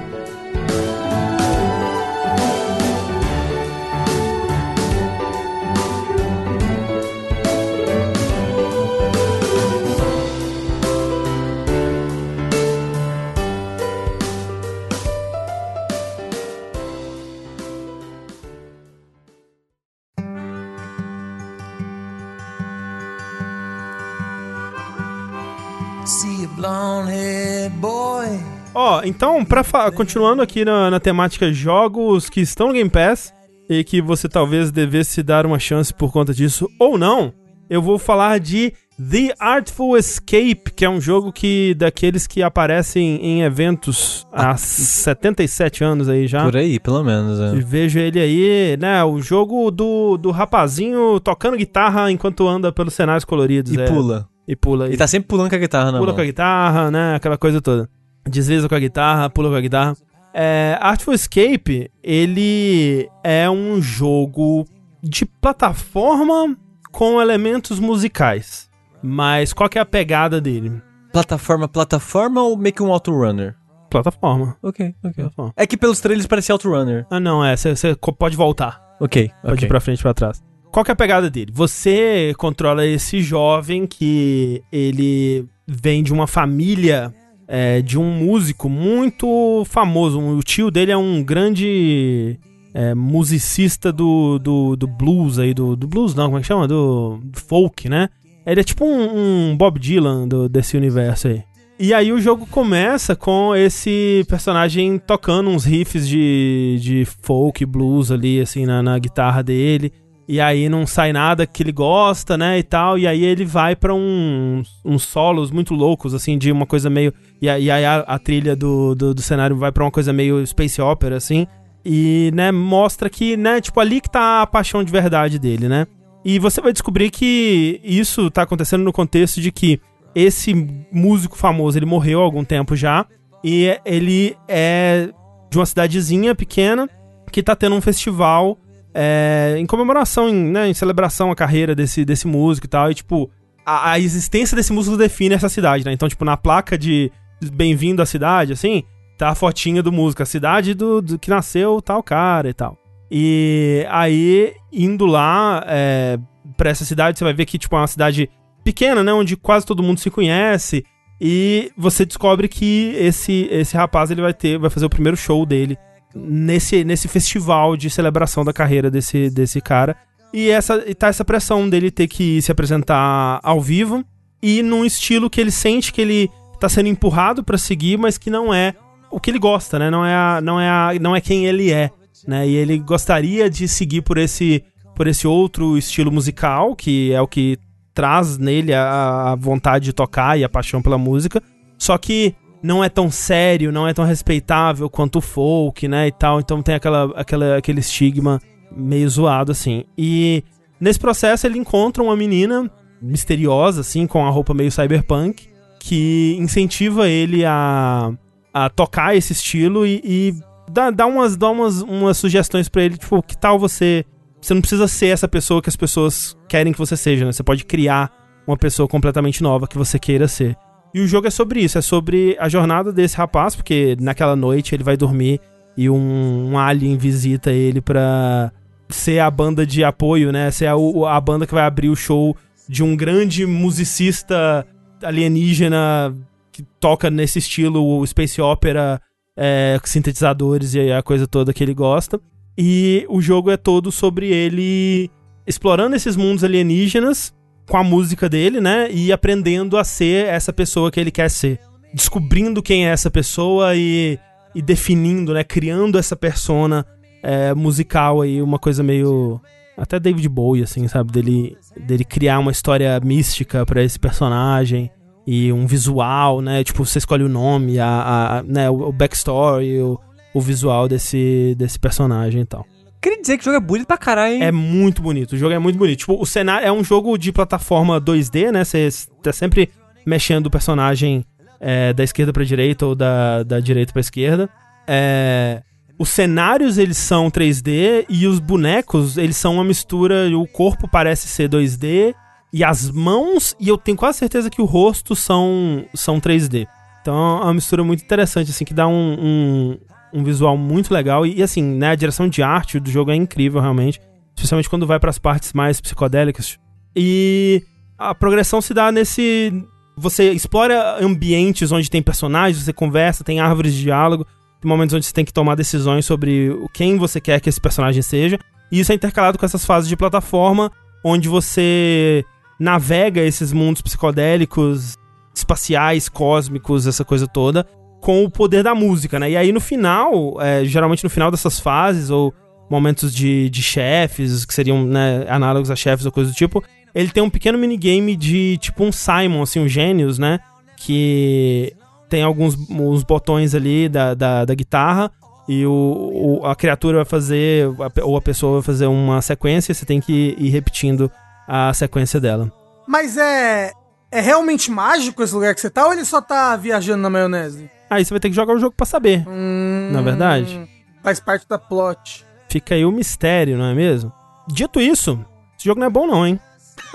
Ó, então, pra continuando aqui na, na temática jogos que estão no Game Pass e que você talvez devesse dar uma chance por conta disso ou não, eu vou falar de The Artful Escape, que é um jogo que daqueles que aparecem em eventos há 77 anos aí já. Por aí, pelo menos. E É. vejo ele aí, né? O jogo do, do rapazinho tocando guitarra enquanto anda pelos cenários coloridos. E é. pula. E pula. E tá sempre pulando com a guitarra na pula mão. com a guitarra, né? Aquela coisa toda. Desliza com a guitarra, pula com a guitarra. É, Artful Escape, ele é um jogo de plataforma com elementos musicais. Mas qual que é a pegada dele? Plataforma, plataforma ou meio que um autorunner? Plataforma. Ok, ok. Plataforma. É que pelos trailers parecia autorunner. Ah, não, é. Você pode voltar. Ok, Pode ok. ir pra frente e pra trás. Qual que é a pegada dele? Você controla esse jovem que ele vem de uma família é, de um músico muito famoso. O tio dele é um grande é, musicista do, do, do blues aí, do, do blues não, como é que chama? Do, folk, né? Ele é tipo um, um Bob Dylan do- desse universo aí. E aí o jogo começa com esse personagem tocando uns riffs de, de folk, blues ali, assim, na, na guitarra dele. E aí não sai nada que ele gosta, né, e tal. E aí ele vai pra um, uns solos muito loucos, assim, de uma coisa meio... E aí a, a trilha do, do, do cenário vai pra uma coisa meio space opera, assim. E, né, mostra que, né, tipo, ali que tá a paixão de verdade dele, né. E você vai descobrir que isso tá acontecendo no contexto de que esse músico famoso, ele morreu há algum tempo já, e ele é de uma cidadezinha pequena que tá tendo um festival é, em comemoração, em, né, em celebração à carreira desse, desse músico e tal, e tipo, a, a existência desse músico define essa cidade, né? Então, tipo, na placa de bem-vindo à cidade, assim, tá a fotinha do músico, a cidade do, do que nasceu tal cara e tal. E aí, indo lá é, pra essa cidade, você vai ver que, tipo, é uma cidade pequena, né? Onde quase todo mundo se conhece. E você descobre que esse, esse rapaz ele vai ter, vai fazer o primeiro show dele nesse, nesse festival de celebração da carreira desse, desse cara. E, essa, e tá essa pressão dele ter que se apresentar ao vivo e num estilo que ele sente que ele tá sendo empurrado pra seguir, mas que não é o que ele gosta, né? Não é, a, não é, a, não é quem ele é, né? E ele gostaria de seguir por esse, por esse outro estilo musical, que é o que traz nele a, a vontade de tocar e a paixão pela música. Só que não é tão sério, não é tão respeitável quanto o folk, né, e tal. Então tem aquela, aquela, aquele estigma meio zoado, assim. E nesse processo ele encontra uma menina misteriosa, assim, com a roupa meio cyberpunk, que incentiva ele a, a tocar esse estilo e, e dá, dá, umas, dá umas, umas sugestões pra ele, tipo, que tal você... Você não precisa ser essa pessoa que as pessoas querem que você seja, né? Você pode criar uma pessoa completamente nova que você queira ser. E o jogo é sobre isso, é sobre a jornada desse rapaz, porque naquela noite ele vai dormir e um, um alien visita ele pra ser a banda de apoio, né? Ser a, a banda que vai abrir o show de um grande musicista alienígena que toca nesse estilo o space opera, é, sintetizadores e a coisa toda que ele gosta. E o jogo é todo sobre ele explorando esses mundos alienígenas com a música dele, né? E aprendendo a ser essa pessoa que ele quer ser. Descobrindo quem é essa pessoa e, e definindo, né? Criando essa persona é, musical aí, uma coisa meio. Até David Bowie, assim, sabe? Dele, dele criar uma história mística pra esse personagem e um visual, né? Tipo, você escolhe o nome, a, a- né? o, o backstory, o, o visual desse, desse personagem e tal. Queria dizer que o jogo é bonito pra caralho, hein? É muito bonito, o jogo é muito bonito. Tipo, o cenário é um jogo de plataforma 2D, né? Você tá sempre mexendo o personagem é, da esquerda pra direita ou da, da direita pra esquerda. É, os cenários, eles são 3D e os bonecos, eles são uma mistura... O corpo parece ser 2D e as mãos, e eu tenho quase certeza que o rosto são, são 3D. Então é uma mistura muito interessante, assim, que dá um, um, um visual muito legal. E, assim, né, a direção de arte do jogo é incrível, realmente. Especialmente quando vai para as partes mais psicodélicas. E a progressão se dá nesse. Você explora ambientes onde tem personagens, você conversa, tem árvores de diálogo, tem momentos onde você tem que tomar decisões sobre quem você quer que esse personagem seja. E isso é intercalado com essas fases de plataforma, onde você navega esses mundos psicodélicos, espaciais, cósmicos, essa coisa toda, com o poder da música, né? E aí no final, é, geralmente no final dessas fases, ou momentos de, de chefes, que seriam né, análogos a chefes ou coisa do tipo, ele tem um pequeno minigame de tipo um Simon, assim, um Gênios, né? Que tem alguns uns botões ali da, da, da guitarra e o, o, a criatura vai fazer, ou a pessoa vai fazer uma sequência, você tem que ir repetindo a sequência dela. Mas é. É realmente mágico esse lugar que você tá ou ele só tá viajando na maionese? Aí você vai ter que jogar o jogo pra saber, Hum, na verdade. Faz parte da plot. Fica aí o mistério, não é mesmo? Dito isso, esse jogo não é bom não, hein?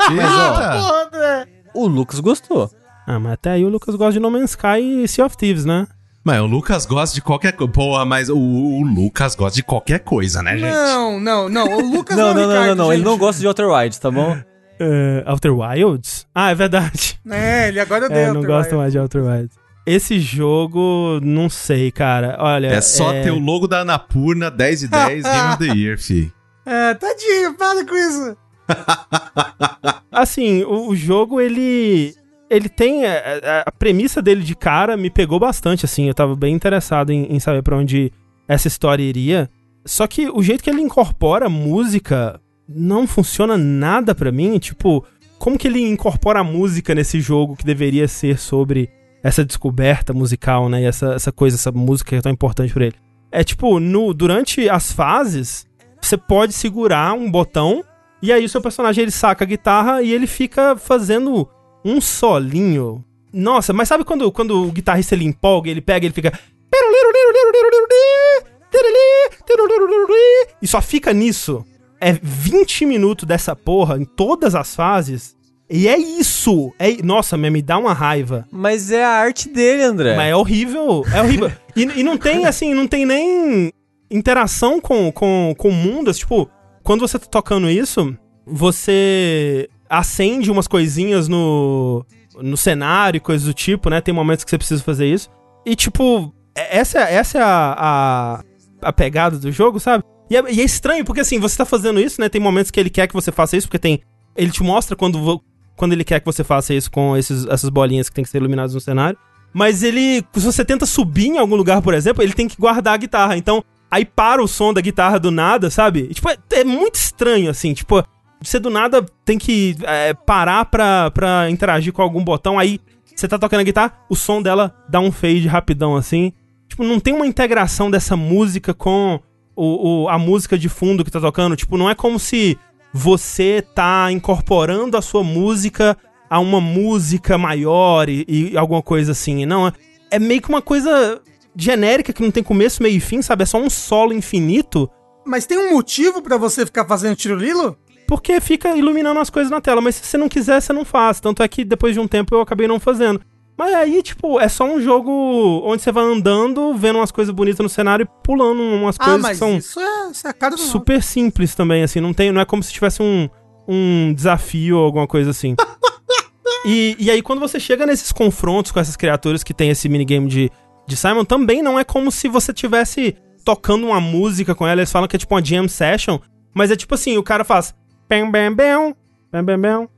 Eita! Porra, André. O Lucas gostou. Ah, mas até aí o Lucas gosta de No Man's Sky e Sea of Thieves, né? Mas o Lucas gosta de qualquer coisa. Porra, mas o, o Lucas gosta de qualquer coisa, né, gente? Não, não, não. O Lucas Não, é não, não, não, Ricardo, não. Ele gente. não gosta de Outer Wilds, tá bom? É, Outer Wilds? Ah, é verdade. É, ele agora É, deu. não gosto mais de Outer Wilds. Esse jogo, não sei, cara. Olha. É só ter o logo da Anapurna 10 e 10 Game of the Year, fi. É, tadinho, para com isso. Assim, o, o jogo, ele. Ele tem. A, a- a premissa dele de cara me pegou bastante, assim. Eu tava bem interessado em, em saber pra onde essa história iria. Só que o jeito que ele incorpora música não funciona nada pra mim. Tipo, como que ele incorpora a música nesse jogo que deveria ser sobre essa descoberta musical, né? E essa, essa coisa, essa música que é tão importante pra ele. É tipo, no, durante as fases, você pode segurar um botão e aí o seu personagem ele saca a guitarra e ele fica fazendo um solinho. Nossa, mas sabe quando, quando o guitarrista ele empolga, ele pega, ele fica e só fica nisso. É 20 minutos dessa porra em todas as fases. E é isso. É, nossa, me dá uma raiva. Mas é a arte dele, André. Mas é horrível. É horrível. e, e não tem, assim, não tem nem interação com, com, com o mundo. assim, Tipo, quando você tá tocando isso, você acende umas coisinhas no, no cenário e coisas do tipo, né? Tem momentos que você precisa fazer isso. E, tipo, é- essa, essa é a, a, a pegada do jogo, sabe? E é, e é estranho, porque assim, você tá fazendo isso, né? Tem momentos que ele quer que você faça isso, porque tem. Ele te mostra quando, quando ele quer que você faça isso com esses, essas bolinhas que tem que ser iluminadas no cenário. Mas ele. Se você tenta subir em algum lugar, por exemplo, ele tem que guardar a guitarra. Então, aí para o som da guitarra do nada, sabe? E, tipo, é, é muito estranho, assim. Tipo, você do nada tem que é, parar pra, pra interagir com algum botão. Aí você tá tocando a guitarra, o som dela dá um fade rapidão, assim. Tipo, não tem uma integração dessa música com o, o- a música de fundo que tá tocando. Tipo, não é como se você tá incorporando a sua música a uma música maior e, e alguma coisa assim. Não, é, é meio que uma coisa genérica que não tem começo, meio e fim, sabe? É só um solo infinito. Mas tem um motivo pra você ficar fazendo tiro lilo? Porque fica iluminando as coisas na tela, mas se você não quiser, você não faz. Tanto é que depois de um tempo eu acabei não fazendo. Mas aí, tipo, é só um jogo onde você vai andando, vendo umas coisas bonitas no cenário e pulando umas Ah, coisas que são isso é, isso é cara do super simples também, assim. Não, tem, não é como se tivesse um, um desafio ou alguma coisa assim. e, e aí, quando você chega nesses confrontos com essas criaturas que tem esse minigame de, de Simon, também não é como se você tivesse tocando uma música com ela. Eles falam que é tipo uma jam session, mas é tipo assim, o cara faz... Bam, bam, bam, bam, bam, bam,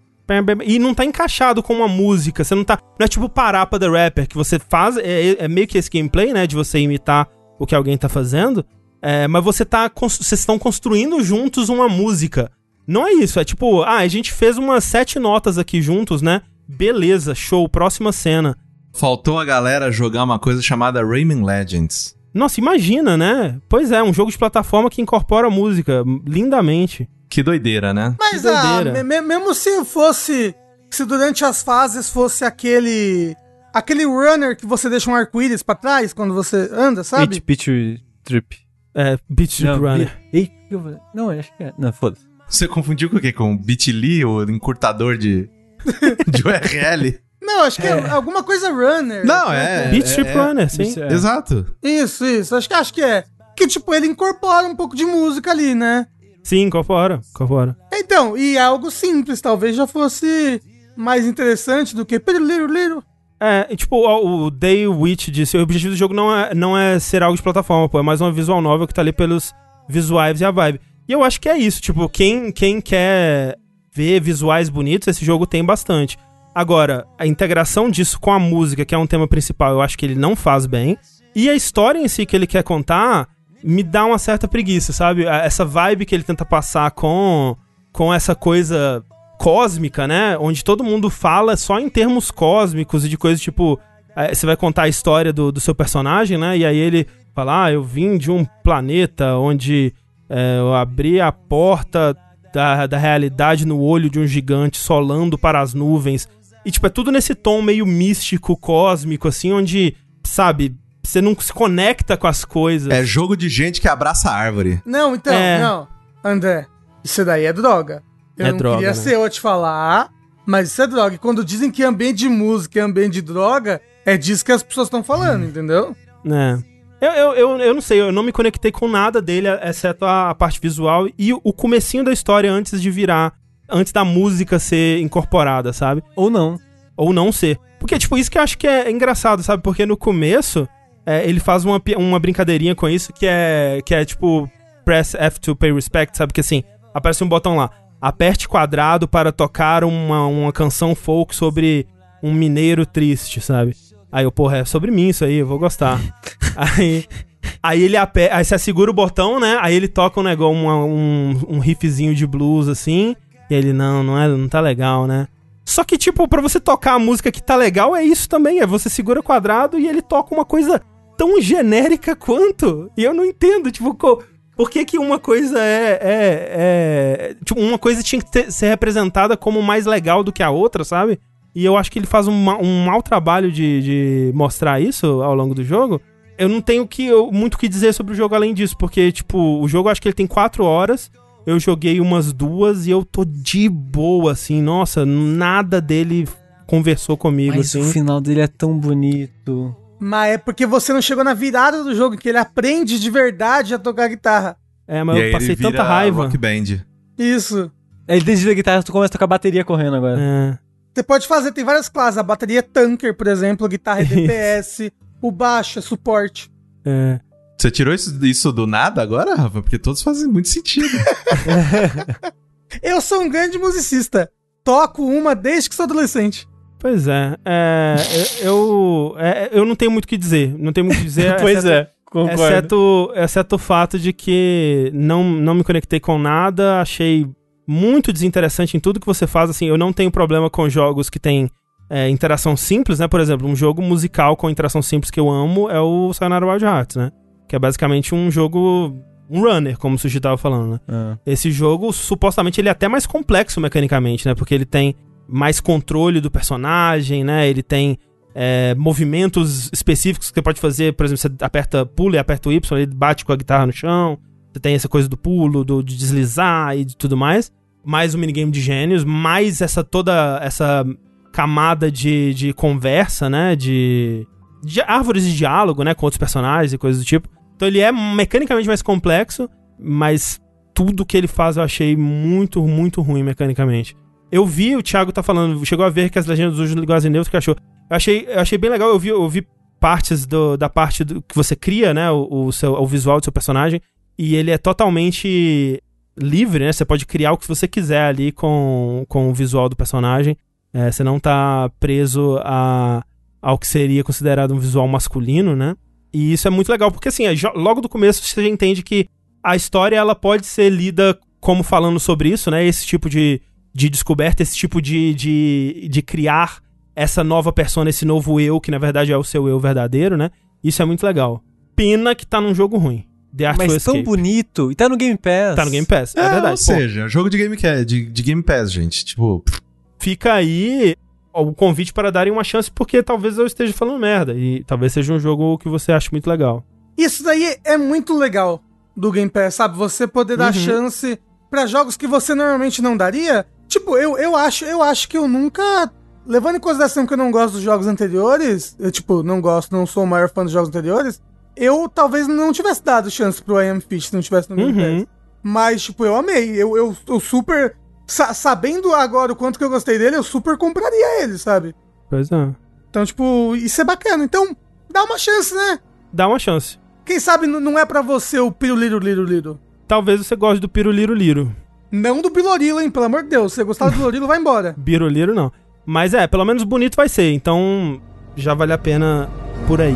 e não tá encaixado com uma música. Você não tá... Não é tipo parar pra The Rapper, que você faz... É, é meio que esse gameplay, né? De você imitar o que alguém tá fazendo. É, mas você tá. Vocês estão construindo juntos uma música. Não é isso, é tipo, ah, a gente fez umas sete notas aqui juntos, né? Beleza, show, próxima cena. Faltou a galera jogar uma coisa chamada Rayman Legends. Nossa, imagina, né? Pois é, um jogo de plataforma que incorpora música lindamente. Que doideira, né? Mas Que ah, doideira. me- me- mesmo se fosse. Se durante as fases fosse aquele. Aquele runner que você deixa um arco-íris pra trás quando você anda, sabe? Pitch, pitch trip. É, Beat Trip Runner. Ei, eu vou- não, acho que é. Não, foda-se. Você confundiu com o quê? Com Bitly, o encurtador de, de URL? Não, acho que é, alguma coisa runner. Não, é. Beat Strip Runner, sim. É. Exato. Isso, isso. Acho que, acho que é. Que, tipo, ele incorpora um pouco de música ali, né? Sim, incorpora, incorpora. Então, e é algo simples, talvez já fosse mais interessante do que. É, tipo, o o Day Witch disse, o objetivo do jogo não é, não é ser algo de plataforma, pô, é mais uma visual novel que tá ali pelos visuais e a vibe. E eu acho que é isso, tipo, quem, quem quer ver visuais bonitos, esse jogo tem bastante. Agora, a integração disso com a música, que é um tema principal, eu acho que ele não faz bem. E a história em si que ele quer contar me dá uma certa preguiça, sabe? Essa vibe que ele tenta passar com, com essa coisa cósmica, né? Onde todo mundo fala só em termos cósmicos e de coisas tipo. eh, Você vai contar a história do, do seu personagem, né? E aí ele fala: Ah, eu vim de um planeta onde eh, eu abri a porta da, da realidade no olho de um gigante solando para as nuvens. E, tipo, é tudo nesse tom meio místico, cósmico, assim, onde, sabe, você não se conecta com as coisas. É jogo de gente que abraça a árvore. Não, então, É. não. André, isso daí é droga. Eu É não droga, queria né? ser eu te falar, mas isso é droga. E quando dizem que ambiente de música é ambiente de droga, é disso que as pessoas estão falando, entendeu? né? Eu, eu, eu, eu não sei, eu não me conectei com nada dele, exceto a, a parte visual e o comecinho da história antes de virar, antes da música ser incorporada, sabe? Ou não. Ou não ser. Porque, tipo, isso que eu acho que é engraçado, sabe? Porque no começo, é, ele faz uma, uma brincadeirinha com isso que é, que é tipo, press F to pay respect, sabe? Que assim, aparece um botão lá, aperte quadrado para tocar uma, uma canção folk sobre um mineiro triste, sabe? Aí eu, porra, é sobre mim isso aí, eu vou gostar. aí, aí ele ape- aí você segura o botão, né? Aí ele toca um negócio, uma- um, um riffzinho de blues assim. E ele, não, não é, não tá legal, né? Só que, tipo, pra você tocar a música que tá legal, é isso também. É você segura quadrado e ele toca uma coisa tão genérica quanto. E eu não entendo, tipo, co- por que que uma coisa é... é, é- tipo, uma coisa tinha que ter- ser representada como mais legal do que a outra, sabe? E eu acho que ele faz um, um mau trabalho de, de mostrar isso ao longo do jogo. Eu não tenho que, eu- muito o que dizer sobre o jogo além disso, porque, tipo, o jogo eu acho que ele tem quatro horas. Eu joguei umas duas e eu tô de boa, assim. Nossa, nada dele conversou comigo, Mas assim. o final dele é tão bonito. Mas é porque você não chegou na virada do jogo, que ele aprende de verdade a tocar guitarra. É, mas e eu aí passei ele vira tanta raiva. Rock Band. Isso. Ele desliga a guitarra, tu começa a tocar bateria correndo agora. É. Você pode fazer, tem várias classes. A bateria é tanker, por exemplo, a guitarra é DPS, o baixo é suporte. É. Você tirou isso, isso do nada agora, Rafa? Porque todos fazem muito sentido. Eu sou um grande musicista. Toco uma desde que sou adolescente. Pois é. é, eu, é, eu não tenho muito o que dizer. Não tenho muito o que dizer. pois exceto- é, concordo. Exceto, exceto o fato de que não, não me conectei com nada, achei muito desinteressante em tudo que você faz. Assim, eu não tenho problema com jogos que tem é, interação simples, né? Por exemplo, um jogo musical com interação simples que eu amo é o Sayonara Wild Hearts, né? Que é basicamente um jogo. Um runner, como o Sushi tava falando, né? Ah. Esse jogo, supostamente, ele é até mais complexo mecanicamente, né? Porque ele tem mais controle do personagem, né? Ele tem é, movimentos específicos que você pode fazer. Por exemplo, você aperta, pula e aperta o Y, ele bate com a guitarra no chão. Você tem essa coisa do pulo, do, de deslizar e de tudo mais. Mais um minigame de gênios, mais essa toda essa camada de, de conversa, né? De, de árvores de diálogo, né? Com outros personagens e coisas do tipo. Então ele é mecanicamente mais complexo, mas tudo que ele faz eu achei muito, muito ruim mecanicamente. Eu vi, o Thiago tá falando, chegou a ver que as legendas do Linguagem Neutro que achou. Eu achei, eu achei bem legal, eu vi, eu vi partes do, da parte do, que você cria, né, o, o seu, o visual do seu personagem, e ele é totalmente livre, né, você pode criar o que você quiser ali com, com o visual do personagem, É, você não tá preso a, ao que seria considerado um visual masculino, né, e isso é muito legal, porque assim, é logo do começo você já entende que a história ela pode ser lida como falando sobre isso, né? Esse tipo de, de descoberta, esse tipo de, de, de criar essa nova persona, esse novo eu, que na verdade é o seu eu verdadeiro, né? Isso é muito legal. Pena que tá num jogo ruim. The Artful Mas tão Escape. bonito. E tá no Game Pass. Tá no Game Pass, é, É, verdade. Ou Pô, seja, jogo de Game, Ca- de, de Game Pass, gente. Tipo, fica aí o convite para darem uma chance, porque talvez eu esteja falando merda. E talvez seja um jogo que você ache muito legal. Isso daí é muito legal do Game Pass, sabe? Você poder dar Uhum. chance pra jogos que você normalmente não daria, tipo, eu, eu acho, eu acho que eu nunca levando em consideração que eu não gosto dos jogos anteriores, eu tipo, não gosto, não sou o maior fã dos jogos anteriores, eu talvez não tivesse dado chance pro I Am Fish se não tivesse no Game Uhum. Pass. Mas, tipo, eu amei. Eu, eu, eu super. sa- sabendo agora o quanto que eu gostei dele, eu super compraria ele, sabe? Pois é. Então, tipo, isso é bacana. Então, dá uma chance, né? Dá uma chance. Quem sabe não é pra você o Piruliro Liro Liro. Talvez você goste do Piruliro Liro. Não do Bilorilo, hein? Pelo amor de Deus. Se você gostar do Bilorilo, vai embora. Biroliro não. Mas é, pelo menos bonito vai ser. Então já vale a pena por aí.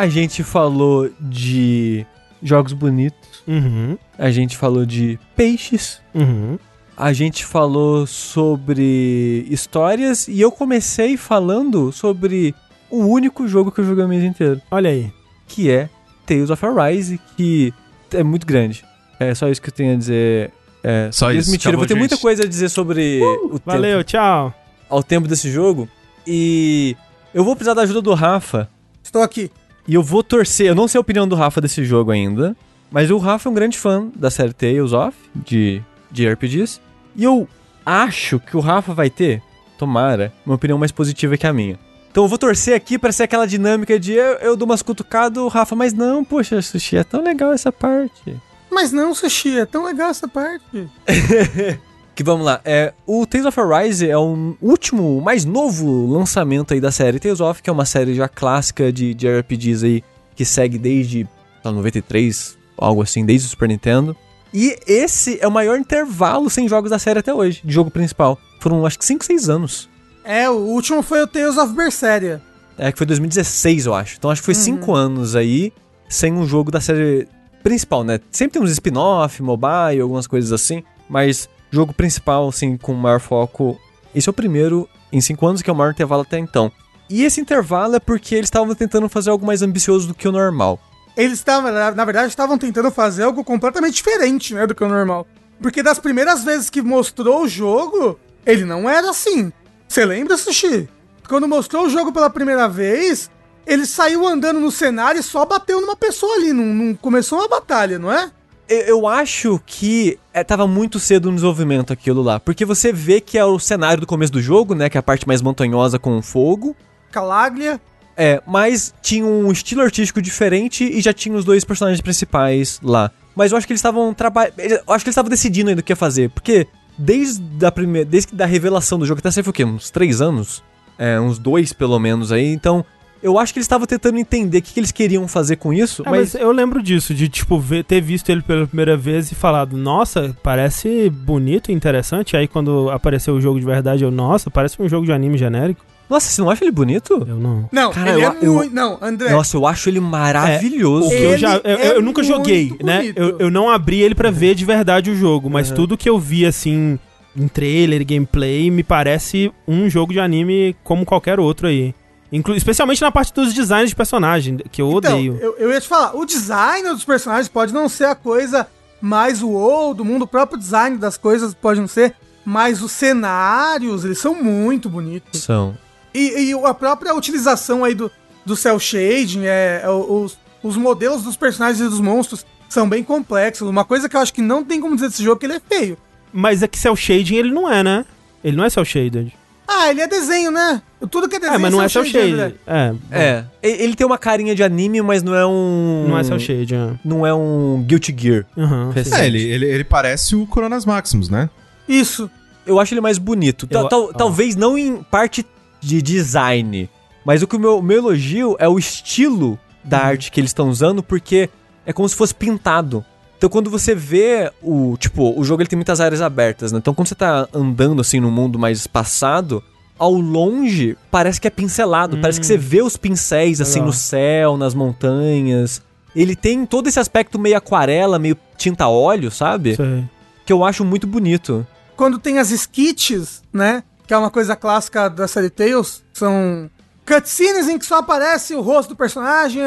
A gente falou de jogos bonitos, Uhum. a gente falou de peixes, Uhum. a gente falou sobre histórias e eu comecei falando sobre o único jogo que eu joguei o mês inteiro, Olha aí. que é Tales of Arise, que é muito grande. É só isso que eu tenho a dizer. É, Só isso, Mentira, eu vou ter acabou, muita gente. coisa a dizer sobre o tempo, Valeu, tchau. ao tempo desse jogo. E eu vou precisar da ajuda do Rafa Estou aqui. E eu vou torcer, eu não sei a opinião do Rafa desse jogo ainda, mas o Rafa é um grande fã da série Tales of, de, de RPGs. E eu acho que o Rafa vai ter, tomara, uma opinião mais positiva que a minha. Então eu vou torcer aqui pra ser aquela dinâmica de eu, eu dou umas cutucadas, o Rafa, mas não, poxa, Sushi, é tão legal essa parte. Mas não, Sushi, é tão legal essa parte. Que vamos lá, é, o Tales of Arise é o último, mais novo lançamento aí da série Tales of, que é uma série já clássica de, de RPGs aí, que segue desde tá, 93, algo assim, desde o Super Nintendo. E esse é o maior intervalo sem jogos da série até hoje, de jogo principal. Foram acho que 5, 6 anos. É, o último foi o Tales of Berseria. É que foi 2016, eu acho. Então acho que foi 5 anos aí sem um jogo da série principal, né? Sempre tem uns spin-off, mobile, algumas coisas assim, mas jogo principal, assim, com maior foco. Esse é o primeiro em 5 anos, que é o maior intervalo até então. E esse intervalo é porque eles estavam tentando fazer algo mais ambicioso do que o normal. Eles estavam, na verdade, estavam tentando fazer algo completamente diferente, né, do que o normal. Porque das primeiras vezes que mostrou o jogo, ele não era assim. Você lembra, Sushi? Quando mostrou o jogo pela primeira vez, ele saiu andando no cenário e só bateu numa pessoa ali, não, não começou uma batalha, não é? Eu, eu acho que é, tava muito cedo no desenvolvimento aquilo lá, porque você vê que é o cenário do começo do jogo, né, que é a parte mais montanhosa com fogo, Calaglia. É, mas tinha um estilo artístico diferente e já tinha os dois personagens principais lá. Mas eu acho que eles estavam trabalhando. Eu acho que eles estavam decidindo ainda o que ia fazer. Porque desde a primeira. Desde da revelação do jogo, até sei foi o quê? Uns três anos? É, uns dois pelo menos aí. Então, eu acho que eles estavam tentando entender o que, que eles queriam fazer com isso. É, mas mas eu lembro disso, de tipo, ver- ter visto ele pela primeira vez e falado, nossa, parece bonito e interessante. Aí quando apareceu o jogo de verdade, eu, nossa, parece um jogo de anime genérico. Nossa, você não acha ele bonito? Eu não. Não, Cara, ele eu- é eu- muito. Não, André. Nossa, eu acho ele maravilhoso. O que eu Ele já. Eu, é eu nunca joguei, né? bonito. Eu, eu não abri ele pra ver de verdade o jogo, mas Uhum. tudo que eu vi, assim, em trailer, gameplay, me parece um jogo de anime como qualquer outro aí. Inclu especialmente na parte dos designs de personagem, que eu Então, odeio. eu, eu ia te falar, o design dos personagens pode não ser a coisa mais uou do mundo, o próprio design das coisas pode não ser, mas os cenários, eles são muito bonitos. São. E, e a própria utilização aí do, do cel shading, é, é, os, os modelos dos personagens e dos monstros são bem complexos. Uma coisa que eu acho que não tem como dizer desse jogo é que ele é feio. Mas é que cel shading ele não é, né? Ele não é cel shaded. Ah, ele é desenho, né? Tudo que é desenho É, mas não é cel cel-shaded, shaded. André. É, É. Ele tem uma carinha de anime, mas não é um. não é cel shading. É. Não é um Guilty Gear. Uhum. É, ele, ele, ele parece o Coronas Maximus, né? Isso. Eu acho ele mais bonito. Eu- tal- ó. Talvez não em parte de design, mas o que o meu, meu elogio é o estilo da Uhum. arte que eles estão usando, porque é como se fosse pintado. Então quando você vê o, tipo, o jogo ele tem muitas áreas abertas, né? Então quando você tá andando assim no mundo mais espaçado, ao longe parece que é pincelado, parece que você vê os pincéis assim Hum. Legal. no céu, nas montanhas. ele tem todo esse aspecto meio aquarela, meio tinta óleo, sabe? Sei. Que eu acho muito bonito. Quando tem as skits, né? Que é uma coisa clássica da série Tales, são cutscenes em que só aparece o rosto do personagem,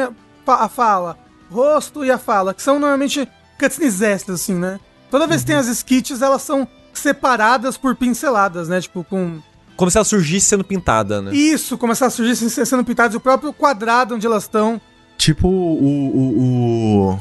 a fala, rosto e a fala, que são normalmente cutscenes extras, assim, né? Toda vez que tem as skits, elas são separadas por pinceladas, né? Tipo, com Como se ela surgisse sendo pintada, né? isso, começar a surgir sem ser sendo pintadas, o próprio quadrado onde elas estão, Tipo o. o, o...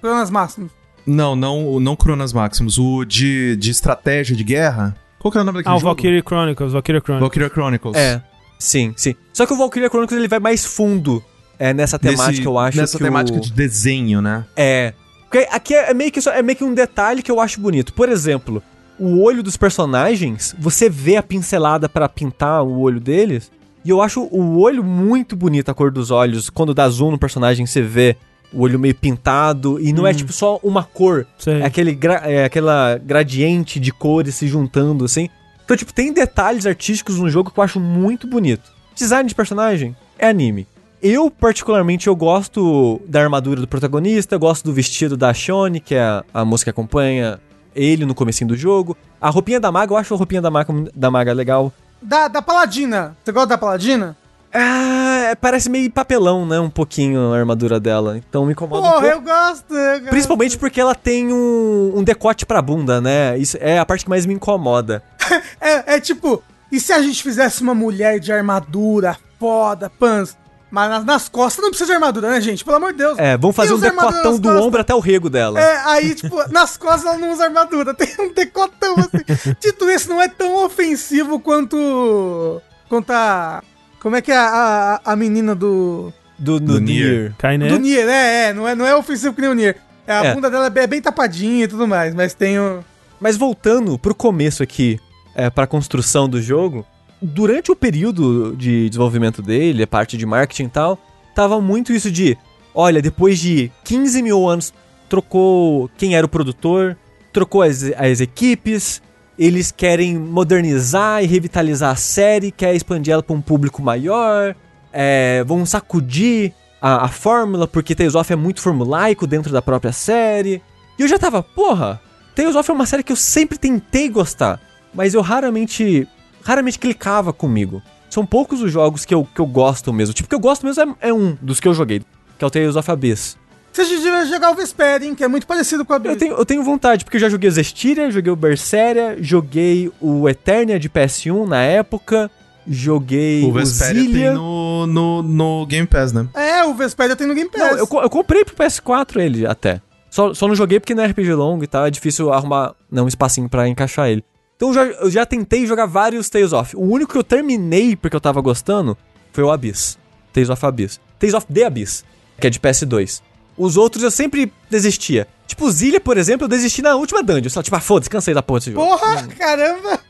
planas máximas. Não, não, o- não Cronas Maximus, o de, de estratégia de guerra. Qual que é o nome daquele Ah, o jogo? Valkyrie Chronicles, Valkyrie Chronicles. Valkyria Chronicles. É, sim, sim. Só que o Valkyria Chronicles ele vai mais fundo é, nessa temática, Nesse- eu acho. Nessa que temática o... de desenho, né? É. Porque aqui é meio, que só, é meio que um detalhe que eu acho bonito. Por exemplo, o olho dos personagens, você vê a pincelada pra pintar o olho deles. E eu acho o olho muito bonito, a cor dos olhos. Quando dá zoom no personagem, você vê o olho meio pintado. E não é tipo só uma cor. Sei. É, aquele gra- é aquela gradiente de cores se juntando, assim. Então, tipo, tem detalhes artísticos no jogo que eu acho muito bonito. Design de personagem é anime. Eu, particularmente, eu gosto da armadura do protagonista, gosto do vestido da Shone, que é a, a moça que acompanha ele no comecinho do jogo. A roupinha da maga, eu acho a roupinha da maga, da maga legal. Da, da Paladina. Você gosta da Paladina? Ah, parece meio papelão, né? Um pouquinho a armadura dela. Então me incomoda um Porra, pouco. eu gosto, eu gosto. Principalmente porque ela tem um, um decote pra bunda, né? Isso é a parte que mais me incomoda. É, é tipo, e se a gente fizesse uma mulher de armadura, foda, pans, mas nas, nas costas não precisa de armadura, né, gente? Pelo amor de Deus. É, vamos fazer um decotão do ombro até o rego dela. É, aí, tipo, nas costas ela não usa armadura, tem um decotão assim. Dito isso, não é tão ofensivo quanto. quanto a. Como é que é a, a, a menina do. Do, do, Do Nier. Nier. Kainé. Do Nier, é, é, não é, não é ofensivo que nem o Nier. É, a É. bunda dela é bem, é bem tapadinha e tudo mais, mas tem o. Mas voltando pro começo aqui, é, pra construção do jogo, durante o período de desenvolvimento dele, a parte de marketing e tal, tava muito isso de: olha, depois de 15 mil anos, trocou quem era o produtor, trocou as, as equipes, eles querem modernizar e revitalizar a série, quer expandir ela pra um público maior, é, vão sacudir a, a fórmula, porque Tales of é muito formulaico dentro da própria série. E eu já tava, porra, Tales of é uma série que eu sempre tentei gostar, mas eu raramente, raramente clicava comigo. São poucos os jogos que eu, que eu gosto mesmo. Tipo, que eu gosto mesmo é, é um dos que eu joguei, que é o Tales of Abyss. Você devia jogar o Vesperian, que é muito parecido com a Eu Beast. tenho, eu tenho vontade, porque eu já joguei o Zestiria, joguei o Berseria, joguei o Eternia de PS1 na época, joguei O o, Vesperia Zillia. tem no, no, no Game Pass, né? É, o Vesperia tem no Game Pass. Não, eu, eu comprei pro PS4 ele até. Só, só não joguei porque não é RPG longo e tal, é difícil arrumar não, um espacinho pra encaixar ele. Então eu já, eu já tentei jogar vários Tales of. O único que eu terminei porque eu tava gostando foi o Abyss. Tales of Abyss. Tales of The Abyss, que é de PS2. Os outros eu sempre desistia. Tipo, o Zillia, por exemplo, eu desisti na última dungeon. Só, tipo, ah, foda-se, cansei da porra desse jogo. Porra, caramba!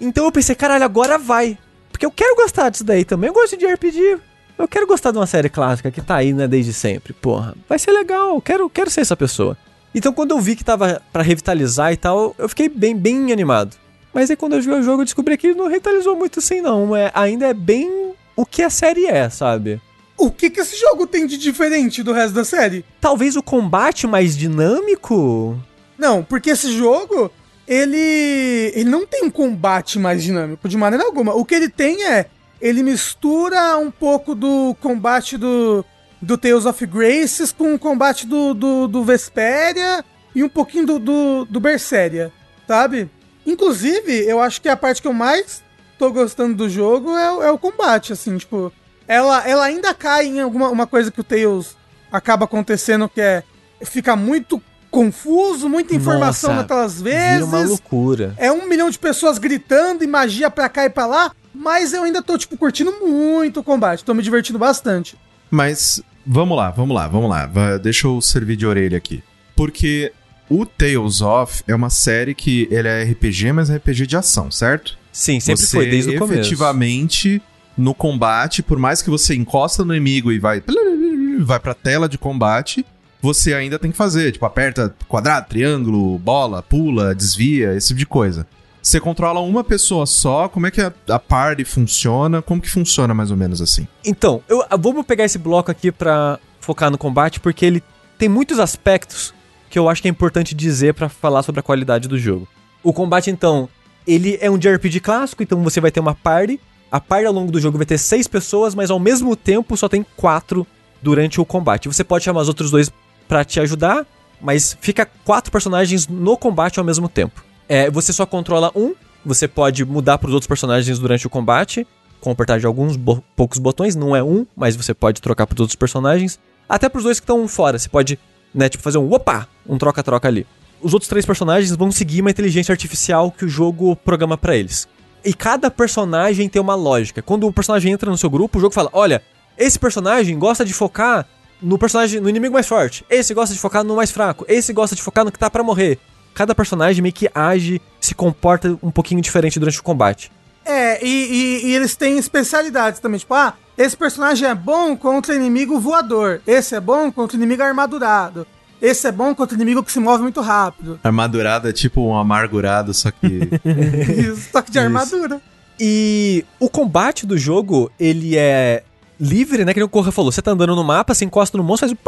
Então eu pensei, caralho, agora vai. Porque eu quero gostar disso daí também. Eu gosto de RPG. Eu quero gostar de uma série clássica que tá aí, né, desde sempre. Porra, vai ser legal. Eu quero, quero ser essa pessoa. Então quando eu vi que tava pra revitalizar e tal, eu fiquei bem, bem animado. Mas aí quando eu joguei o jogo, eu descobri que ele não revitalizou muito assim, não. É, ainda é bem o que a série é, sabe? O que que esse jogo tem de diferente do resto da série? Talvez o combate mais dinâmico. Não, porque esse jogo, ele ele não tem um combate mais dinâmico de maneira alguma. O que ele tem é, ele mistura um pouco do combate do, do Tales of Graces com o combate do, do, do Vesperia e um pouquinho do, do, do Berseria, sabe? Inclusive, eu acho que a parte que eu mais tô gostando do jogo é, o- é o combate, assim, tipo... Ela, ela ainda cai em alguma uma coisa que o Tails acaba acontecendo, que é... Fica muito confuso, muita informação Nossa, naquelas Vira uma vezes. loucura. É um milhão de pessoas gritando e magia pra cá e pra lá, mas eu ainda tô, tipo, curtindo muito o combate. Tô me divertindo bastante. Mas vamos lá, vamos lá, vamos lá. Deixa eu servir de orelha aqui. Porque o Tales of é uma série que ele é RPG, mas é RPG de ação, certo? Sim, sempre você foi, desde o começo. efetivamente no combate, por mais que você encosta no inimigo e vai vai pra tela de combate, você ainda tem que fazer, tipo, aperta quadrado, triângulo, bola, pula, desvia, esse tipo de coisa. Você controla uma pessoa só, como é que a, a party funciona? Como que funciona mais ou menos assim? Então, eu, vamos pegar esse bloco aqui pra focar no combate porque ele tem muitos aspectos que eu acho que é importante dizer pra falar sobre a qualidade do jogo. O combate, então, ele é um JRPG clássico, então você vai ter uma party. A party ao longo do jogo vai ter seis pessoas, mas ao mesmo tempo só tem quatro durante o combate. Você pode chamar os outros dois pra te ajudar, mas fica quatro personagens no combate ao mesmo tempo. É, você só controla um, você pode mudar pros outros personagens durante o combate, com apertar de alguns bo- poucos botões, não é um, mas você pode trocar pros outros personagens. Até pros dois que estão fora, você pode, né, tipo, fazer um opa, um troca-troca ali. Os outros três personagens vão seguir uma inteligência artificial que o jogo programa pra eles. E cada personagem tem uma lógica. Quando o personagem entra no seu grupo, o jogo fala: olha, esse personagem gosta de focar no personagem, no inimigo mais forte. Esse gosta de focar no mais fraco. Esse gosta de focar no que tá pra morrer. Cada personagem meio que age, se comporta um pouquinho diferente durante o combate. É, e, e- e eles têm especialidades também. Tipo, ah, esse personagem é bom contra inimigo voador. Esse é bom contra inimigo armadurado. Esse é bom contra inimigo que se move muito rápido. Armadurado é tipo um amargurado, só que. Isso, só que de Isso. armadura. E o combate do jogo, ele é livre, né? Que nem o Corra falou. Você tá andando no mapa, você encosta no monstro, faz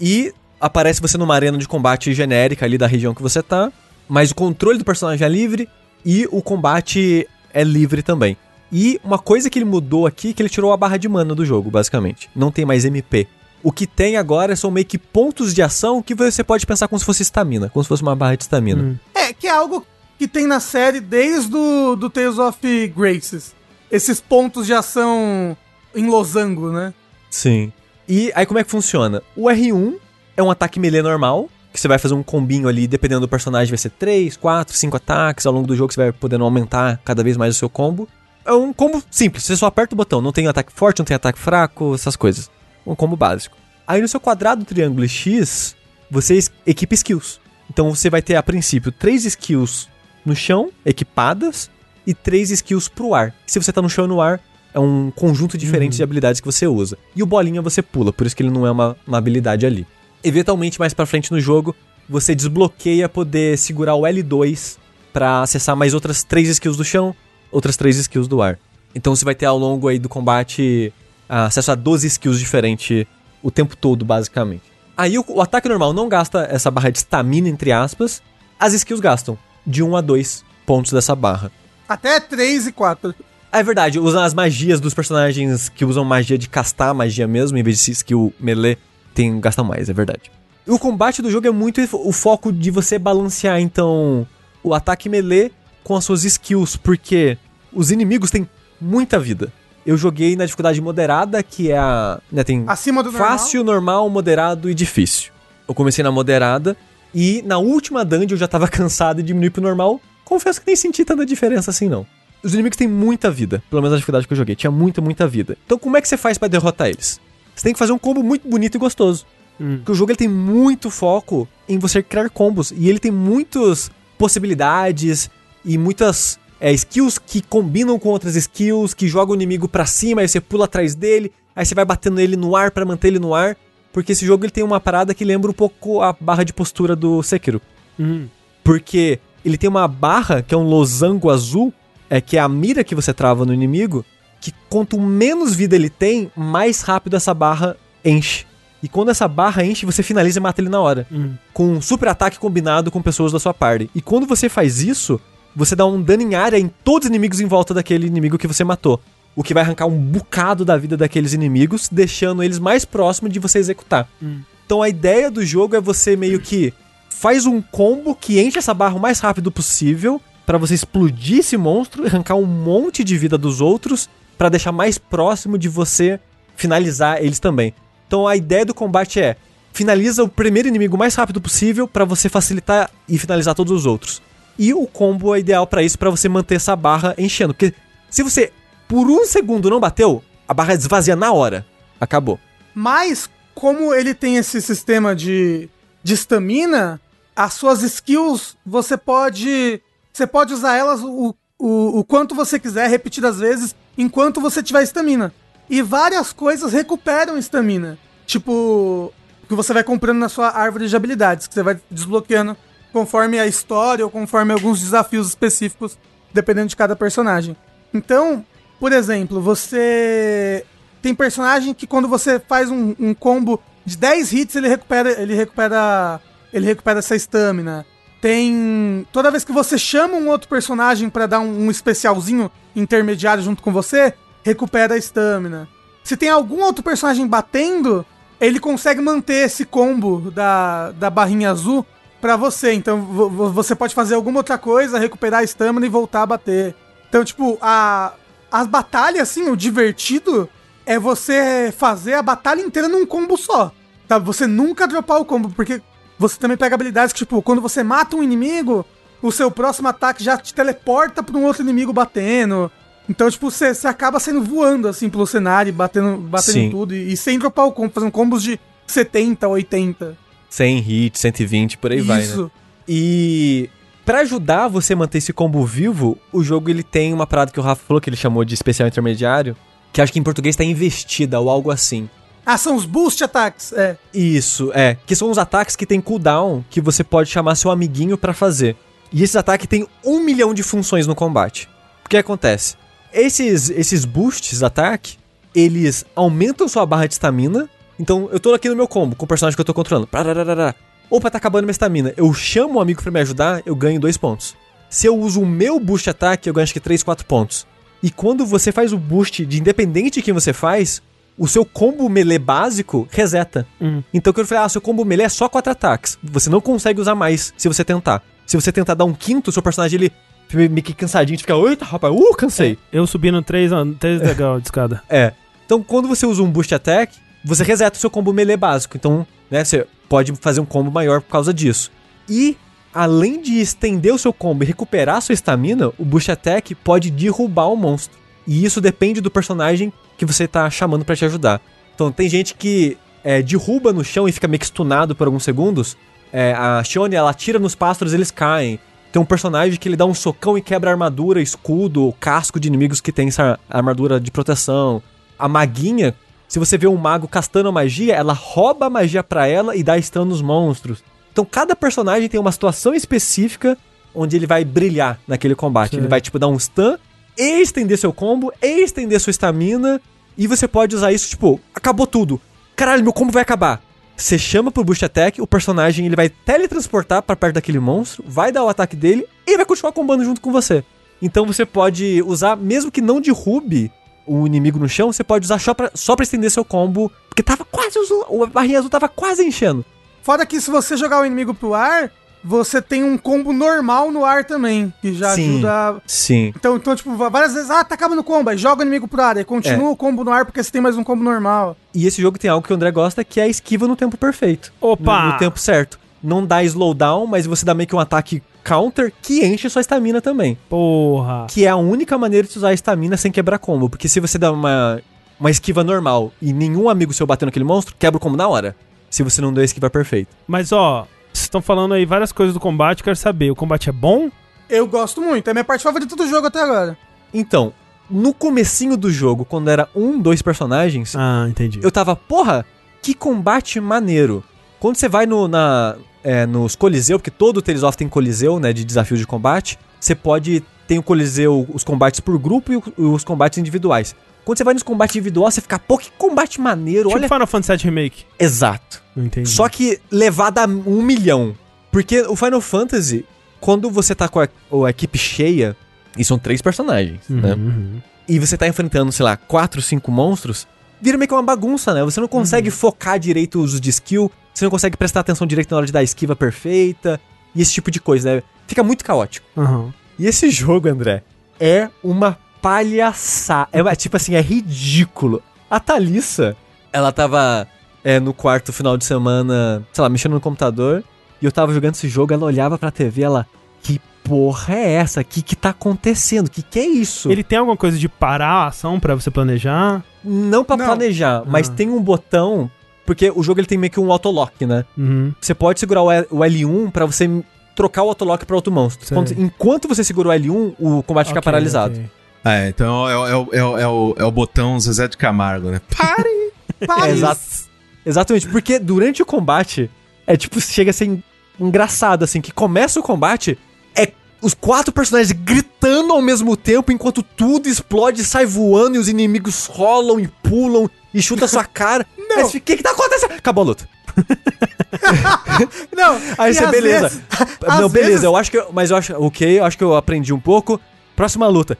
e aparece você numa arena de combate genérica ali da região que você tá. Mas o controle do personagem é livre e o combate é livre também. E uma coisa que ele mudou aqui, que ele tirou a barra de mana do jogo, basicamente. Não tem mais MP. O que tem agora são meio que pontos de ação que você pode pensar como se fosse estamina, como se fosse uma barra de estamina. É, que é algo que tem na série desde o do Tales of Graces. Esses pontos de ação em losango, né? Sim. E aí como é que funciona? O R1 é um ataque melee normal, que você vai fazer um combinho ali, dependendo do personagem, vai ser 3, 4, 5 ataques. Ao longo do jogo você vai podendo aumentar cada vez mais o seu combo. É um combo simples, você só aperta o botão, não tem ataque forte, não tem ataque fraco, essas coisas. Um combo básico. Aí no seu quadrado, triângulo e X, você equipa skills. Então você vai ter a princípio três skills no chão, equipadas, e três skills pro ar. Se você tá no chão e no ar, é um conjunto diferente de habilidades que você usa. E o bolinha você pula, por isso que ele não é uma, uma habilidade ali. Eventualmente, mais pra frente no jogo, você desbloqueia poder segurar o L2 pra acessar mais outras três skills do chão, outras três skills do ar. Então você vai ter ao longo aí do combate ah, acesso a 12 skills diferentes o tempo todo, basicamente. Aí o, o ataque normal não gasta essa barra de stamina, entre aspas. As skills gastam de 1 a 2 pontos dessa barra. Até 3 e 4. Ah, É verdade, usam as magias dos personagens que usam magia de castar magia mesmo, em vez de skill melee, tem, gastam mais, é verdade. O combate do jogo é muito o foco de você balancear, então, o ataque melee com as suas skills, porque os inimigos têm muita vida. Eu joguei na dificuldade moderada, que é a. Né, tem Acima do normal. fácil, normal, moderado e difícil. Eu comecei na moderada e na última dungeon eu já tava cansado e diminui pro normal. Confesso que nem senti tanta diferença assim não. Os inimigos têm muita vida, pelo menos na dificuldade que eu joguei, tinha muita, muita vida. Então como é que você faz pra derrotar eles? Você tem que fazer um combo muito bonito e gostoso. Porque o jogo ele tem muito foco em você criar combos e ele tem muitas possibilidades e muitas é, skills que combinam com outras skills, que jogam o inimigo pra cima, aí você pula atrás dele, aí você vai batendo ele no ar pra manter ele no ar. Porque esse jogo ele tem uma parada que lembra um pouco a barra de postura do Sekiro. Hum. Porque ele tem uma barra que é um losango azul, é que é a mira que você trava no inimigo, que quanto menos vida ele tem, mais rápido essa barra enche. E quando essa barra enche, você finaliza e mata ele na hora. Hum. Com um super ataque combinado com pessoas da sua party. E quando você faz isso, você dá um dano em área em todos os inimigos em volta daquele inimigo que você matou. O que vai arrancar um bocado da vida daqueles inimigos, deixando eles mais próximos de você executar. Então a ideia do jogo é você meio que faz um combo que enche essa barra o mais rápido possível pra você explodir esse monstro, arrancar um monte de vida dos outros pra deixar mais próximo de você finalizar eles também. Então a ideia do combate é finaliza o primeiro inimigo o mais rápido possível pra você facilitar e finalizar todos os outros. E o combo é ideal pra isso pra você manter essa barra enchendo, porque se você por um segundo não bateu, a barra esvazia na hora. Acabou. Mas, como ele tem esse sistema de de estamina, as suas skills, você pode. Você pode usar elas o, o, o quanto você quiser, repetidas vezes, enquanto você tiver estamina. E várias coisas recuperam estamina. Tipo, que você vai comprando na sua árvore de habilidades, que você vai desbloqueando conforme a história ou conforme alguns desafios específicos, dependendo de cada personagem. Então, por exemplo, você tem personagem que quando você faz um, um combo de 10 hits, ele recupera, ele recupera, ele recupera essa estamina. Tem toda vez que você chama um outro personagem pra dar um, um especialzinho intermediário junto com você, recupera a estamina. Se tem algum outro personagem batendo, ele consegue manter esse combo da, da barrinha azul pra você. Então vo- vo- você pode fazer alguma outra coisa, recuperar a estamina e voltar a bater. Então, tipo, a, as batalhas, assim, o divertido é você fazer a batalha inteira num combo só. Tá? Você nunca dropar o combo, porque você também pega habilidades que, tipo, quando você mata um inimigo, o seu próximo ataque já te teleporta pra um outro inimigo batendo. Então, tipo, você, você acaba saindo voando, assim, pelo cenário, batendo, batendo Sim. em tudo, e, e sem dropar o combo, fazendo combos de 70, 80. 100 hits, 120, por aí vai, né? Isso. E pra ajudar você a manter esse combo vivo, o jogo ele tem uma parada que o Rafa falou que ele chamou de especial intermediário, que acho que em português tá investida ou algo assim. Ah, são os boost attacks, é. Isso, é. Que são os ataques que tem cooldown que você pode chamar seu amiguinho pra fazer. E esses ataques têm um milhão de funções no combate. O que acontece? Esses, esses boosts ataque, eles aumentam sua barra de estamina. Então, eu tô aqui no meu combo com o personagem que eu tô controlando. Parararara. Opa, tá acabando minha estamina. Eu chamo o amigo pra me ajudar, eu ganho dois pontos. Se eu uso o meu boost ataque, eu ganho acho que 3, 4 pontos. E quando você faz o boost de independente de quem você faz, o seu combo melee básico reseta. Então quando eu falei, ah, seu combo melee é só 4 ataques. Você não consegue usar mais se você tentar. Se você tentar dar um quinto, seu personagem ele fica meio que cansadinho, fica, eita, rapaz, uh, cansei. Eu subindo três, três degrau de escada. É. Então, quando você usa um boost attack, você reseta o seu combo melee básico. Então, né, você pode fazer um combo maior por causa disso. E, além de estender o seu combo e recuperar a sua estamina, o boost attack pode derrubar o monstro. E isso depende do personagem que você tá chamando pra te ajudar. Então, tem gente que é, derruba no chão e fica meio que stunado por alguns segundos. É, a Shone, ela atira nos pássaros eles caem. Tem um personagem que ele dá um socão e quebra a armadura, escudo, casco de inimigos que tem essa armadura de proteção. A maguinha, se você vê um mago castando a magia, ela rouba a magia pra ela e dá stun nos monstros. Então cada personagem tem uma situação específica onde ele vai brilhar naquele combate. Sim. Ele vai, tipo, dar um stun e estender seu combo, e estender sua estamina. E você pode usar isso, tipo, acabou tudo. Caralho, meu combo vai acabar. Você chama pro boost attack, o personagem ele vai teletransportar pra perto daquele monstro, vai dar o ataque dele e vai continuar combando junto com você. Então você pode usar, mesmo que não derrube o inimigo no chão, você pode usar só pra, só pra estender seu combo, porque tava quase, o- a barrinha azul tava quase enchendo. Fora que se você jogar o inimigo pro ar, você tem um combo normal no ar também, que já Sim. ajuda. a- Sim. Então, então, tipo, várias vezes, ah, tá acabando o combo, aí joga o inimigo pro ar, aí continua É. o combo no ar porque você tem mais um combo normal. E esse jogo tem algo que o André gosta, que é a esquiva no tempo perfeito. Opa! No, no tempo certo. Não dá slowdown, mas você dá meio que um ataque counter que enche sua estamina também. Porra. Que é a única maneira de usar a estamina sem quebrar combo. Porque se você dá uma, uma esquiva normal e nenhum amigo seu bater naquele monstro, quebra o combo na hora. Se você não deu a esquiva perfeita. Mas ó, vocês estão falando aí várias coisas do combate, quero saber, o combate é bom? Eu gosto muito, é a minha parte favorita do jogo até agora. Então, no comecinho do jogo, quando era um, dois personagens, Ah, entendi. eu tava, porra, que combate maneiro. Quando você vai no, na, é, nos Coliseu, porque todo o Tales of tem Coliseu, né, de desafio de combate, você pode, tem o Coliseu, os combates por grupo e os combates individuais. Quando você vai nos combates individuais, você fica, pô, que combate maneiro, Tipo olha... Final Fantasy VII Remake. Exato. Não entendi. Só que levado a um milhão. Porque o Final Fantasy, quando você tá com a, a equipe cheia, e são três personagens, Uhum, né? uhum. e você tá enfrentando, sei lá, quatro, cinco monstros, vira meio que uma bagunça, né? Você não consegue focar direito o uso de skill, você não consegue prestar atenção direito na hora de dar a esquiva perfeita, e esse tipo de coisa, né? Fica muito caótico. E esse jogo, André, é uma palhaçada. É uma- tipo assim, é ridículo. A Thalissa, ela tava é, no quarto final de semana, sei lá, mexendo no computador, e eu tava jogando esse jogo, ela olhava pra TV, ela, que porra é essa? Que que tá acontecendo? Que que é isso? Ele tem alguma coisa de parar a ação pra você planejar? Não pra Não. planejar, mas Ah. tem um botão, porque o jogo ele tem meio que um autolock, né? Uhum. Você pode segurar o L- o L1 pra você trocar o autolock pra outro monstro. Sei. Quando- enquanto você segura o L1, o combate fica Ok, paralisado. É, então é, o- é, o- é, o- é, o, é o botão Zezé de Camargo, né? Pare! É, exato. Exatamente, porque durante o combate, é tipo, chega a ser en- engraçado, assim, que começa o combate, é os quatro personagens gritando ao mesmo tempo enquanto tudo explode, sai voando e os inimigos rolam e pulam e chutam a sua cara. Não. Mas o que que tá acontecendo? Acabou a luta. Não, Aí você, beleza. vezes- Não, beleza, vezes- eu acho que. eu- Mas eu acho. Ok, eu acho que eu aprendi um pouco. Próxima luta.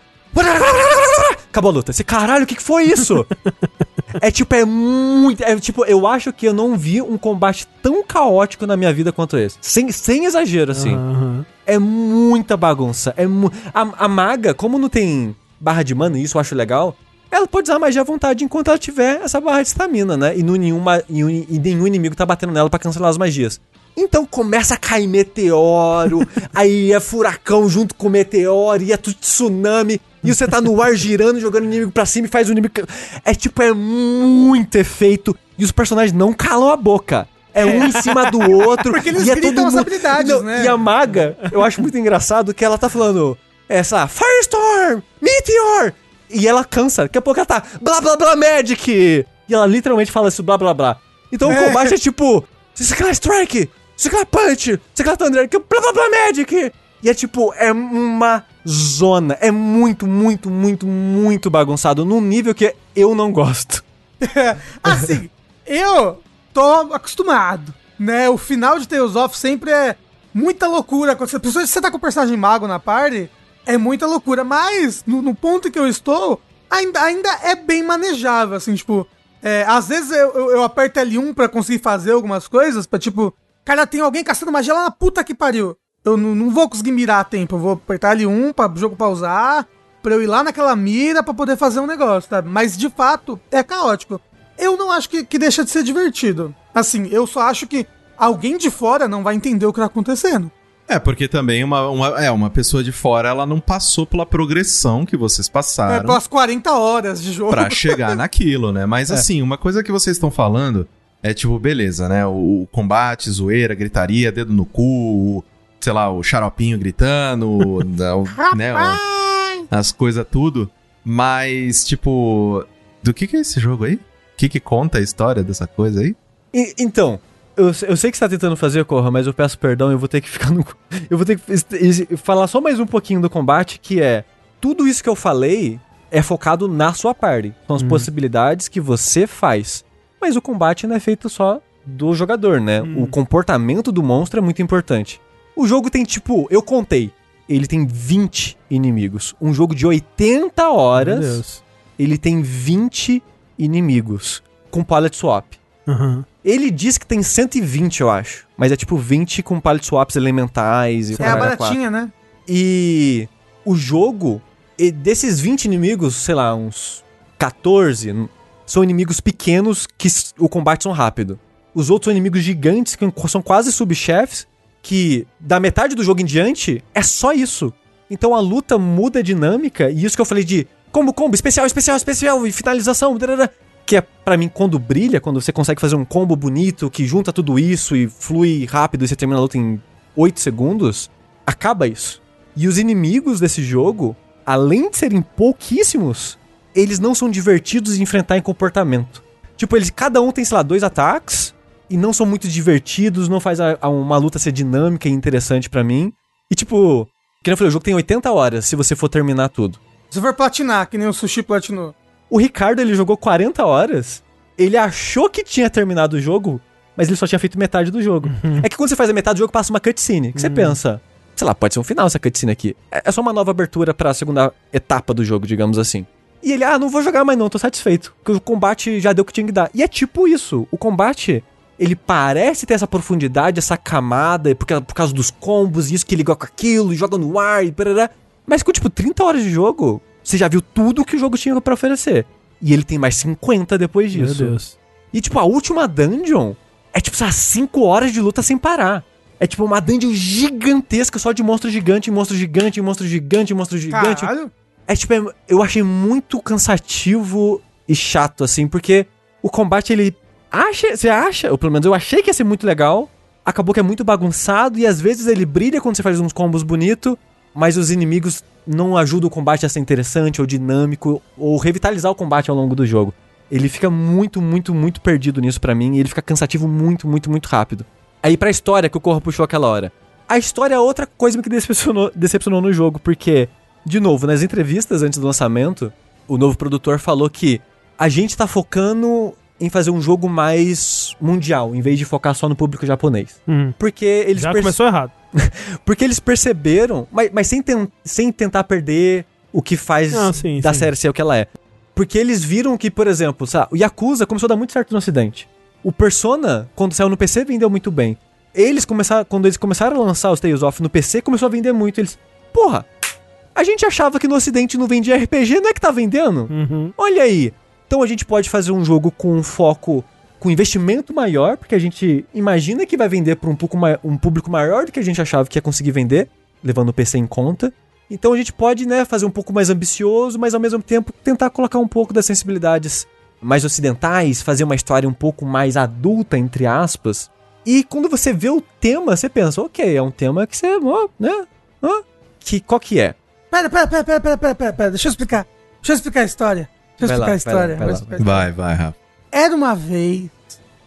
Acabou a luta. Esse caralho, o que, que foi isso? é tipo, é muito. É tipo, eu acho que eu não vi um combate tão caótico na minha vida quanto esse. Sem, sem exagero, assim. Aham. É muita bagunça. É mu a, a maga, como não tem barra de mana, e isso eu acho legal, ela pode usar magia à vontade enquanto ela tiver essa barra de estamina, né? E, não nenhuma, e, e nenhum inimigo tá batendo nela pra cancelar as magias. Então começa a cair meteoro, aí é furacão junto com o meteoro, e é tudo tsunami, e você tá no ar girando, jogando o inimigo pra cima e faz o inimigo. É tipo, é muito efeito, e os personagens não calam a boca. É um em cima do outro. Porque eles e é gritam todo as mundo- habilidades, Não, né? E a maga, eu acho muito engraçado que ela tá falando essa Firestorm, Meteor, e ela cansa. Daqui a pouco ela tá blá blá blá Magic. E ela literalmente fala isso blá blá blá. Então o É. combate é tipo, Seclar Strike, Seclar Punch, Seclar Thunder, que blá blá blá Magic. E é tipo, é uma zona. É muito, muito, muito, muito bagunçado. Num nível que eu não gosto. Assim, eu tô acostumado, né? O final de Tales of sempre é muita loucura. Quando você, se você tá com o personagem mago na party, é muita loucura. Mas, no, no ponto que eu estou, ainda, ainda é bem manejável, assim, tipo... é, às vezes eu, eu, eu aperto L1 pra conseguir fazer algumas coisas, pra tipo... Cara, tem alguém caçando magia lá na puta que pariu. Eu não, vou conseguir mirar a tempo, eu vou apertar L1 pra o jogo pausar, pra eu ir lá naquela mira pra poder fazer um negócio, sabe? Mas, de fato, é caótico. Eu não acho que, que deixa de ser divertido. Assim, eu só acho que alguém de fora não vai entender o que tá acontecendo. É, porque também uma, uma, é, uma pessoa de fora, ela não passou pela progressão que vocês É, passaram pelas 40 horas de jogo. pra chegar naquilo, né? Mas assim, uma coisa que vocês estão falando é tipo, beleza, né? O, o combate, zoeira, gritaria, dedo no cu, o- sei lá, o xaropinho gritando, o- né? o- as coisas tudo. Mas, tipo, do que que é esse jogo aí? O que que conta a história dessa coisa aí? E- então, eu, eu sei que você tá tentando fazer, Corra, mas eu peço perdão, eu vou ter que ficar no. Eu vou ter que falar só mais um pouquinho do combate, que é. Tudo isso que eu falei é focado na sua party. São as possibilidades que você faz. Mas o combate não é feito só do jogador, né? O comportamento do monstro é muito importante. O jogo tem tipo, eu contei, ele tem 20 inimigos. Um jogo de 80 Meu horas, Deus. ele tem 20 inimigos com pallet swap. Aham. Ele diz que tem 120, eu acho. Mas é tipo 20 com pallet swaps elementais e É a baratinha, né? E o jogo, e desses 20 inimigos, sei lá, uns 14, n- são inimigos pequenos que o combate são rápido. Os outros são inimigos gigantes que são quase subchefes, que da metade do jogo em diante é só isso. Então a luta muda a dinâmica, e isso que eu falei de combo, combo, especial, especial, especial, e finalização, que é pra mim quando brilha, quando você consegue fazer um combo bonito que junta tudo isso e flui rápido e você termina a luta em 8 segundos, acaba isso. E os inimigos desse jogo, além de serem pouquíssimos, eles não são divertidos de enfrentar em comportamento. Tipo, eles cada um tem, sei lá, dois ataques e não são muito divertidos, não faz a- a- uma luta ser dinâmica e interessante pra mim. E tipo, que eu falei, o jogo tem 80 horas se você for terminar tudo. Se for platinar, que nem o Sushi platinou. O Ricardo, ele jogou 40 horas, ele achou que tinha terminado o jogo, mas ele só tinha feito metade do jogo. É que quando você faz a metade do jogo, passa uma cutscene, que você pensa, sei lá, pode ser um final essa cutscene aqui. É é só uma nova abertura pra segunda etapa do jogo, digamos assim. E ele, ah, não vou jogar mais não, tô satisfeito, porque o combate já deu o que tinha que dar. E é tipo isso, o combate, ele parece ter essa profundidade, essa camada, porque, por causa dos combos, e isso que liga com aquilo, e joga no ar, e parará. Mas com, tipo, 30 horas de jogo, você já viu tudo que o jogo tinha pra oferecer. E ele tem mais 50 depois Meu disso. Deus. E, tipo, a última dungeon é, tipo, essas 5 horas de luta sem parar. É, tipo, uma dungeon gigantesca só de monstro gigante, monstro gigante, monstro gigante, monstro gigante. Caralho. É, tipo, é- eu achei muito cansativo e chato, assim, porque o combate, ele acha, você acha, ou pelo menos eu achei que ia ser muito legal, acabou que é muito bagunçado e às vezes ele brilha quando você faz uns combos bonitos, mas os inimigos não ajudam o combate a ser interessante ou dinâmico ou revitalizar o combate ao longo do jogo. Ele fica muito, muito, muito perdido nisso pra mim e ele fica cansativo muito, muito, muito rápido. Aí pra história que o Corra puxou aquela hora. A história é outra coisa que me decepcionou, decepcionou no jogo, porque, de novo, nas entrevistas antes do lançamento, o novo produtor falou que a gente tá focando em fazer um jogo mais mundial, em vez de focar só no público japonês. Uhum. Porque eles Já começou errado. porque eles perceberam, mas, mas sem, ten- sem tentar perder o que faz Não, sim, da sim. série ser o que ela é. Porque eles viram que, por exemplo, sabe, o Yakuza começou a dar muito certo no ocidente. O Persona, quando saiu no PC, vendeu muito bem. Eles começaram, quando eles começaram a lançar os Tales of no PC, começou a vender muito. Eles, porra, a gente achava que no ocidente não vendia RPG, não é que tá vendendo? Uhum. Olha aí. Então a gente pode fazer um jogo com um foco, com investimento maior, porque a gente imagina que vai vender para um, um público maior do que a gente achava que ia conseguir vender, levando o PC em conta. Então a gente pode, né, fazer um pouco mais ambicioso, mas ao mesmo tempo tentar colocar um pouco das sensibilidades mais ocidentais, fazer uma história um pouco mais adulta, entre aspas. E quando você vê o tema, você pensa, ok, é um tema que você, ó, né, ó, que, qual que é? Pera, pera, pera, pera, pera, pera, pera, pera, deixa eu explicar. Deixa eu explicar a história. Deixa eu Vai lá, explicar a vai lá, história. vai lá. explicar a história. Vai, vai, Rafa. Era uma vez,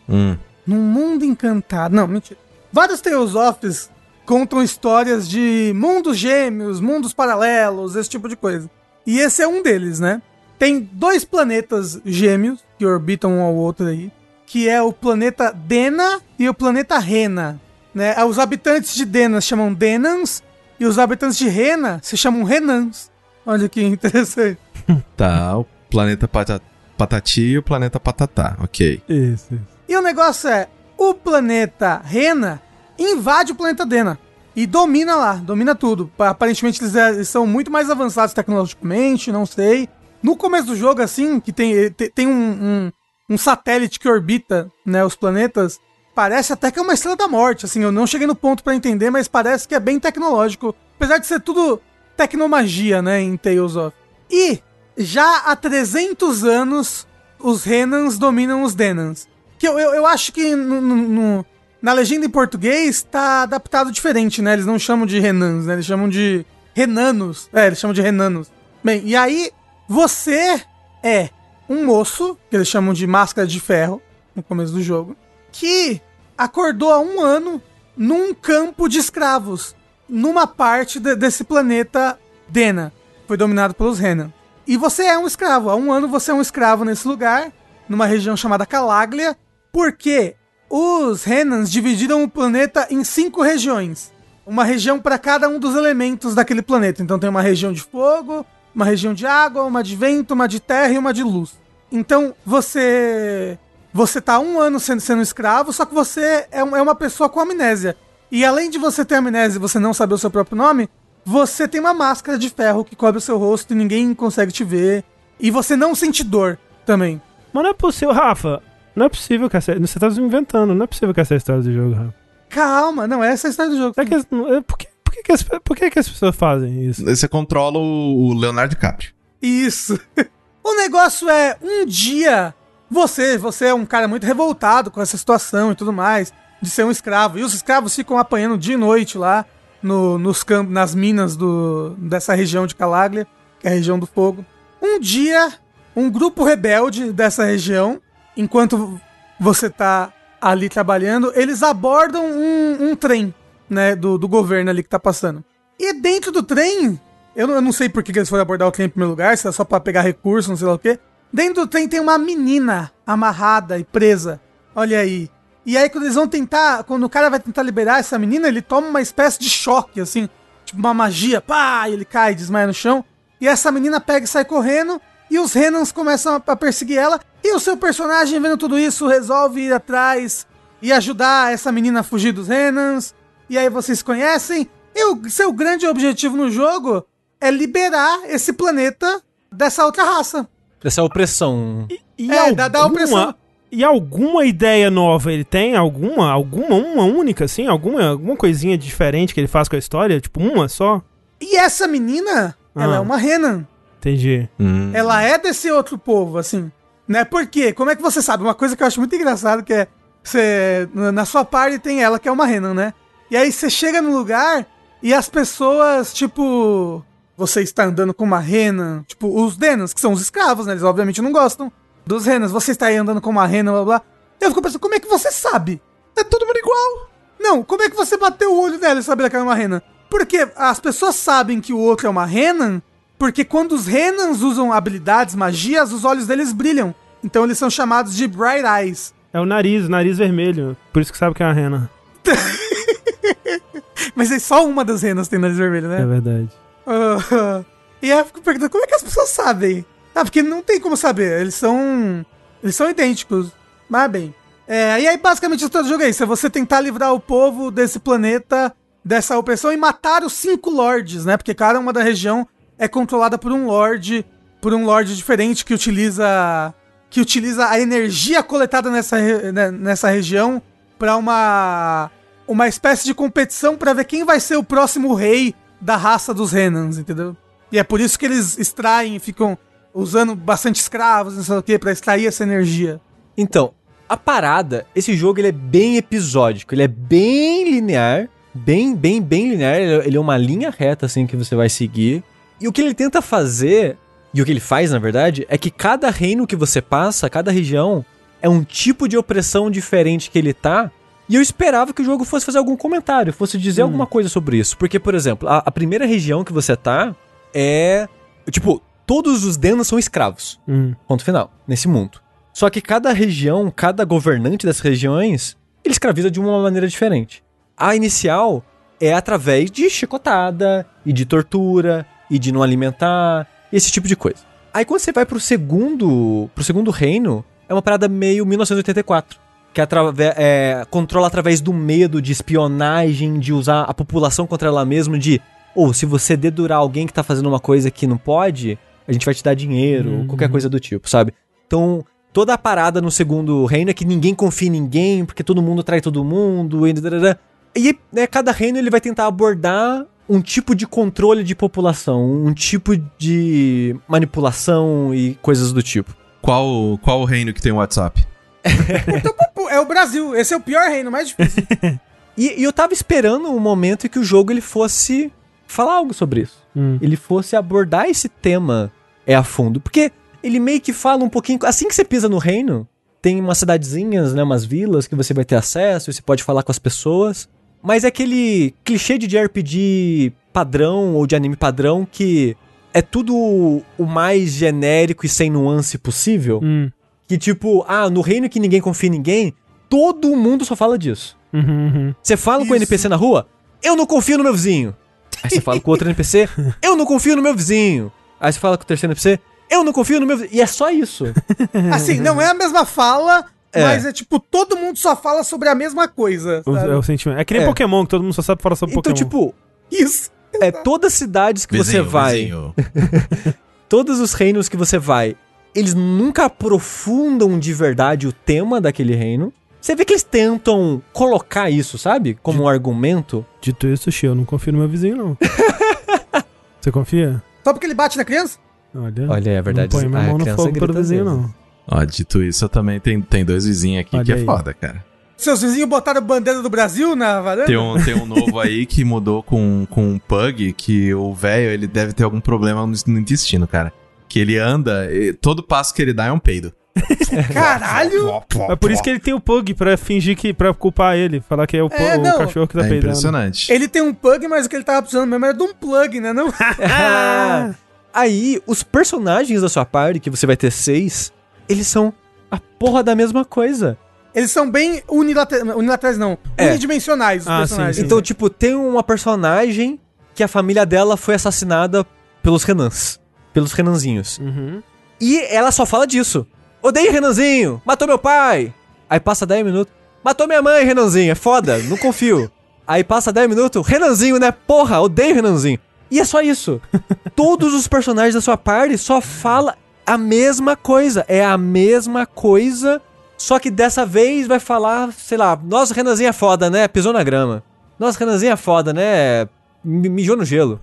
Hum. num mundo encantado. Não, mentira. Vários ofs contam histórias de mundos gêmeos, mundos paralelos, esse tipo de coisa. E esse é um deles, né? Tem dois planetas gêmeos que orbitam um ao outro aí, que é o planeta Dena e o planeta Rena. Né? Os habitantes de Dena se chamam Denans e os habitantes de Rena se chamam Renans. Olha que interessante. Tá, o planeta pata- Patati e o planeta Patatá, ok. Isso, isso. E o negócio é, o planeta Rena invade o planeta Dena. E domina lá, domina tudo. Pa- Aparentemente eles, é- eles são muito mais avançados tecnologicamente, não sei. No começo do jogo, assim, que tem, te- tem um, um, um satélite que orbita né, os planetas, parece até que é uma estrela da morte. Assim, eu não cheguei no ponto pra entender, mas parece que é bem tecnológico. Apesar de ser tudo tecnomagia, né, em Tales of. E já há 300 anos, os Renans dominam os Denans. Que eu, eu, eu acho que no- no- na legenda em português tá adaptado diferente, né? Eles não chamam de Renans, né? Eles chamam de Renanos. É, eles chamam de Renanos. Bem, e aí você é um moço, que eles chamam de máscara de ferro, no começo do jogo, que acordou há um ano num campo de escravos, numa parte de- desse planeta Dena. Foi dominado pelos Renan. E você é um escravo. Há um ano você é um escravo nesse lugar, numa região chamada Calaglia, porque os Renans dividiram o planeta em cinco regiões. Uma região para cada um dos elementos daquele planeta. Então tem uma região de fogo, uma região de água, uma de vento, uma de terra e uma de luz. Então você. Você tá um ano sendo, sendo escravo, só que você é, um- é uma pessoa com amnésia. E além de você ter amnésia e você não saber o seu próprio nome, você tem uma máscara de ferro que cobre o seu rosto e ninguém consegue te ver. E você não sente dor também. Mas não é possível, Rafa. Não é possível que essa. Você tá inventando, não é possível que essa é a história do jogo, Rafa. Calma, não, essa é a história do jogo. Será que, é, por, que, por, que, que as, por que, que as pessoas fazem isso? Você controla o o Leonardo DiCaprio. Isso. o negócio é, um dia, você, você é um cara muito revoltado com essa situação e tudo mais, de ser um escravo. E os escravos ficam apanhando dia e noite lá, no, nos campos, nas minas do, dessa região de Calaglia, que é a região do fogo. Um dia, um grupo rebelde dessa região, enquanto você tá ali trabalhando, eles abordam um, um trem, né, do, do governo ali que tá passando. E dentro do trem, eu não, eu não sei por que eles foram abordar o trem em primeiro lugar, se é só pra pegar recurso, não sei lá o quê. Dentro do trem tem uma menina amarrada e presa. Olha aí. E aí quando eles vão tentar, quando o cara vai tentar liberar essa menina, ele toma uma espécie de choque, assim, tipo uma magia, pá, ele cai, desmaia no chão. E essa menina pega e sai correndo, e os Renans começam a, perseguir ela, e o seu personagem, vendo tudo isso, resolve ir atrás e ajudar essa menina a fugir dos Renans. E aí vocês conhecem. E o seu grande objetivo no jogo é liberar esse planeta dessa outra raça. Dessa opressão. E É, dá- dá opressão. E alguma ideia nova ele tem? Alguma? Alguma? Uma única, assim? Alguma, alguma coisinha diferente que ele faz com a história? Tipo, uma só? E essa menina, ela Ah. é uma Renan. Entendi. Hum. Ela é desse outro povo, assim. Né? Por quê? Como é que você sabe? Uma coisa que eu acho muito engraçado que é. Você, na na sua party tem ela, que é uma Renan, né? E aí você chega no lugar e as pessoas, tipo. Você está andando com uma Renan. Tipo, os Denans, que são os escravos, né? Eles obviamente não gostam dos Renas. Você está aí andando com uma Renan, blá blá. Eu fico pensando, como é que você sabe? É todo mundo igual. Não, como é que você bateu o olho dela e sabia que era uma Renan? Porque as pessoas sabem que o outro é uma Renan, porque quando os Renans usam habilidades, magias, os olhos deles brilham. Então eles são chamados de Bright Eyes. É o nariz, o nariz vermelho. Por isso que sabe que é uma rena. Mas é só uma das renas tem nariz vermelho, né? É verdade. Ah, e aí eu fico perguntando, como é que as pessoas sabem? Ah, porque não tem como saber. Eles são. Eles são idênticos. Mas bem. É, e aí, basicamente, todo jogo é isso: é você tentar livrar o povo desse planeta, dessa opressão, e matar os cinco lords, né? Porque cada uma da região é controlada por um lord, por um lord diferente que utiliza. Que utiliza a energia coletada nessa, né, nessa região pra uma. Uma espécie de competição pra ver quem vai ser o próximo rei da raça dos Renans, entendeu? E é por isso que eles extraem ficam usando bastante escravos, não sei o que, pra extrair essa energia. Então, a parada, esse jogo ele é bem episódico, ele é bem linear, bem, bem, bem linear, é- ele é uma linha reta assim que você vai seguir. E o que ele tenta fazer, e o que ele faz na verdade, é que cada reino que você passa, cada região, é um tipo de opressão diferente que ele tá. E eu esperava que o jogo fosse fazer algum comentário, fosse dizer alguma coisa sobre isso. Porque, por exemplo, a, a primeira região que você tá é. Tipo, todos os Denas são escravos. Hum. Ponto final. Nesse mundo. Só que cada região, cada governante dessas regiões, ele escraviza de uma maneira diferente. A inicial é através de chicotada, e de tortura, e de não alimentar, esse tipo de coisa. Aí quando você vai pro segundo, pro segundo reino, é uma parada meio 1984. Que atrave- é, controla através do medo, de espionagem, de usar a população contra ela mesma, de ou se você dedurar alguém que tá fazendo uma coisa que não pode, a gente vai te dar dinheiro, ou qualquer coisa do tipo, sabe? Então, toda a parada no segundo reino é que ninguém confia em ninguém, porque todo mundo trai todo mundo, e. E né, cada reino ele vai tentar abordar um tipo de controle de população, um tipo de manipulação e coisas do tipo. Qual, qual o reino que tem o WhatsApp? Pô, É o Brasil, esse é o pior reino, mais difícil. E, e eu tava esperando um momento em que o jogo ele fosse falar algo sobre isso. Hum. Ele fosse abordar esse tema é a fundo. Porque ele meio que fala um pouquinho. Assim que você pisa no reino, tem umas cidadezinhas, né? Umas vilas que você vai ter acesso e você pode falar com as pessoas. Mas é aquele clichê de JRPG padrão ou de anime padrão que é tudo o mais genérico e sem nuance possível. Hum. Que tipo, ah, no reino que ninguém confia em ninguém, todo mundo só fala disso. Uhum, uhum. Você fala com o Isso. NPC na rua, eu não confio no meu vizinho. Aí você fala com outro NPC, eu não confio no meu vizinho. Aí você fala com o terceiro NPC, eu não confio no meu vizinho. E é só isso. Assim, não é a mesma fala, É. mas é tipo, todo mundo só fala sobre a mesma coisa. Sabe? É o sentimento. É que nem É. Pokémon, que todo mundo só sabe falar sobre então, Pokémon. tipo, Isso. é todas as cidades que você Vizinho, vai, vizinho. todos os reinos que você vai, eles nunca aprofundam de verdade o tema daquele reino. Você vê que eles tentam colocar isso, sabe? Como um argumento. Dito isso, Xi, eu não confio no meu vizinho, não. Você confia? Só porque ele bate na criança? Olha. Olha, é verdade. Não põe minha a mão no fogo grita vizinho, não. Ó, dito isso, eu também tem, tem dois vizinhos aqui Olha que é aí. foda, cara. Seus vizinhos botaram bandeira do Brasil na varanda? Tem um, tem um novo aí que mudou com, com um pug, que o velho, ele deve ter algum problema no, no intestino, cara. Que ele anda, e todo passo que ele dá é um peido. Caralho! É por isso que ele tem o Pug, pra fingir que. pra culpar ele. Falar que é o, É, o não. cachorro que tá É peidando. impressionante. Ele tem um plug, mas o que ele tava precisando mesmo era de um plug, né? Não? Ah, Aí, os personagens da sua party, que você vai ter seis, eles são a porra da mesma coisa. Eles são bem unilaterais, unilaterais não, É. unidimensionais os Ah, personagens. sim, sim. Então, tipo, tem uma personagem que a família dela foi assassinada pelos Renans. Pelos Renanzinhos. Uhum. E ela só fala disso. Odeio Renanzinho, matou meu pai. Aí passa 10 minutos. Matou minha mãe, Renanzinho, é foda, não confio. Aí passa 10 minutos, Renanzinho, né? Porra, odeio Renanzinho. E é só isso. Todos os personagens da sua party só fala a mesma coisa. É a mesma coisa, só que dessa vez vai falar, sei lá, nossa, Renanzinho é foda, né? Pisou na grama. Nossa, Renanzinho é foda, né? Mi- Mijou no gelo.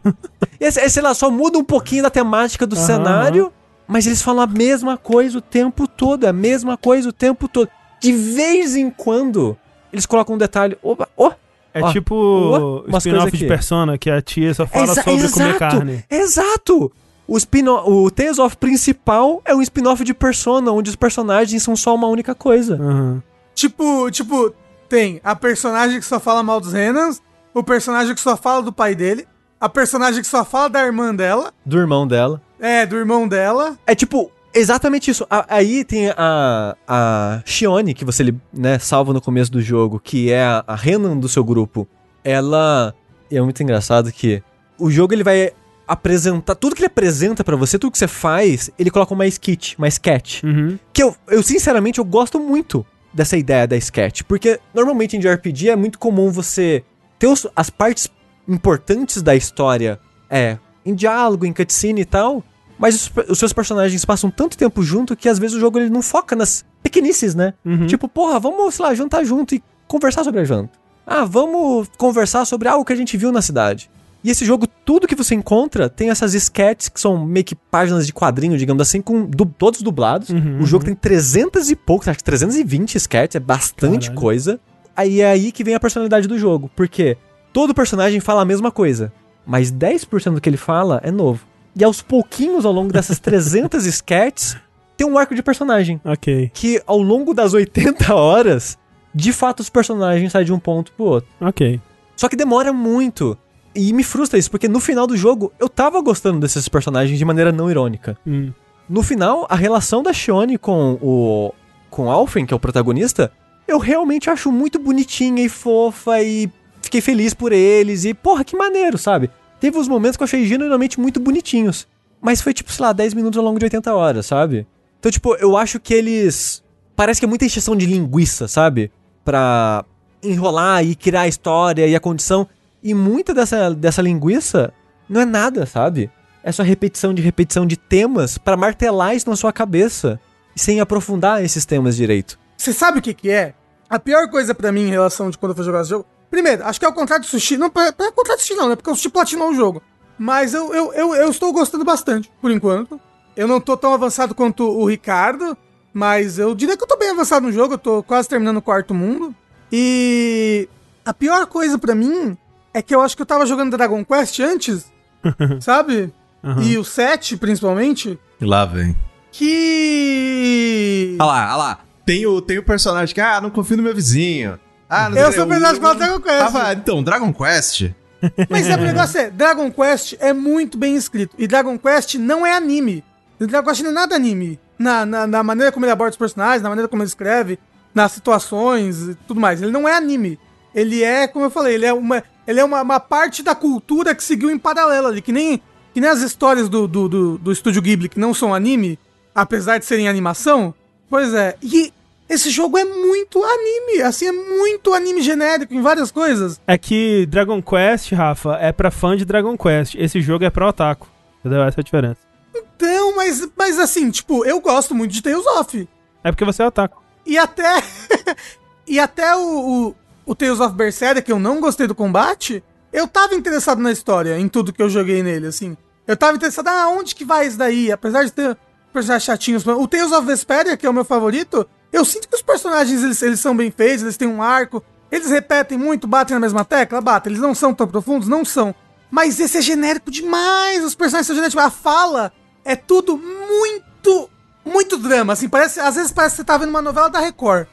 e, é, sei lá, só muda um pouquinho da temática do Aham, cenário, mas eles falam a mesma coisa o tempo todo, é a mesma coisa o tempo todo. De vez em quando, eles colocam um detalhe. Opa, oh, É Ó, tipo o spin-off de. Persona, que a tia só fala Exa- sobre comer exato, carne. Exato! O, spin o Tales of principal é um spin-off de Persona, onde os personagens são só uma única coisa. Aham. Tipo, tipo, Tem a personagem que só fala mal dos Renans, o personagem que só fala do pai dele, a personagem que só fala da irmã dela, Do irmão dela. é, do irmão dela. É tipo, exatamente isso. A- aí tem a, a Shione, que você né, salva no começo do jogo, que é a, a Renan do seu grupo. Ela. É muito engraçado que o jogo ele vai apresentar. Tudo que ele apresenta pra você, tudo que você faz, ele coloca uma skit, uma sketch. Uhum. Que eu, eu, sinceramente, eu gosto muito dessa ideia da sketch. Porque normalmente em JRPG é muito comum você ter os- as partes importantes da história é em diálogo, em cutscene e tal. Mas os, os seus personagens passam tanto tempo junto que às vezes o jogo ele não foca nas pequenices, né? Uhum. Tipo, porra, vamos, sei lá, jantar junto e conversar sobre a janta. Ah, vamos conversar sobre algo que a gente viu na cidade. E esse jogo, tudo que você encontra, tem essas sketches que são meio que páginas de quadrinho, digamos assim, com du- todos dublados. Uhum, o jogo tem 300 e poucos, acho que 320 sketches, é bastante Caralho. coisa. Aí é aí que vem a personalidade do jogo, porque todo personagem fala a mesma coisa, mas 10% do que ele fala é novo. E aos pouquinhos, ao longo dessas 300 sketches, tem um arco de personagem Ok, que ao longo das 80 horas, de fato os personagens saem de um ponto pro outro. ok. Só que demora muito. E me frustra isso, porque no final do jogo eu tava gostando desses personagens de maneira não irônica. Hum. No final, a relação da Shione com o com Alphen, que é o protagonista, eu realmente acho muito bonitinha e fofa e fiquei feliz por eles e porra, que maneiro, sabe? Teve uns momentos que eu achei genuinamente muito bonitinhos, mas foi tipo, sei lá, 10 minutos ao longo de 80 horas, sabe? Então, tipo, eu acho que eles parece que é muita encheção de linguiça, sabe? Pra enrolar e criar a história e a condição. E muita dessa, dessa linguiça não é nada, sabe? É só repetição de repetição de temas pra martelar isso na sua cabeça sem aprofundar esses temas direito. Você sabe o que que é? A pior coisa pra mim em relação de quando eu fui jogar esse jogo. Primeiro, acho que é o contrário do Sushi. Não, não é o contrário do Sushi não, né? Porque o Sushi platinou o jogo. Mas eu, eu, eu, eu estou gostando bastante, por enquanto. Eu não tô tão avançado quanto o Ricardo, mas eu diria que eu tô bem avançado no jogo. Eu tô quase terminando o quarto mundo. E a pior coisa pra mim é que eu acho que eu tava jogando Dragon Quest antes, sabe? E o 7, principalmente, Lá vem. que... Olha lá, olha lá. Tem o, tem o personagem que, ah, não confio no meu vizinho. Ah, não Eu sou o personagem que Dragon Quest. Ah, vai, então, Dragon Quest. Mas é, o negócio é, Dragon Quest é muito bem escrito. E Dragon Quest não é anime. Dragon Quest não é nada anime. Na, na, na maneira como ele aborda os personagens, na maneira como ele escreve, nas situações e tudo mais. Ele não é anime. Ele é, como eu falei, ele é uma, ele é uma, uma parte da cultura que seguiu em paralelo ali. Que nem, que nem as histórias do, do, do, do Estúdio Ghibli, que não são anime, apesar de serem animação. Pois é. E esse jogo é muito anime. Assim, é muito anime genérico em várias coisas. É que Dragon Quest, Rafa, é pra fã de Dragon Quest. Esse jogo é pra otaku. Entendeu? Essa é a diferença. Então, mas, mas assim, tipo, eu gosto muito de Tales of. É porque você é otaku. E até. e até o, o, o Tales of Berseria, que eu não gostei do combate, eu tava interessado na história, em tudo que eu joguei nele, assim. Eu tava interessado, ah, onde que vai isso daí? Apesar de ter personagens chatinhos. O Tales of Vesperia, que é o meu favorito, eu sinto que os personagens eles, eles são bem feitos, eles têm um arco, eles repetem muito, batem na mesma tecla, batem. Eles não são tão profundos, não são. Mas esse é genérico demais, os personagens são genéricos. A fala é tudo muito, muito drama, assim, parece, às vezes parece que você tá vendo uma novela da Record,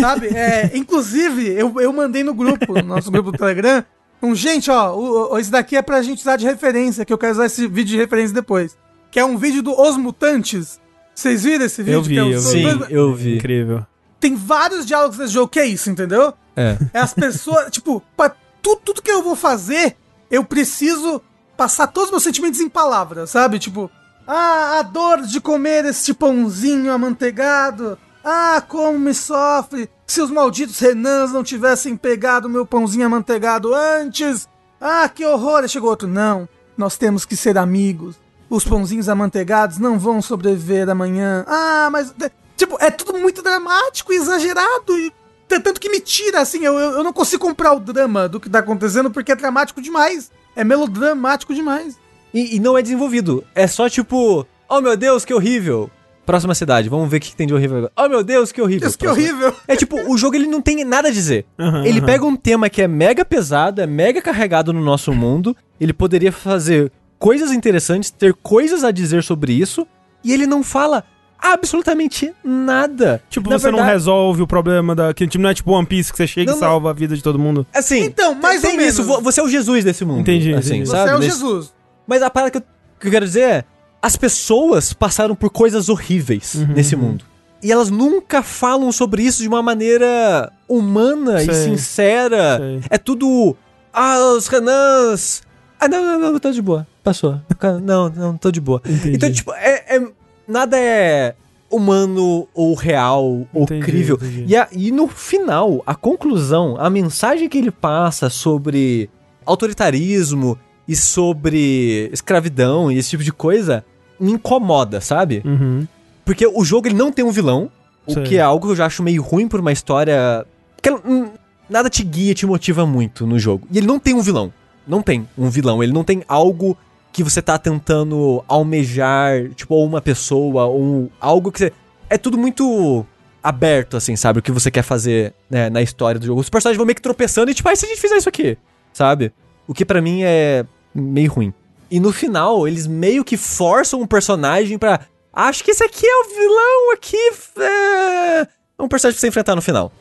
sabe? É, inclusive, eu, eu mandei no grupo, no nosso grupo do Telegram, um, gente, ó, o, o- esse daqui é pra gente usar de referência, que eu quero usar esse vídeo de referência depois. Que é um vídeo do Os Mutantes. Vocês viram esse vídeo? Eu vi, Que é o- eu vi. Sim, eu vi. Incrível. Tem vários diálogos nesse jogo que é isso, entendeu? É. É as pessoas, tipo, pra tudo, tudo que eu vou fazer, eu preciso passar todos os meus sentimentos em palavras, sabe? Tipo, ah, a dor de comer este pãozinho amanteigado. Ah, como me sofre se os malditos Renans não tivessem pegado meu pãozinho amanteigado antes. Ah, que horror! Aí chegou outro, não, nós temos que ser amigos. Os pãozinhos amanteigados não vão sobreviver amanhã. Ah, mas. Tipo, é tudo muito dramático e exagerado. E tanto que me tira, assim, eu, eu não consigo comprar o drama do que tá acontecendo porque é dramático demais. É melodramático demais. E, e não é desenvolvido. É só tipo, oh meu Deus, que horrível. Próxima cidade, vamos ver o que tem de horrível agora. Oh meu Deus, que horrível. Deus, que Próxima- horrível. É tipo, o jogo ele não tem nada a dizer. Aham, ele aham. pega um tema que é mega pesado, é mega carregado no nosso mundo. Ele poderia fazer coisas interessantes, ter coisas a dizer sobre isso. E ele não fala absolutamente nada. Tipo, Na você não verdade- resolve o problema da. Que tipo, não é tipo One Piece que você chega Não, e não. salva a vida de todo mundo. Assim, Então, mais tem ou menos. isso, vo- você é o Jesus desse mundo. Entendi, assim, entendi. Você sabe? é o Jesus. Mas a parada que eu, que eu quero dizer é: as pessoas passaram por coisas horríveis Uhum, nesse mundo. E elas nunca falam sobre isso de uma maneira humana Sei. e sincera. Sei. É tudo. Ah, os Renans. Ah, não, não, não, tô de boa. Passou. Não, não, tô de boa. Entendi. Então, tipo, é, é- nada é humano ou real ou Entendi, crível. entendi. E, a- e no final, a conclusão, a mensagem que ele passa sobre autoritarismo e sobre escravidão e esse tipo de coisa me incomoda, sabe? Uhum. Porque o jogo ele não tem um vilão, o Sei. que é algo que eu já acho meio ruim por uma história. Porque hum, nada te guia, te motiva muito no jogo. E ele não tem um vilão. Não tem um vilão. Ele não tem algo que você tá tentando almejar, tipo, ou uma pessoa, ou algo que você. É tudo muito aberto, assim, sabe? O que você quer fazer né, na história do jogo. Os personagens vão meio que tropeçando e, tipo, ah, e se a gente fizer isso aqui? Sabe? O que pra mim é meio ruim. E no final, eles meio que forçam um personagem pra. Acho que esse aqui é o vilão aqui. É, é um personagem pra você enfrentar no final.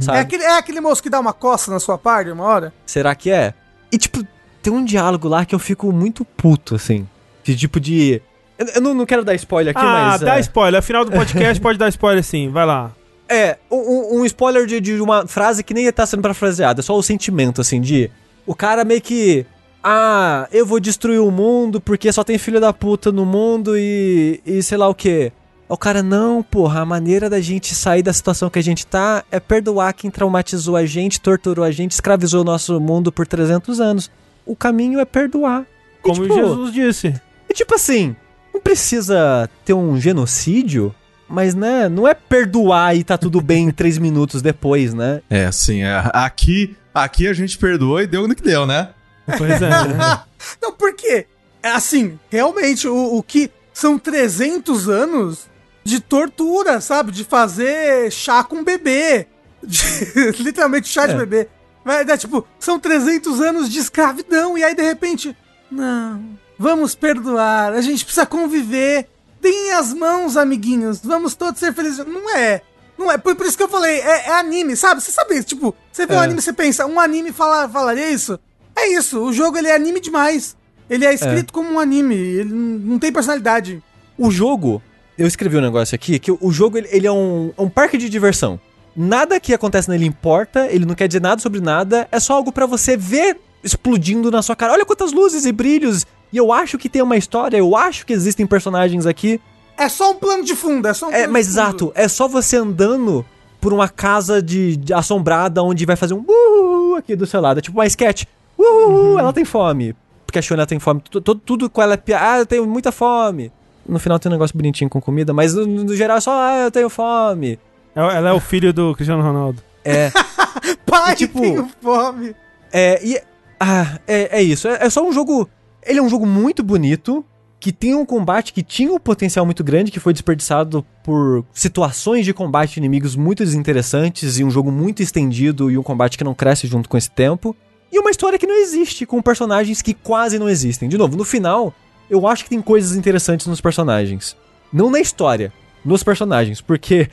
Sabe? É aquele, é aquele moço que dá uma coça na sua parte uma hora? Será que é? E, tipo, tem um diálogo lá que eu fico muito puto, assim. De tipo de. Eu, eu não, não quero dar spoiler aqui, ah, mas. dá é, spoiler. Afinal do podcast pode dar spoiler sim. Vai lá. É, um, um- um spoiler de, de uma frase que nem tá sendo parafraseada, é só o sentimento, assim, de. O cara meio que. Ah, eu vou destruir o mundo porque só tem filho da puta no mundo e. e sei lá o quê. O cara, não, porra, a maneira da gente sair da situação que a gente tá é perdoar quem traumatizou a gente, torturou a gente, escravizou o nosso mundo por 300 anos. O caminho é perdoar. E, Como tipo, Jesus disse. e tipo assim, não precisa ter um genocídio, mas né, não é perdoar e tá tudo bem três minutos depois, né? É, assim, é, aqui, aqui a gente perdoou e deu no que deu, né? Pois é. né? Não, por quê? É assim, realmente, o, o que são 300 anos de tortura, sabe? De fazer chá com bebê. De- literalmente chá de É. bebê. Vai dar, tipo, são 300 anos de escravidão. E aí, de repente, não, vamos perdoar. A gente precisa conviver. Deem as mãos, amiguinhos. Vamos todos ser felizes. Não é. Não é. Por, por isso que eu falei, é, é anime, sabe? Você sabe isso? Tipo, você vê um É. anime, você pensa, um anime fala, falaria isso? É isso, o jogo ele é anime demais. Ele é escrito como um anime, ele não tem personalidade. O jogo, eu escrevi um negócio aqui, que o jogo ele, ele é um, um parque de diversão. Nada que acontece nele importa, ele não quer dizer nada sobre nada, é só algo pra você ver explodindo na sua cara. Olha quantas luzes e brilhos, e eu acho que tem uma história, eu acho que existem personagens aqui. É só um plano de fundo, é só um É, plano mas de fundo. exato, é só você andando por uma casa de, de assombrada onde vai fazer um uhul aqui do seu lado. É tipo uma sketch. Uhul, ela tem fome. Porque a Shona tem fome. Tu- tu- Tudo, com ela é pi- Ah, eu tenho muita fome. No final tem um negócio bonitinho com comida, mas no, no geral é só, ah, eu tenho fome. Ela ela é o filho do Cristiano Ronaldo. É, Pai, e, tipo- tenho fome. é, e. Ah, é, é isso. É, é só um jogo. Ele é um jogo muito bonito. Que tem um combate que tinha um potencial muito grande, que foi desperdiçado por situações de combate de inimigos muito desinteressantes e um jogo muito estendido e um combate que não cresce junto com esse tempo. E uma história que não existe, com personagens que quase não existem. De novo, no final, eu acho que tem coisas interessantes nos personagens. Não na história, nos personagens, porque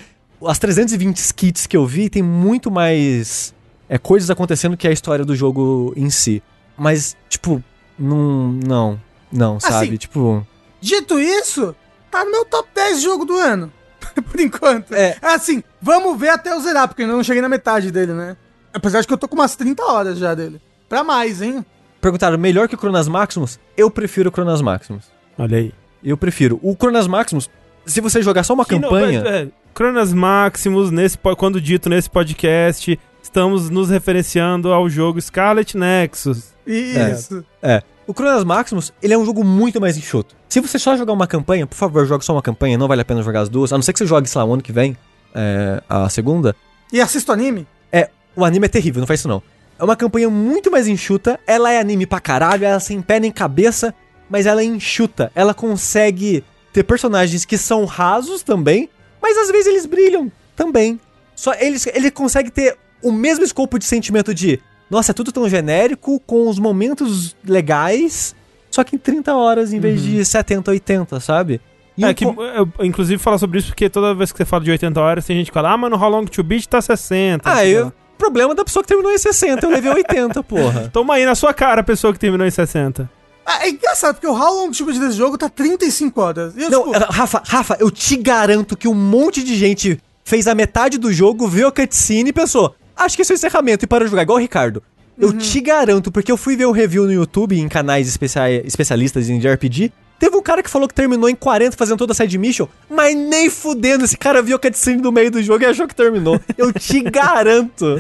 as 320 skits que eu vi tem muito mais é, coisas acontecendo que a história do jogo em si. Mas, tipo, não. Não. Não, sabe? Assim, tipo. Dito isso, tá no meu top 10 jogo do ano. Por enquanto. É. assim, vamos ver até eu zerar, porque eu não cheguei na metade dele, né? Apesar de que eu tô com umas 30 horas já dele. Pra mais, hein? Perguntaram, melhor que o Chronas Maximus? Eu prefiro o Chronas Maximus. Olha aí. Eu prefiro. O Chronas Maximus, se você jogar só uma Que não- campanha. é, é, Cronas Maximus, nesse, quando dito nesse podcast, estamos nos referenciando ao jogo Scarlet Nexus. Isso. É. O Chronas Maximus, ele é um jogo muito mais enxuto. Se você só jogar uma campanha, por favor, jogue só uma campanha, não vale a pena jogar as duas. A não ser que você jogue, sei lá, o ano que vem, é, a segunda. E assisto anime? É, o anime é terrível, não faz isso não. É uma campanha muito mais enxuta, ela é anime pra caralho, ela é sem pé nem cabeça, mas ela é enxuta. Ela consegue ter personagens que são rasos também, mas às vezes eles brilham também. Só eles, ele consegue ter o mesmo escopo de sentimento de, nossa, é tudo tão genérico, com os momentos legais, só que em 30 horas em vez de 70, 80, sabe? E É um que, eu, inclusive, falar sobre isso porque toda vez que você fala de 80 horas, tem gente que fala, ah, mas no How Long to Beat tá 60. Ah, sei eu... lá. Problema da pessoa que terminou em 60, eu levei 80, porra. Toma aí na sua cara a pessoa que terminou em 60. Ah, é engraçado, porque o How Long to Beat desse jogo tá 35 horas. E eu, Não, tipo, eh, Rafa, Rafa, eu te garanto que um monte de gente fez a metade do jogo, viu a cutscene e pensou, acho que esse é o encerramento, e parou de jogar, igual o Ricardo. Eu te garanto, porque eu fui ver o review no YouTube, em canais especia- especialistas em RPG, teve um cara que falou que terminou em 40 fazendo toda a side mission, mas nem fudendo, esse cara viu a cutscene no meio do jogo e achou que terminou. Eu te garanto.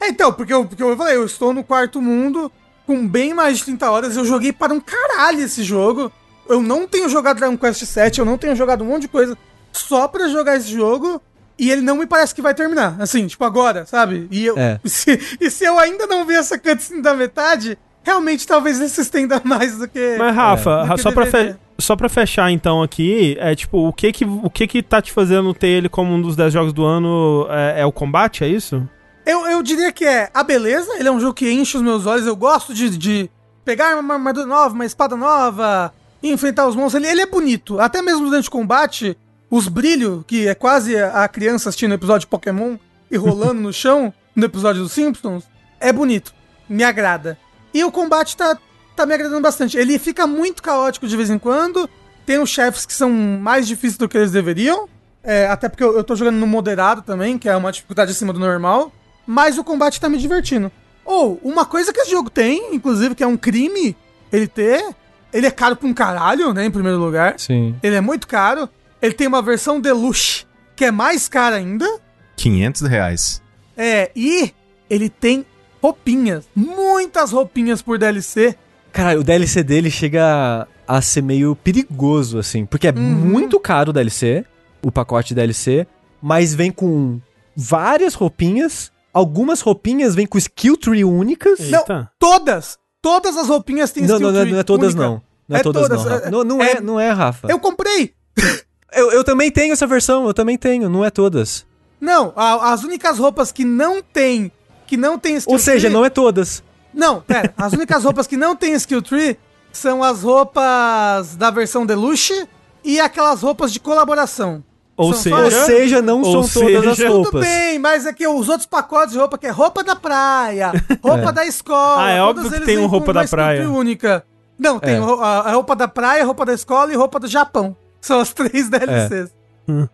É, então, porque eu, porque eu falei, eu estou no quarto mundo com bem mais de 30 horas. Eu joguei para um caralho esse jogo. Eu não tenho jogado Dragon Quest VII, eu não tenho jogado um monte de coisa só pra jogar esse jogo. E ele não me parece que vai terminar. Assim, tipo, agora, sabe? E, eu, É. se, e se eu ainda não ver essa cutscene da metade, realmente talvez ele se estenda mais do que. Mas, Rafa, É. Do só, que pra fe- só pra fechar então aqui, é tipo, o que que, o que que tá te fazendo ter ele como um dos 10 jogos do ano é, é o combate, é isso? Eu, eu diria que é a beleza, ele é um jogo que enche os meus olhos, eu gosto de, de pegar uma armadura nova, uma espada nova, enfrentar os monstros. Ele, ele é bonito, até mesmo durante o combate, os brilhos, que é quase a criança assistindo o episódio de Pokémon e rolando no chão, no episódio dos Simpsons, é bonito, me agrada. E o combate tá, tá me agradando bastante. Ele fica muito caótico de vez em quando, tem os chefes que são mais difíceis do que eles deveriam, é, até porque eu, eu tô jogando no moderado também, que é uma dificuldade acima do normal. Mas o combate tá me divertindo. Ou, uma coisa que esse jogo tem, inclusive, que é um crime ele ter. Ele é caro pra um caralho, né? Em primeiro lugar. Sim. Ele é muito caro. Ele tem uma versão deluxe, que é mais cara ainda. 500 reais. É, e ele tem roupinhas. Muitas roupinhas por DLC. Cara, o DLC dele chega a ser meio perigoso, assim. Porque é muito caro o DLC, o pacote DLC, mas vem com várias roupinhas. Algumas roupinhas vêm com skill tree únicas. Eita. Todas! Todas as roupinhas têm Não, não, não, é- tree não é todas única. não. Não é, É todas, todas, não, é- Não, não é, é- não é, Rafa. Eu comprei! Eu, eu também tenho essa versão, eu também tenho, não é todas. Não, a- as únicas roupas que não tem. Que não tem skill Ou seja, tree- não é todas. Não, pera. As únicas roupas que não tem skill tree são as roupas da versão deluxe e aquelas roupas de colaboração. Ou seja, Ou seja, não Ou são todas as seja- Tudo roupas. bem, mas é que os outros pacotes de roupa que é roupa da praia, roupa da escola. Ah, é todos óbvio que tem um roupa da praia. única. Não, tem É. a, a roupa da praia, roupa da escola e roupa do Japão. São as três DLCs.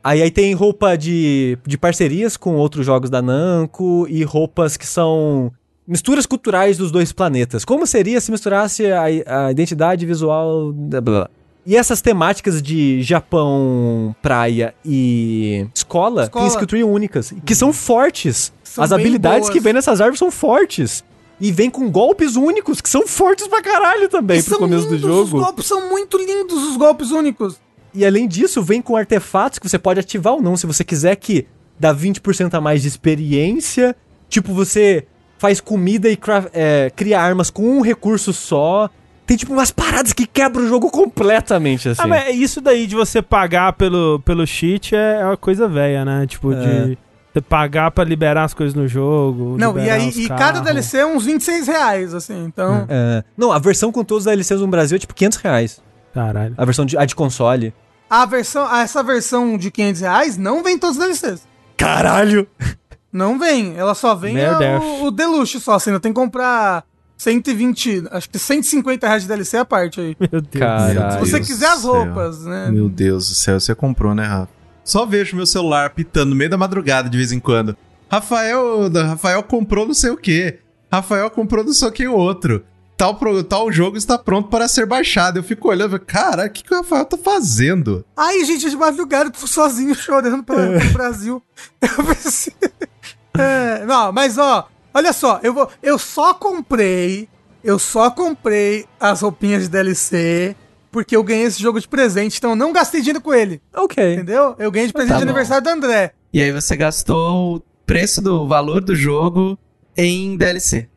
Aí, aí tem roupa de, de parcerias com outros jogos da Namco e roupas que são misturas culturais dos dois planetas. Como seria se misturasse a, a identidade visual... da- blá, blá. E essas temáticas de Japão, praia e escola, Escola. tem skill tree únicas, que são fortes. São As habilidades boas. que vem nessas árvores são fortes. E vem com golpes únicos, que são fortes pra caralho também E pro começo do lindos, jogo. Os golpes são muito lindos, os golpes únicos. E além disso, vem com artefatos que você pode ativar ou não, se você quiser que dá 20% a mais de experiência. Tipo, você faz comida e é, cria armas com um recurso só. Tem tipo umas paradas que quebram o jogo completamente, assim. Ah, mas isso daí de você pagar pelo, pelo cheat é é uma coisa velha, né? Tipo, É. de você pagar pra liberar as coisas no jogo. Não, e aí e cada DLC é uns 26 reais, assim. Então, É, não, a versão com todos os DLCs no Brasil é tipo 500 reais. Caralho. A versão de, a de console. a versão, essa versão de 500 reais não vem todos os DLCs. Caralho! Não vem, ela só vem Merda. o, o Deluxe só, assim, ainda tem que comprar 120, acho que 150 reais de DLC a parte aí. Meu Deus. Caralho. Se você quiser as céu. roupas, né? Meu Deus do céu, você comprou, né, Rafa? Só vejo meu celular pitando no meio da madrugada de vez em quando. Rafael, Rafael comprou não sei o que. Rafael comprou não sei o que outro. Tal, tal jogo está pronto para ser baixado. Eu fico olhando, cara, o que, que o Rafael tá fazendo? Ai, gente, é de madrugada, eu tô sozinho chorando pra, pro Brasil. Eu pensei... É, não, mas ó, olha só, eu, vou, eu só comprei, eu só comprei as roupinhas de DLC porque eu ganhei esse jogo de presente, então eu não gastei dinheiro com ele, Ok. entendeu? Eu ganhei de presente Tá de bom. aniversário do André. E aí você gastou o preço do valor do jogo em DLC.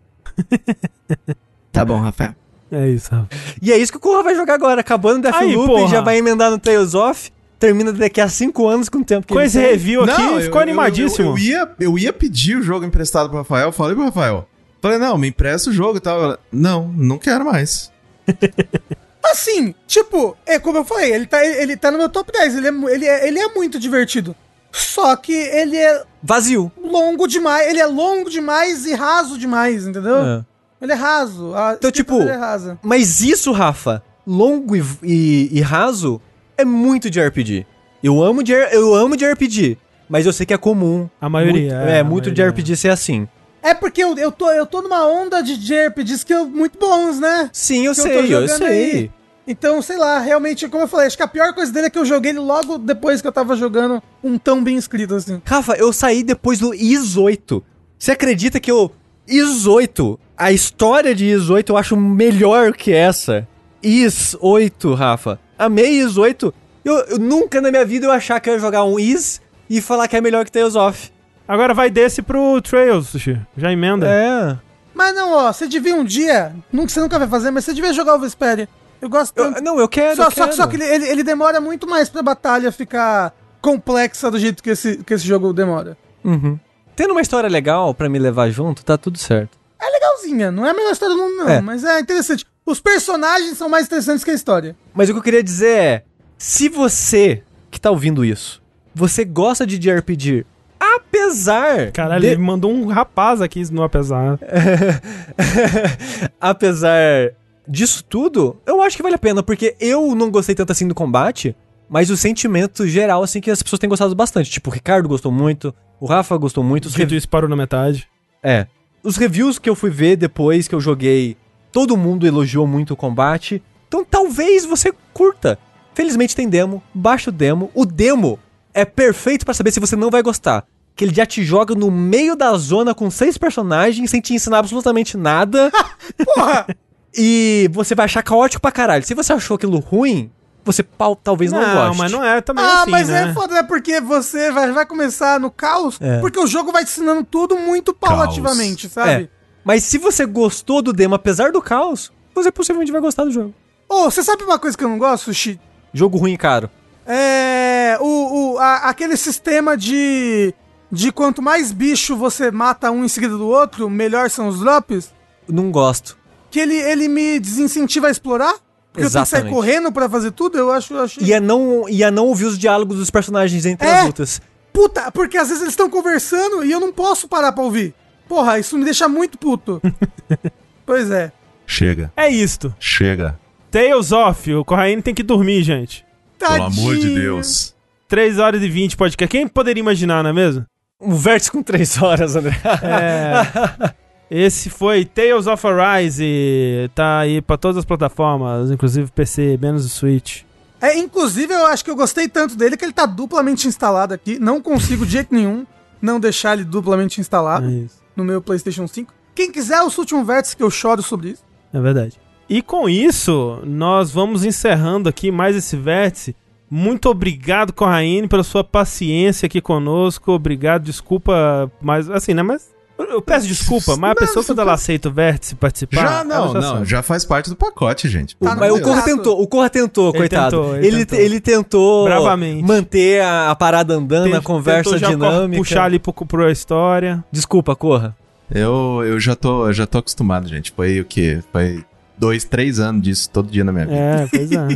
Tá bom, Rafael. É isso, Rafa. E é isso que o Corra vai jogar agora, acabando Aí, Deathloop, já vai emendar no Tales of, termina daqui a 5 anos com o tempo que Com ele esse tem. review aqui, eu- ficou eu- animadíssimo. Eu, eu ia, eu ia pedir o jogo emprestado pro Rafael. Falei pro Rafael. Falei, não, me empresta o jogo e tal. Ela, não, não quero mais. Assim, tipo, é como eu falei, ele tá, ele tá no meu top 10. Ele é, ele é, ele é muito divertido. Só que ele é Vazio. longo demais. Ele é longo demais e raso demais, entendeu? É. Ele é raso. A Então, tipo, é rasa. Mas isso, Rafa, longo e, e- e raso, é muito de RPG. Eu amo de, eu amo de RPG, mas eu sei que é comum. A maioria, Muito, é, é, a muito de maioria. RPG ser assim. É porque eu, eu, tô, eu tô numa onda de JRPGs que eu, muito bons, né? Sim, eu Que eu sei, eu, jogando sei. aí. Então, sei lá, realmente, como eu falei, acho que a pior coisa dele é que eu joguei ele logo depois que eu tava jogando um tão bem escrito assim. Rafa, eu saí depois do IS 8. Você acredita que eu. IS 8, a história de IS 8 eu acho melhor que essa. IS 8, Rafa. Amei IS 8. Eu, eu nunca na minha vida eu achar que eu ia jogar um IS e falar que é melhor que Tales of. Agora vai desse pro Trails, Sushi. Já emenda. É. Mas não, ó, você devia um dia, nunca, você nunca vai fazer, mas você devia jogar o Vesperia. Eu gosto tanto. Eu- não, eu quero. só, eu só, quero. só que ele, ele, ele demora muito mais pra batalha ficar complexa do jeito que esse, que esse jogo demora. Uhum. Tendo uma história legal pra me levar junto, tá tudo certo. É legalzinha, não é a melhor história do mundo, não, É. mas é interessante. Os personagens são mais interessantes que a história. Mas o que eu queria dizer é: se você que tá ouvindo isso, você gosta de JRPG, apesar. Caralho, de- ele mandou um rapaz aqui no apesar. apesar disso tudo, eu acho que vale a pena, porque eu não gostei tanto assim do combate, mas o sentimento geral, assim, que as pessoas têm gostado bastante. Tipo, o Ricardo gostou muito, o Rafa gostou muito, Dito revi- isso parou na metade. É. Os reviews que eu fui ver depois que eu joguei, todo mundo elogiou muito o combate. Então talvez você curta. Felizmente tem demo, baixa o demo. O demo é perfeito pra saber se você não vai gostar. Que ele já te joga no meio da zona com seis personagens sem te ensinar absolutamente nada. Porra! e você vai achar caótico pra caralho. Se você achou aquilo ruim, você pau- talvez não, goste. mas não é também ah, assim, mas né? é foda, né? Porque você vai, vai começar no caos, É. porque o jogo vai te ensinando tudo muito paulativamente, sabe? É. Mas se você gostou do demo, apesar do caos, você possivelmente vai gostar do jogo. Ô, você sabe uma coisa que eu não gosto, Sushi? Jogo ruim e caro. É. O, o, a- aquele sistema de. De quanto mais bicho você mata um em seguida do outro, melhor são os drops. Não gosto. Que ele, ele me desincentiva a explorar. Porque eu tenho que sair Exatamente. correndo pra fazer tudo, eu acho. Eu achei... E a não, e a não ouvir os diálogos dos personagens entre É. as lutas. Puta, porque às vezes eles estão conversando e eu não posso parar pra ouvir. Porra, isso me deixa muito puto. pois é. Chega, É isto. chega. Tales of, o Corraine tem que dormir, gente. Pelo amor de Tadinho. Deus. 3 horas e 20 podcast. Quem poderia imaginar, não é mesmo? Um vértice com três horas, André. É. Esse foi Tales of Arise. Tá aí pra todas as plataformas, inclusive PC, menos o Switch. É, inclusive, eu acho que eu gostei tanto dele que ele tá duplamente instalado aqui. Não consigo de jeito nenhum não deixar ele duplamente instalado É no meu PlayStation 5. Quem quiser o último vértice que eu choro sobre isso. É verdade. E com isso, nós vamos encerrando aqui mais esse vértice. Muito obrigado, Corraine, pela sua paciência aqui conosco. Obrigado, desculpa, mas assim, né? Mas eu- peço desculpa, mas a pessoa quando ela aceita o vértice participar. Já não, não, sabe. já faz parte do pacote, gente. Tá Mas o. Corra tentou, o Corra tentou, Ele coitado. tentou, ele ele, tentou. ele tentou Bravamente. manter a, a parada andando, a conversa já dinâmica. Puxar ali pro, pro história. Desculpa, Corra. Eu, eu já tô, eu já tô acostumado, gente. Foi o quê? Foi dois, três anos disso todo dia na minha vida. É, pois é.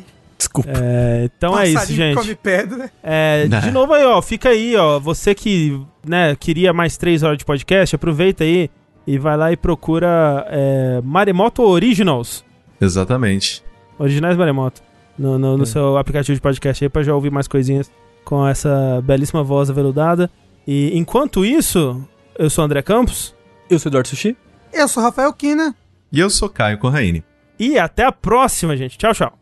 Desculpa. É, então é isso, Passarinho gente. come pedra. É, Né? de novo aí, ó, fica aí, ó. Você que né, queria mais três horas de podcast, aproveita aí e vai lá e procura é, Maremoto Originals. Exatamente. Originais Maremoto. No, no, no É. seu aplicativo de podcast aí pra já ouvir mais coisinhas com essa belíssima voz aveludada. E enquanto isso, eu sou o André Campos Eu sou o Eduardo Sushi. Eu sou Rafael Kina. E eu sou Caio Corraine. e até a próxima, gente. Tchau, tchau.